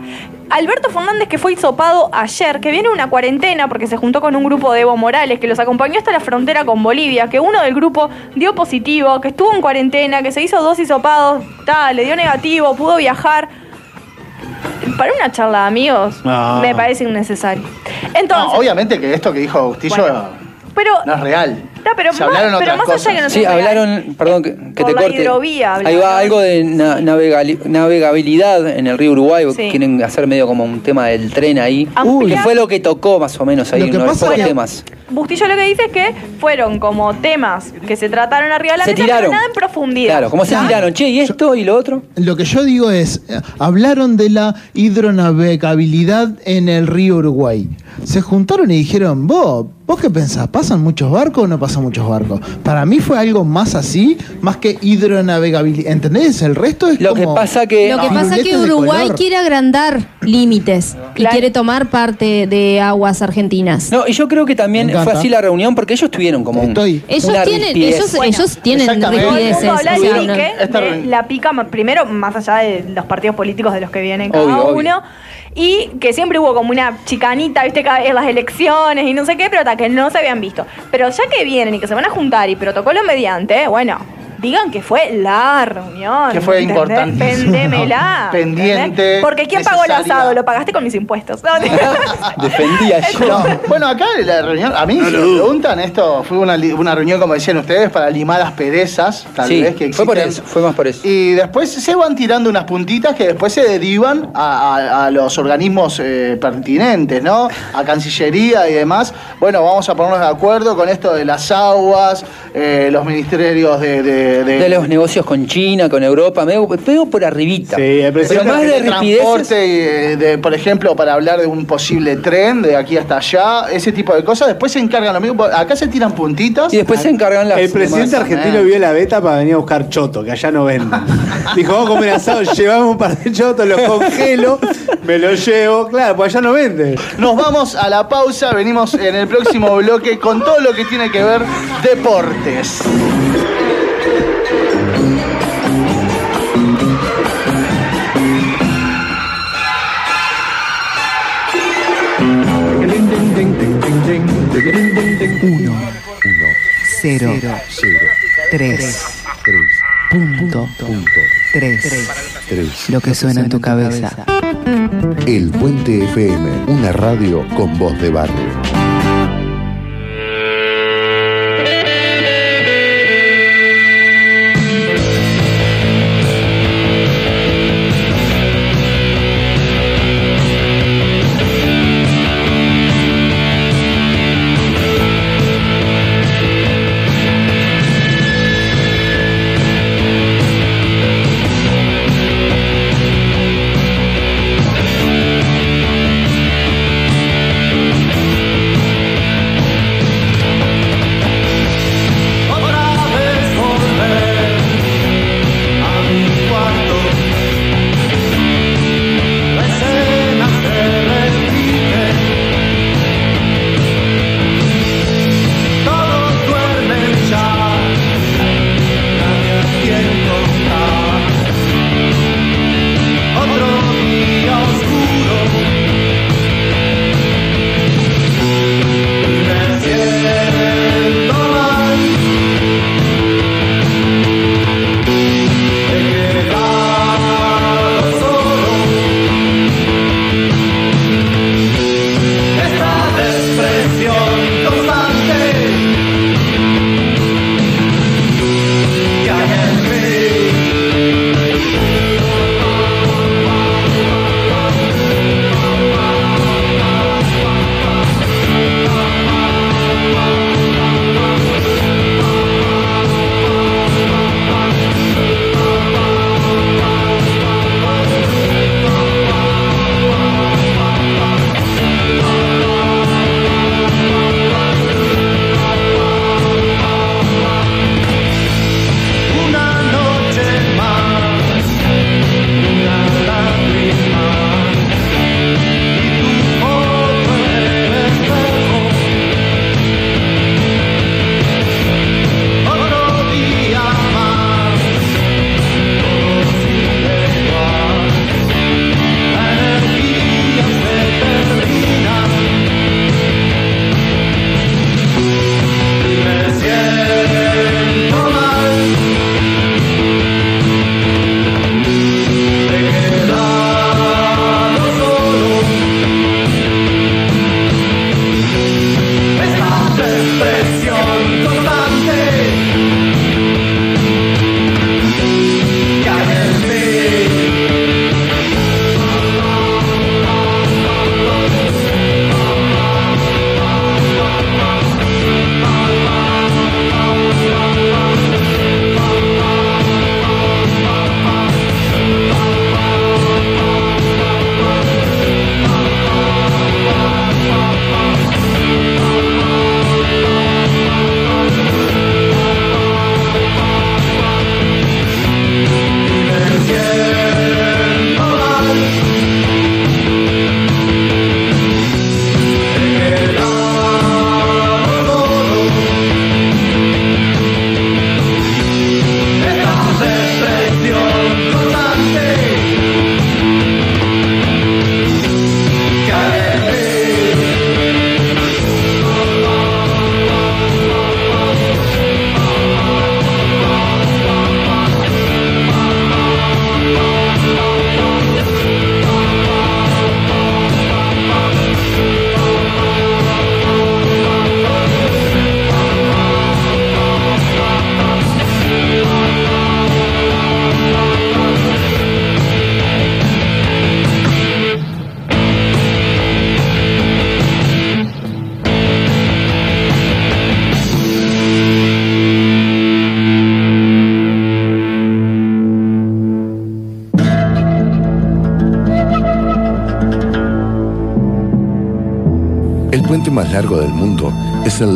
Alberto Fernández, que fue hisopado ayer, que viene una cuarentena porque se juntó con un grupo de Evo Morales que los acompañó hasta la frontera con Bolivia, que uno del grupo dio positivo, que estuvo en cuarentena, que se hizo dos hisopados, tal, le dio negativo, pudo viajar. Para una charla de amigos, No. me parece innecesario. Entonces, No, obviamente que esto que dijo Agustillo Bueno, pero no es real. No, pero Se más- hablaron pero otras más allá que no cosas. Sí, real. hablaron, perdón que, que Por te la corte. hidrovía Ahí va hablaron. algo de na- navegabilidad en el río Uruguay. Sí. Quieren hacer medio como un tema del tren ahí. Ampliar- Que fue lo que tocó más o menos ahí, Lo que uno de los que- temas. Bustillo lo que dice es que fueron como temas que se trataron arriba de la Se mesa, tiraron. pero nada en profundidad. Claro, como se tiraron, che, ¿y esto y lo otro? Lo que yo digo es, hablaron de la hidronavegabilidad en el río Uruguay. Se juntaron y dijeron, vos, ¿vos qué pensás? ¿Pasan muchos barcos o no pasan muchos barcos? Para mí fue algo más así, más que hidronavegabilidad. ¿Entendés? El resto es Lo que pasa que. Lo que pasa es que Uruguay quiere agrandar límites y quiere tomar parte de aguas argentinas. No, y yo creo que también fue así la reunión porque ellos tuvieron como un. Ellos una tienen, ellos, ellos tienen o sea, no- de reunión. la pica, primero, más allá de los partidos políticos de los que vienen cada Obvio, obvio. Y que siempre hubo como una chicanita, viste, en las elecciones y no sé qué, pero hasta que no se habían visto. Pero ya que vienen y que se van a juntar y protocolo mediante, bueno, digan que fue la reunión. Que fue ¿entendés? importantísimo. Pendémela. [LAUGHS] Pendiente. Porque ¿quién pagó el asado? Lo pagaste con mis impuestos. No, [LAUGHS] Defendía yo. No, bueno, acá en la reunión, a mí si me preguntan, esto fue una, una reunión, como decían ustedes, para limar las perezas, tal Sí, vez que fue por existen. eso, fue más por eso. Y después se van tirando unas puntitas que después se derivan a, a- a los organismos eh, pertinentes, ¿no? A Cancillería y demás. Bueno, vamos a ponernos de acuerdo con esto de las aguas, eh, los ministerios de... De, de- De los negocios con China, con Europa, me pego por arribita. Sí, el Pero presidente más de transporte, y, eh, de, por ejemplo, para hablar de un posible tren de aquí hasta allá, ese tipo de cosas. Después se encargan lo mismo. Acá se tiran puntitas. Y después se encargan las. El presidente argentino vio la beta para venir a buscar choto, que allá no venden. [LAUGHS] Dijo, vamos a comer asado, llevamos un par de chotos, los congelo, me los llevo. Claro, pues allá no venden. Nos vamos a la pausa, venimos en el próximo bloque con todo lo que tiene que ver deportes. Uno, cero, tres, punto, tres. Lo que suena en tu cabeza. El Puente FM, una radio con voz de barrio.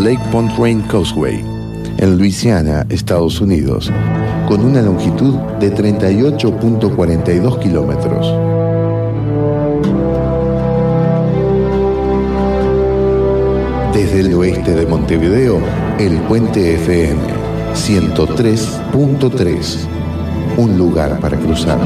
Lake Pontchartrain Causeway, en Luisiana, Estados Unidos, con una longitud de 38.42 kilómetros. Desde el oeste de Montevideo, el Puente FM 103.3. Un lugar para cruzar.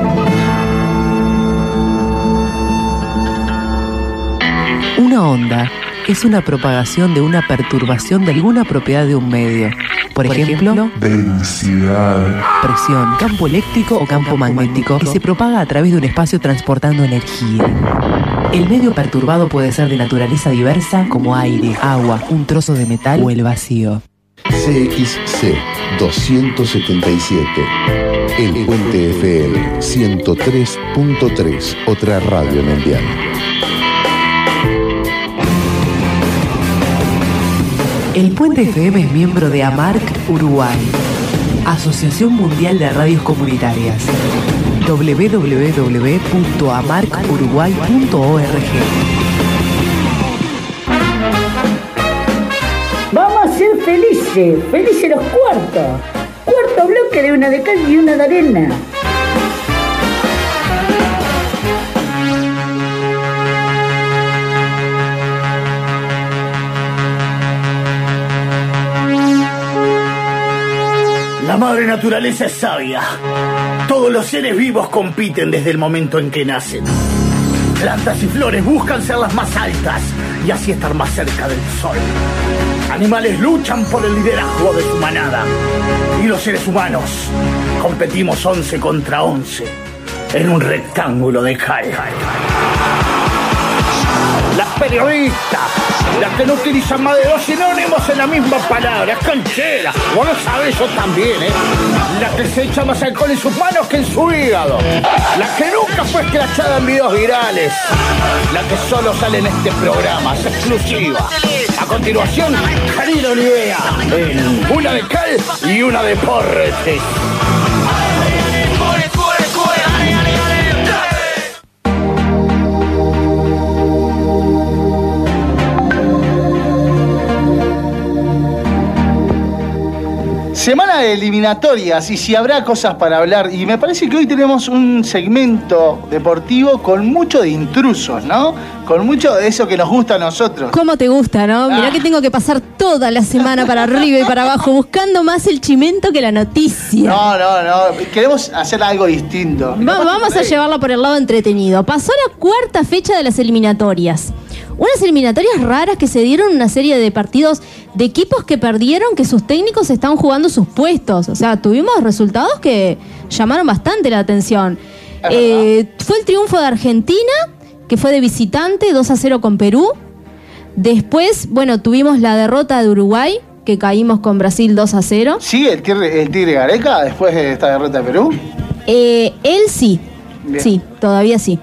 Una onda es una propagación de una perturbación de alguna propiedad de un medio. Por, ejemplo, densidad, presión, campo eléctrico o campo magnético que se propaga a través de un espacio transportando energía. El medio perturbado puede ser de naturaleza diversa como aire, agua, un trozo de metal o el vacío. CXC 277. El Puente FM 103.3. Otra radio mundial. El Puente FM es miembro de AMARC Uruguay, Asociación Mundial de Radios Comunitarias. www.amarcuruguay.org Vamos a ser felices, felices los cuartos. Cuarto bloque de una de cal y una de arena. Madre naturaleza es sabia. Todos los seres vivos compiten desde el momento en que nacen. Plantas y flores buscan ser las más altas y así estar más cerca del sol. Animales luchan por el liderazgo de su manada. Y los seres humanos competimos 11 contra 11 en un rectángulo de cal. Las periodistas, las que no utilizan más de dos sinónimos en la misma palabra, canchera. Vos lo sabés, yo también, ¿eh? La que se echa más alcohol en sus manos que en su hígado. La que nunca fue escrachada en videos virales. La que solo sale en este programa, es exclusiva. A continuación, Karina Olivea, en una de cal y una de porretes. Semana de eliminatorias y si habrá cosas para hablar. Y me parece que hoy tenemos un segmento deportivo con mucho de intrusos, ¿no? Con mucho de eso que nos gusta a nosotros. ¿Cómo te gusta, no? Mirá que tengo que pasar toda la semana para arriba y para abajo buscando más el chimento que la noticia. No, no, no. Queremos hacer algo distinto. Va- vamos a llevarla por el lado entretenido. Pasó la cuarta fecha de las eliminatorias. Unas eliminatorias raras que se dieron una serie de partidos de equipos que perdieron que sus técnicos estaban jugando sus puestos. O sea, tuvimos resultados que llamaron bastante la atención. Eh, fue el triunfo de Argentina, que fue de visitante, 2 a 0 con Perú. Después, bueno, tuvimos la derrota de Uruguay, que caímos con Brasil 2 a 0. ¿Sigue el tigre, el tigre Gareca después de esta derrota de Perú? Eh, él sí. Bien. Sí, todavía sí.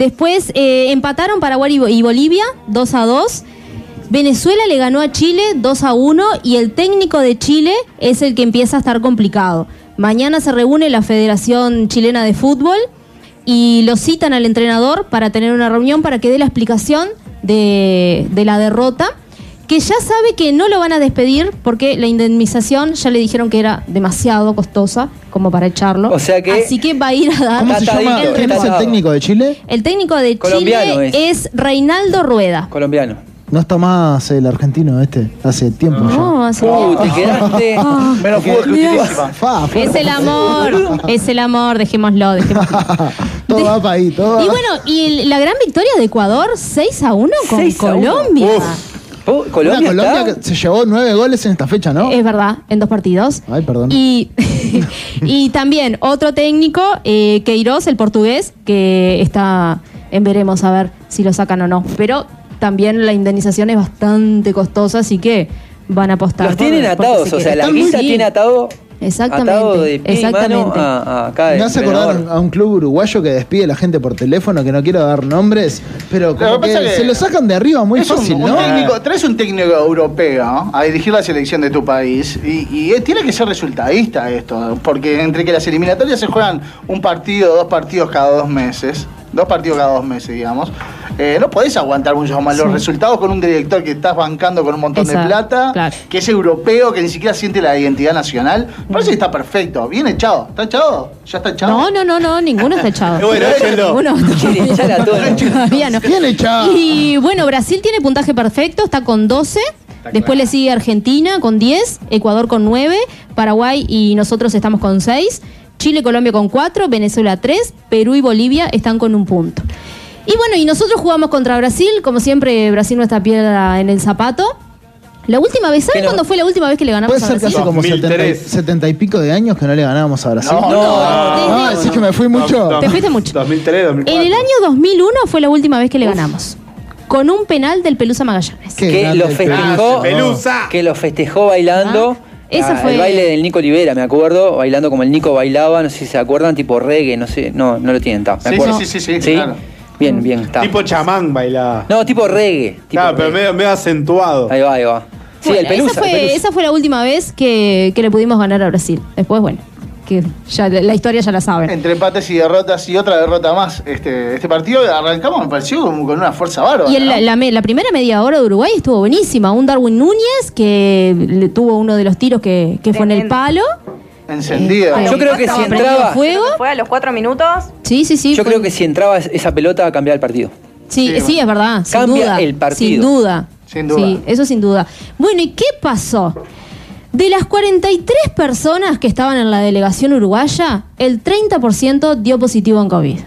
Después eh, empataron Paraguay y Bo- y Bolivia 2 a 2. Venezuela le ganó a Chile 2 a 1 y el técnico de Chile es el que empieza a estar complicado. Mañana se reúne la Federación Chilena de Fútbol y lo citan al entrenador para tener una reunión para que dé la explicación de la derrota, que ya sabe que no lo van a despedir porque la indemnización ya le dijeron que era demasiado costosa como para echarlo. O sea que- Así que va a ir a dar ¿Cómo se llama? el ¿Quién es el técnico de Chile? El técnico de Colombiano Chile es. Reinaldo Rueda. Colombiano. No está más el argentino este, hace tiempo No, hace Uh, tiempo. te quedaste. [LAUGHS] Menos fútbol que. Es el amor, es el amor, dejémoslo, dejémoslo. [LAUGHS] todo va para ahí, todo. Y bueno, y la gran victoria de Ecuador, 6 a 1 con 6 a 1. Colombia. Oh, Una Colombia, Colombia está- que se llevó nueve goles en esta fecha, ¿no? Es verdad, en dos partidos. Ay, perdón. Y, [LAUGHS] y también otro técnico, eh, Queiroz, el portugués, que está en veremos a ver si lo sacan o no. Pero también la indemnización es bastante costosa, así que van a apostar. Los por- tienen porque atados, se o sea, la Están muy guisa bien. tiene atado, Exactamente. atado de pie y mano exactamente. a, a cada Me hace entrenador. acordar a un club uruguayo que despide a la gente por teléfono, que no quiero dar nombres, pero como Lo que que, pasa que se lo sacan de arriba muy un- fácil, un, ¿no? técnico, traes un técnico europeo a dirigir la selección de tu país y, y, tiene que ser resultadista esto, porque entre que las eliminatorias se juegan un partido, dos partidos cada dos meses, dos partidos cada dos meses, digamos, eh, no podés aguantar muchos malos Sí. resultados con un director que estás bancando con un montón de plata, claro. que es europeo, que ni siquiera siente la identidad nacional. Me parece que está perfecto, bien echado. ¿Está echado? ¿Ya está echado? No, no, no, no, ninguno está echado. [LAUGHS] Bueno. Ninguno. Quiere echar a todos. Todavía no. Bien echado. Y bueno, Brasil tiene puntaje perfecto, está con 12. Después le sigue Argentina con 10, Ecuador con 9, Paraguay y nosotros estamos con 6, Chile y Colombia con 4, Venezuela 3, Perú y Bolivia están con un punto. Y bueno, y nosotros jugamos contra Brasil, como siempre, Brasil nuestra piedra en el zapato. La última vez, ¿saben cuándo fue la última vez que le ganamos Puede a ser que Brasil? hace como 70, y- 70 y pico de años que no le ganábamos a Brasil. No, no, Ah, decís que me fui mucho. Te fuiste mucho. 2003, 2004. En el año 2001 fue la última vez que le ganamos. Con un penal del Pelusa Magallanes. que lo festejó que lo festejó bailando Esa Ah, fue- el baile del Nico Olivera me acuerdo bailando como el Nico bailaba no sé si se acuerdan tipo reggae no sé no no lo tienen está me Sí, acuerdo sí, sí, sí, sí, claro. bien bien está Tipo chamán bailaba. no tipo reggae tipo Claro, pero medio, medio acentuado. ahí va ahí va sí Bueno, el pelusa, esa, fue, el Pelusa. esa fue la última vez que, que le pudimos ganar a Brasil. Después, bueno, que ya la historia ya la saben. Entre empates y derrotas y otra derrota más. Este, este partido arrancamos, me pareció como con una fuerza bárbara. Y la, ¿no? la me- la primera media hora de Uruguay estuvo buenísima. Un Darwin Núñez que le tuvo uno de los tiros que, que fue en el palo. Encendido. Eh, Yo creo que si entraba- fuego. Fue a los cuatro minutos. Sí, sí, sí. yo fue- creo que si entraba es- esa pelota cambiaba el partido Sí, sí, es verdad. Sin Cambia duda. el partido. Sin duda. Sin duda. Sí, eso sin duda. Bueno, ¿y qué pasó? De las 43 personas que estaban en la delegación uruguaya, el 30% dio positivo en COVID.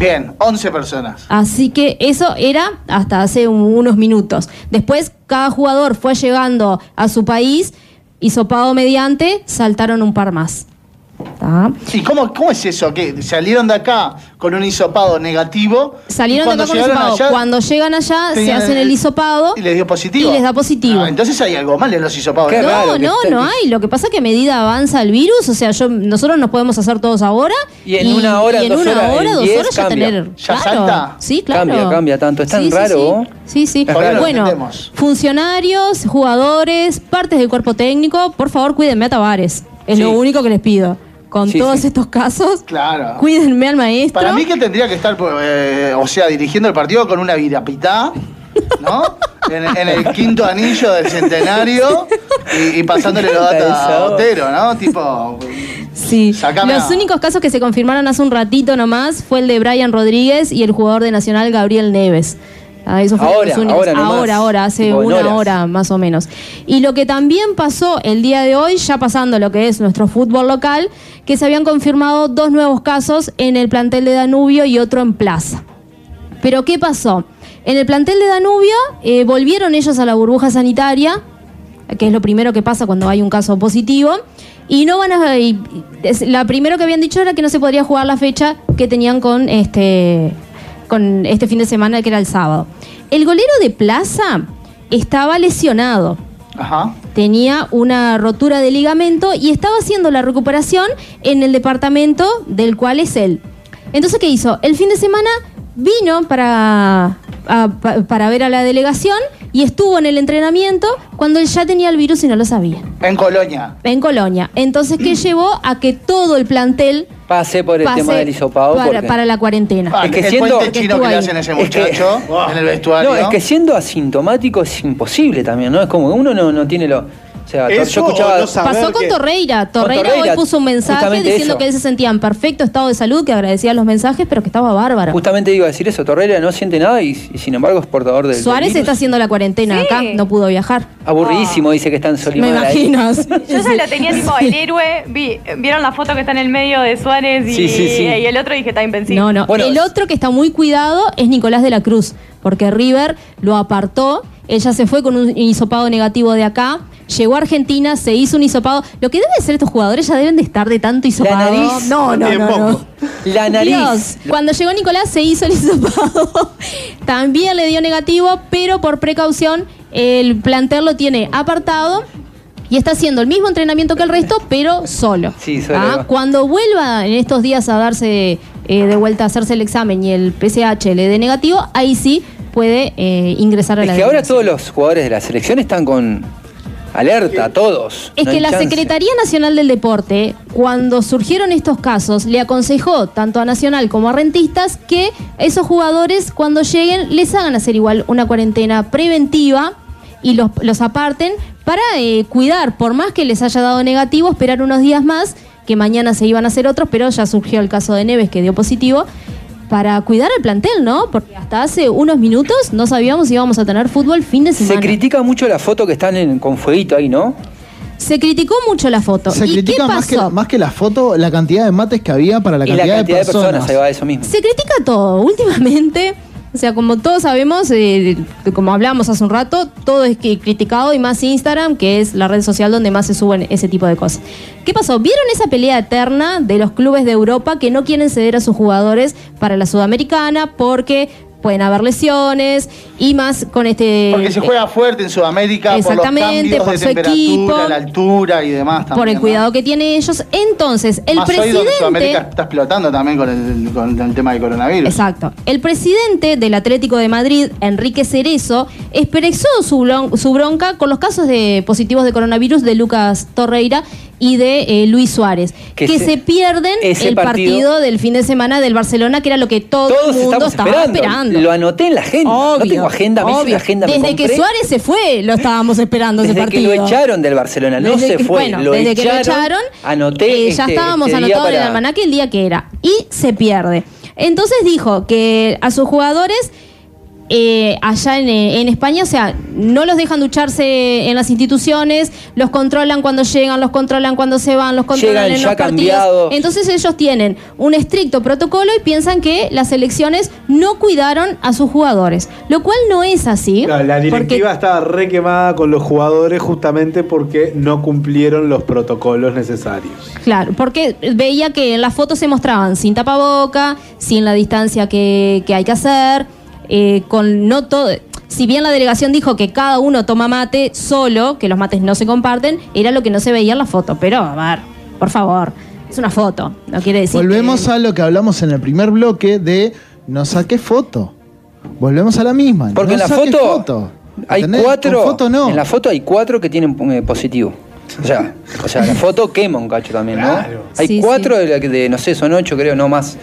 Bien, 11 personas. Así que eso era hasta hace un- unos minutos. Después, cada jugador fue llegando a su país, hisopado mediante, saltaron un par más. ¿Tá? ¿Y cómo, cómo es eso? que ¿Salieron de acá con un hisopado negativo? Salieron y de cuando acá con llegaron hisopado. allá, Cuando llegan allá, se hacen el hisopado Y les dio positivo. y les da positivo. Ah, entonces hay algo mal en los hisopados. no, no, no hay. Lo que pasa es que a medida avanza el virus, o sea, yo, nosotros nos podemos hacer todos ahora. Y en una hora, y en dos una horas, hora, dos horas ya cambia. tener. ¿Ya claro. salta? Sí, claro. Cambia, cambia tanto. Es tan Sí, sí, raro, sí. Sí, sí. Bueno, funcionarios, jugadores, partes del cuerpo técnico, por favor, cuídenme a Tavares. Es Sí. lo único que les pido. Con Sí, todos sí. estos casos, Claro. cuídenme al maestro. Para mí que tendría que estar, eh, o sea, dirigiendo el partido con una virapitá, ¿no? [LAUGHS] En, en el quinto anillo del centenario y, y pasándole los datos a. Otero, ¿no? Tipo, Sí. Sacame Los a- únicos casos que se confirmaron hace un ratito nomás fue el de Brian Rodríguez y el jugador de Nacional Gabriel Neves. Ah, eso fue Ahora, ahora nomás. ahora, ahora, hace una horas. hora más o menos. Y lo que también pasó el día de hoy, ya pasando lo que es nuestro fútbol local, que se habían confirmado dos nuevos casos en el plantel de Danubio y otro en Plaza. Pero ¿qué pasó? En el plantel de Danubio eh, volvieron ellos a la burbuja sanitaria, que es lo primero que pasa cuando hay un caso positivo, y no van a... y- la primero que habían dicho era que no se podría jugar la fecha que tenían con este, con este fin de semana, que era el sábado. El golero de Plaza estaba lesionado ajá. tenía una rotura de ligamento y estaba haciendo la recuperación en el departamento del cual es él. Entonces, ¿qué hizo? El fin de semana vino para, a- para ver a la delegación y estuvo en el entrenamiento cuando él ya tenía el virus y no lo sabía. En Colonia. En Colonia. Entonces, ¿qué [CLEARS THROAT] llevó a que todo el plantel Pasé por el pase tema del hisopado. para, porque- para la cuarentena? Ah, Es que el siendo- puente chino que le hacen a ese Es que- muchacho en el vestuario. No, es que siendo asintomático es imposible también, ¿no? Es como que uno no, no tiene lo. O sea, Eso yo escuchaba. no Pasó con que- Torreira. Torreira, Torreira, hoy puso un mensaje diciendo eso. que él se sentía en perfecto estado de salud, que agradecía los mensajes, pero que estaba bárbaro. Justamente iba a decir eso, Torreira no siente nada y, y sin embargo es portador del. del Suárez virus. está haciendo la cuarentena Sí. acá, no pudo viajar. Aburridísimo, dice que está en Me Solimar. ahí. imagino. [LAUGHS] sí. Yo ya lo tenía tipo el héroe. Vi- ¿Vieron la foto que está en el medio de Suárez y, Sí, sí, sí. y el otro dije está invencible? No, no. Bueno, el otro que está muy cuidado es Nicolás de la Cruz, porque River lo apartó. Ella se fue con un hisopado negativo de acá. Llegó a Argentina, se hizo un hisopado. Lo que deben ser estos jugadores ya deben de estar de tanto hisopado. nariz. No, no, no. La nariz. Dios, cuando llegó Nicolás se hizo el hisopado. [LAUGHS] También le dio negativo, pero por precaución el plantel lo tiene apartado y está haciendo el mismo entrenamiento que el resto, pero solo. Sí, solo, Ah. Cuando vuelva en estos días a darse eh, de vuelta a hacerse el examen y el PSH le dé negativo, ahí sí puede eh, ingresar a Es la que ahora todos los jugadores de la selección están con, alerta a todos. Es No que la chance. Secretaría Nacional del Deporte, cuando surgieron estos casos, le aconsejó tanto a Nacional como a Rentistas que esos jugadores cuando lleguen les hagan hacer igual una cuarentena preventiva y los, los aparten para eh, cuidar, por más que les haya dado negativo, esperar unos días más, que mañana se iban a hacer otros, pero ya surgió el caso de Neves que dio positivo. Para cuidar al plantel, ¿no? Porque hasta hace unos minutos no sabíamos si íbamos a tener fútbol fin de Se semana. critica mucho la foto que están en- con fueguito ahí, ¿no? Se criticó mucho la foto. Se ¿Y critica qué más que, pasó? más que la foto, la cantidad de mates que había para la y cantidad, la cantidad de personas, personas. ahí va eso mismo. Se critica todo. [LAUGHS] Últimamente, o sea, como todos sabemos, eh, como hablamos hace un rato, todo es criticado y más Instagram, que es la red social donde más se suben ese tipo de cosas. ¿Qué pasó? ¿Vieron esa pelea eterna de los clubes de Europa que no quieren ceder a sus jugadores para la Sudamericana porque pueden haber lesiones y más con este... Porque se juega fuerte en Sudamérica Exactamente, por por los su cambios de equipo. temperatura, la altura y demás también. por el ¿no? cuidado que tienen ellos. Entonces, el Más hoy presidente... Sudamérica está explotando también con el, con el tema del coronavirus. Exacto. El presidente del Atlético de Madrid, Enrique Cerezo, expresó su, blon- su bronca con los casos de positivos de coronavirus de Lucas Torreira y de eh, Luis Suárez, Que que, se- se, pierden el partido, partido del fin de semana del Barcelona, que era lo que todo Todos el mundo estaba esperando. esperando. Lo anoté en la agenda. no tengo agenda, me obvio. una agenda. me Desde que. Suárez se fue, lo estábamos esperando ese Desde que partido. lo echaron del Barcelona, no Desde se que- fue. bueno, lo desde que lo echaron, anoté. eh, ya este- estábamos este anotados en el para- almanaque el día que era. Y se pierde. Entonces dijo que a sus jugadores eh, allá en, eh, en España, o sea, no los dejan ducharse en las instituciones, los controlan cuando llegan, los controlan cuando se van, los controlan Llegan en ya los partidos. Entonces ellos tienen un estricto protocolo y piensan que las elecciones no cuidaron a sus jugadores, lo cual no es así. La porque directiva estaba re quemada con los jugadores justamente porque no cumplieron los protocolos necesarios. Claro, porque veía que en las fotos se mostraban sin tapaboca, sin la distancia que, que hay que hacer, eh, con no todo. Si bien la delegación dijo que cada uno toma mate solo, que los mates no se comparten, era lo que no se veía en la foto. Pero, a ver, por favor, es una foto, no quiere decir. Volvemos a lo que hablamos en el primer bloque de no saque foto. Volvemos a la misma. Porque no en la saque foto, hay ¿Entendés? cuatro. Foto no. En la foto hay cuatro que tienen eh, positivo. O sea, o sea, la foto quema un cacho también, ¿no? Hay Sí, cuatro de, la que- de, no sé, son ocho creo, no más.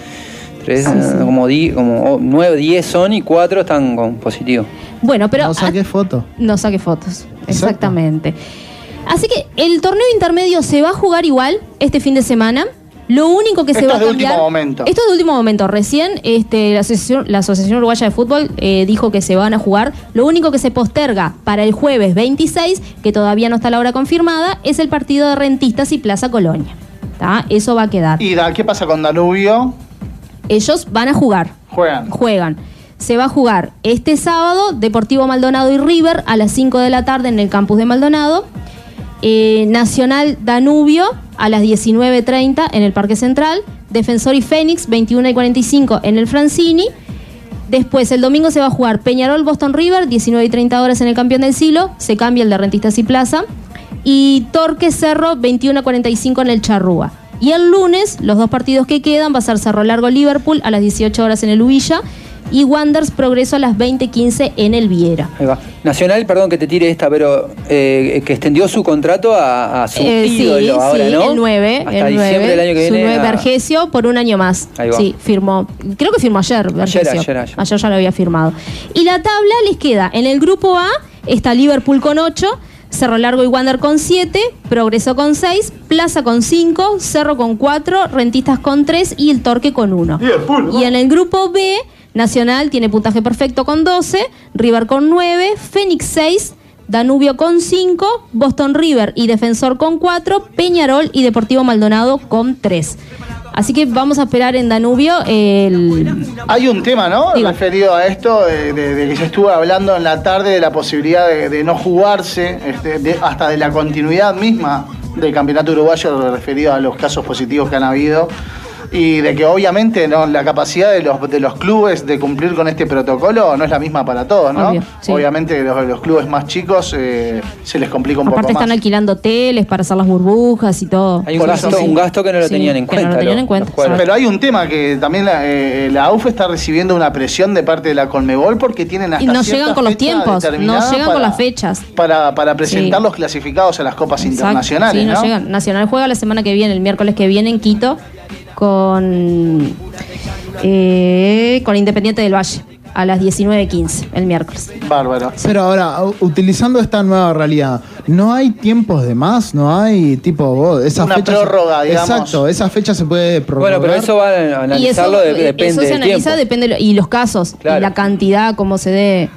Tres, Sí, sí. eh, como, di- como oh, nueve, diez son y cuatro están con positivo. Bueno, pero No saque foto. no saque fotos. Exactamente. Así que el torneo intermedio se va a jugar igual este fin de semana. Lo único que se Esto va es a de cambiar. último momento. Esto es de último momento. Recién este, la, Asociación, la Asociación Uruguaya de Fútbol eh, dijo que se van a jugar. Lo único que se posterga para el jueves 26, que todavía no está la hora confirmada, es el partido de Rentistas y Plaza Colonia. ¿Tá? Eso va a quedar. ¿Y da- qué pasa con Danubio? Ellos van a jugar. Juegan. Juegan. Se va a jugar este sábado Deportivo Maldonado y River a las 5 de la tarde en el campus de Maldonado. Eh, Nacional Danubio a las 19.30 en el Parque Central. Defensor y Fénix 21 y 45 en el Francini. Después, el domingo se va a jugar Peñarol Boston River, 19 y 30 horas en el campeón del siglo. Se cambia el de Rentistas y Plaza. Y Torque Cerro, 21 a 45 en el Charrúa. Y el lunes, los dos partidos que quedan, va a ser Cerro Largo Liverpool a las 18 horas en el Ubilla. Y Wanders Progreso a las 20.15 en el Viera. Ahí va. Nacional, perdón que te tire esta, pero eh, que extendió su contrato a, a su Eh, sí, ídolo ahora, sí, ¿no? el 9, Hasta el diciembre 9, del año que su viene. 9 a- Vergesio por un año más. Ahí va. Sí, firmó. Creo que firmó ayer, Vergesio. ayer, ayer. ya lo había firmado. Y la tabla les queda, en el grupo A está Liverpool con 8, Cerro Largo y Wander con 7, Progreso con 6, Plaza con 5, Cerro con 4, Rentistas con 3 y el Torque con 1. Y en el grupo B, Nacional tiene puntaje perfecto con 12, River con 9, Fénix 6, Danubio con 5, Boston River y Defensor con 4, Peñarol y Deportivo Maldonado con 3. Así que vamos a esperar en Danubio el... Hay un tema, ¿no? Referido a esto, de, de- de que se estuvo hablando en la tarde de la posibilidad de, de no jugarse, este, de- hasta de la continuidad misma del campeonato uruguayo referido a los casos positivos que han habido Y de que obviamente no la capacidad de los, de los clubes de cumplir con este protocolo no es la misma para todos, ¿no? Obvio, sí. Obviamente los, los clubes más chicos eh, se les complica un Aparte poco más. están alquilando hoteles para hacer las burbujas y todo. Hay un gasto, sí. un gasto que no lo Sí, tenían en que no cuenta. lo tenían los- en cuenta, los jugadores. Pero hay un tema que también la, eh, la AUF está recibiendo una presión de parte de la Conmebol porque tienen hasta Y no llegan con los tiempos, no llegan con para- las fechas. Para, para presentar Sí. los clasificados a las copas Exacto. internacionales, Sí, no, ¿no? llegan. Nacional juega la semana que viene, el miércoles que viene en Quito, con, eh, con Independiente del Valle, a las 19.15, el miércoles. Bárbaro. Pero ahora, utilizando esta nueva realidad, ¿no hay tiempos de más? ¿No hay tipo vos, esa Una fecha? prórroga, digamos. Exacto, esa fecha se puede prorrogar. Bueno, pero eso va a Y eso, analizarlo, de- depende eso se del analiza, tiempo. depende y los casos, Claro. y la cantidad, cómo se dé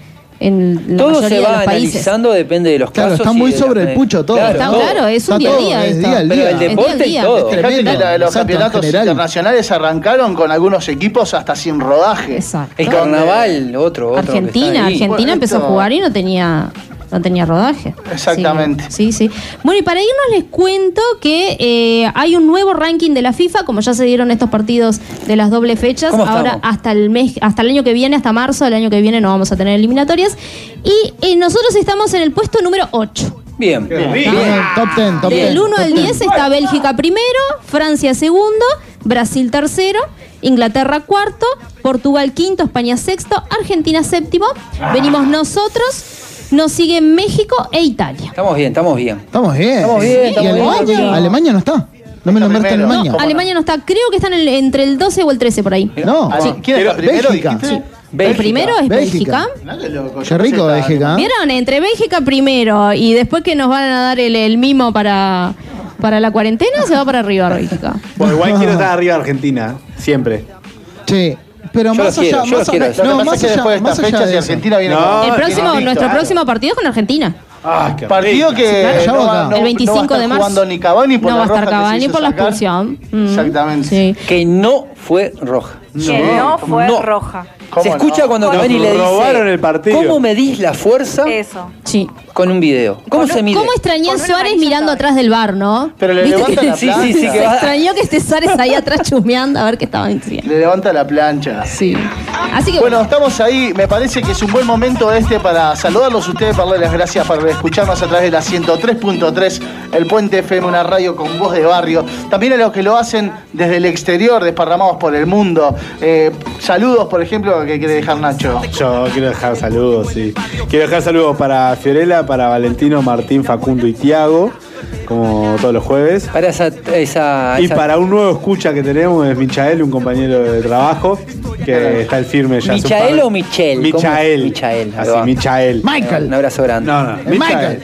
en la Todo mayoría se de va los países. analizando, depende de los Claro, casos. está muy sobre el pucho todo. Está claro, es un Está día a día es día al Pero día. el deporte Es día al y día. todo. Es tremendo. la- los Exacto, campeonatos general. internacionales arrancaron con algunos equipos hasta sin rodaje. Exacto. El carnaval, otro, otro. Argentina. Argentina Bueno, empezó a jugar y no tenía no tenía rodaje. Exactamente. Sí, sí. Bueno, y para irnos les cuento que eh, hay un nuevo ranking de la FIFA, como ya se dieron estos partidos de las doble fechas. ¿Cómo Ahora hasta el mes, hasta el año que viene, hasta marzo del año que viene no vamos a tener eliminatorias. Y eh, nosotros estamos en el puesto número 8. Bien. Ah, Top 10, top 10. Del 1 al 10 está Bélgica primero, Francia segundo, Brasil tercero, Inglaterra cuarto, Portugal quinto, España sexto, Argentina séptimo. Venimos nosotros, nos siguen México e Italia. Estamos bien, estamos bien. Estamos bien. Estamos bien, ¿Y estamos Alemania? bien. Alemania no está. No me nombraste primero. Alemania. No, Alemania no está, creo que están en el- entre el 12 o el 13 por ahí. No. Ah, sí. ¿Quién está primero? Bélgica. dijiste? El Bélgica. primero es Bélgica. Bélgica. Mirá qué loco, rico Bélgica. ¿eh? ¿Vieron? Entre Bélgica primero y después que nos van a dar el, el mimo para, para la cuarentena, se va para arriba Bélgica. Bueno, igual quiero [LAUGHS] estar arriba de Argentina, siempre. Sí pero más allá, más allá, no, más allá, de Argentina viene El próximo, nuestro próximo partido es con Argentina. Ah, partido que el 25 de marzo. jugando ni Cavani por no va a estar Cavani por la expulsión. Mm. Exactamente. Que no fue roja. Que no fue roja. ¿Cómo Se escucha no? cuando Nos Cavani le dice robaron el partido. ¿Cómo medís la fuerza Eso. Sí. con un video? ¿Cómo Con se mide? ¿Cómo extrañé a Suárez mirando sabe. atrás del bar, no? Pero le ¿Viste levanta que- la [LAUGHS] Sí, plancha. sí, sí, Se que va- extrañó que esté Suárez ahí atrás chusmeando a ver qué estaban diciendo. Le levanta la plancha. Sí. Así que Bueno, estamos ahí. Me parece que es un buen momento este para saludarlos a ustedes, para darles las gracias por escucharnos a través de la 103.3, el Puente FM, una radio con voz de barrio. También a los que lo hacen desde el exterior, desparramados por el mundo. Eh, saludos, por ejemplo, que quiere dejar Nacho. Yo quiero dejar saludos, sí. Quiero dejar saludos para Fiorella, para Valentino, Martín, Facundo y Tiago, como todos los jueves. Para esa, esa, Y esa- para un nuevo escucha que tenemos es Michael, un compañero de trabajo, que está el firme ya. ¿Michael o Michel? Michael. Michael, Así. Michael. Michael. Un abrazo grande. No, no, Michael.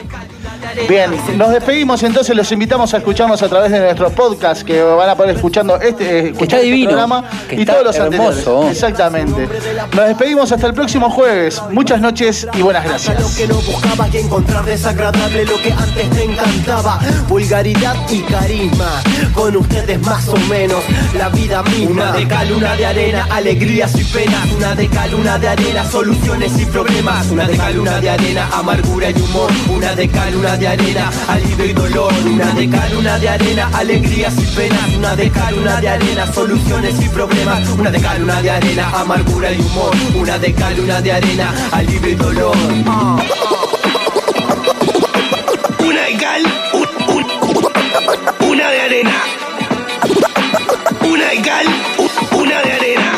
Bien, nos despedimos entonces, los invitamos a escucharnos a través de nuestro podcast que van a poder escuchando este, eh, escuchar está este divino, programa que y está todos los hermoso. anteriores. Exactamente. Nos despedimos hasta el próximo jueves. Muchas noches y buenas gracias. Lo que no buscaba y encontrar desagradable lo que antes te encantaba. Vulgaridad y carisma. Con ustedes más o menos la vida misma. Una de cal, una de arena, alegrías y penas. Una de cal, una de arena, soluciones y problemas. Una de cal, una de arena, amargura y humor. Una de cal, una de arena, alivio y dolor. Una de cal, una de arena, alegrías y penas. Una de cal, una de arena, soluciones y problemas. Una de cal, una de arena, amargura y humor. Una de cal, una de arena, alivio y dolor. Ah. Una de cal, un- un- una de arena. Una de cal, un- una de arena.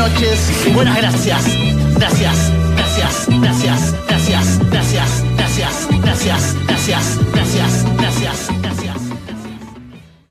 noches buenas. Gracias, gracias, gracias, gracias, gracias, gracias, gracias, gracias. gracias.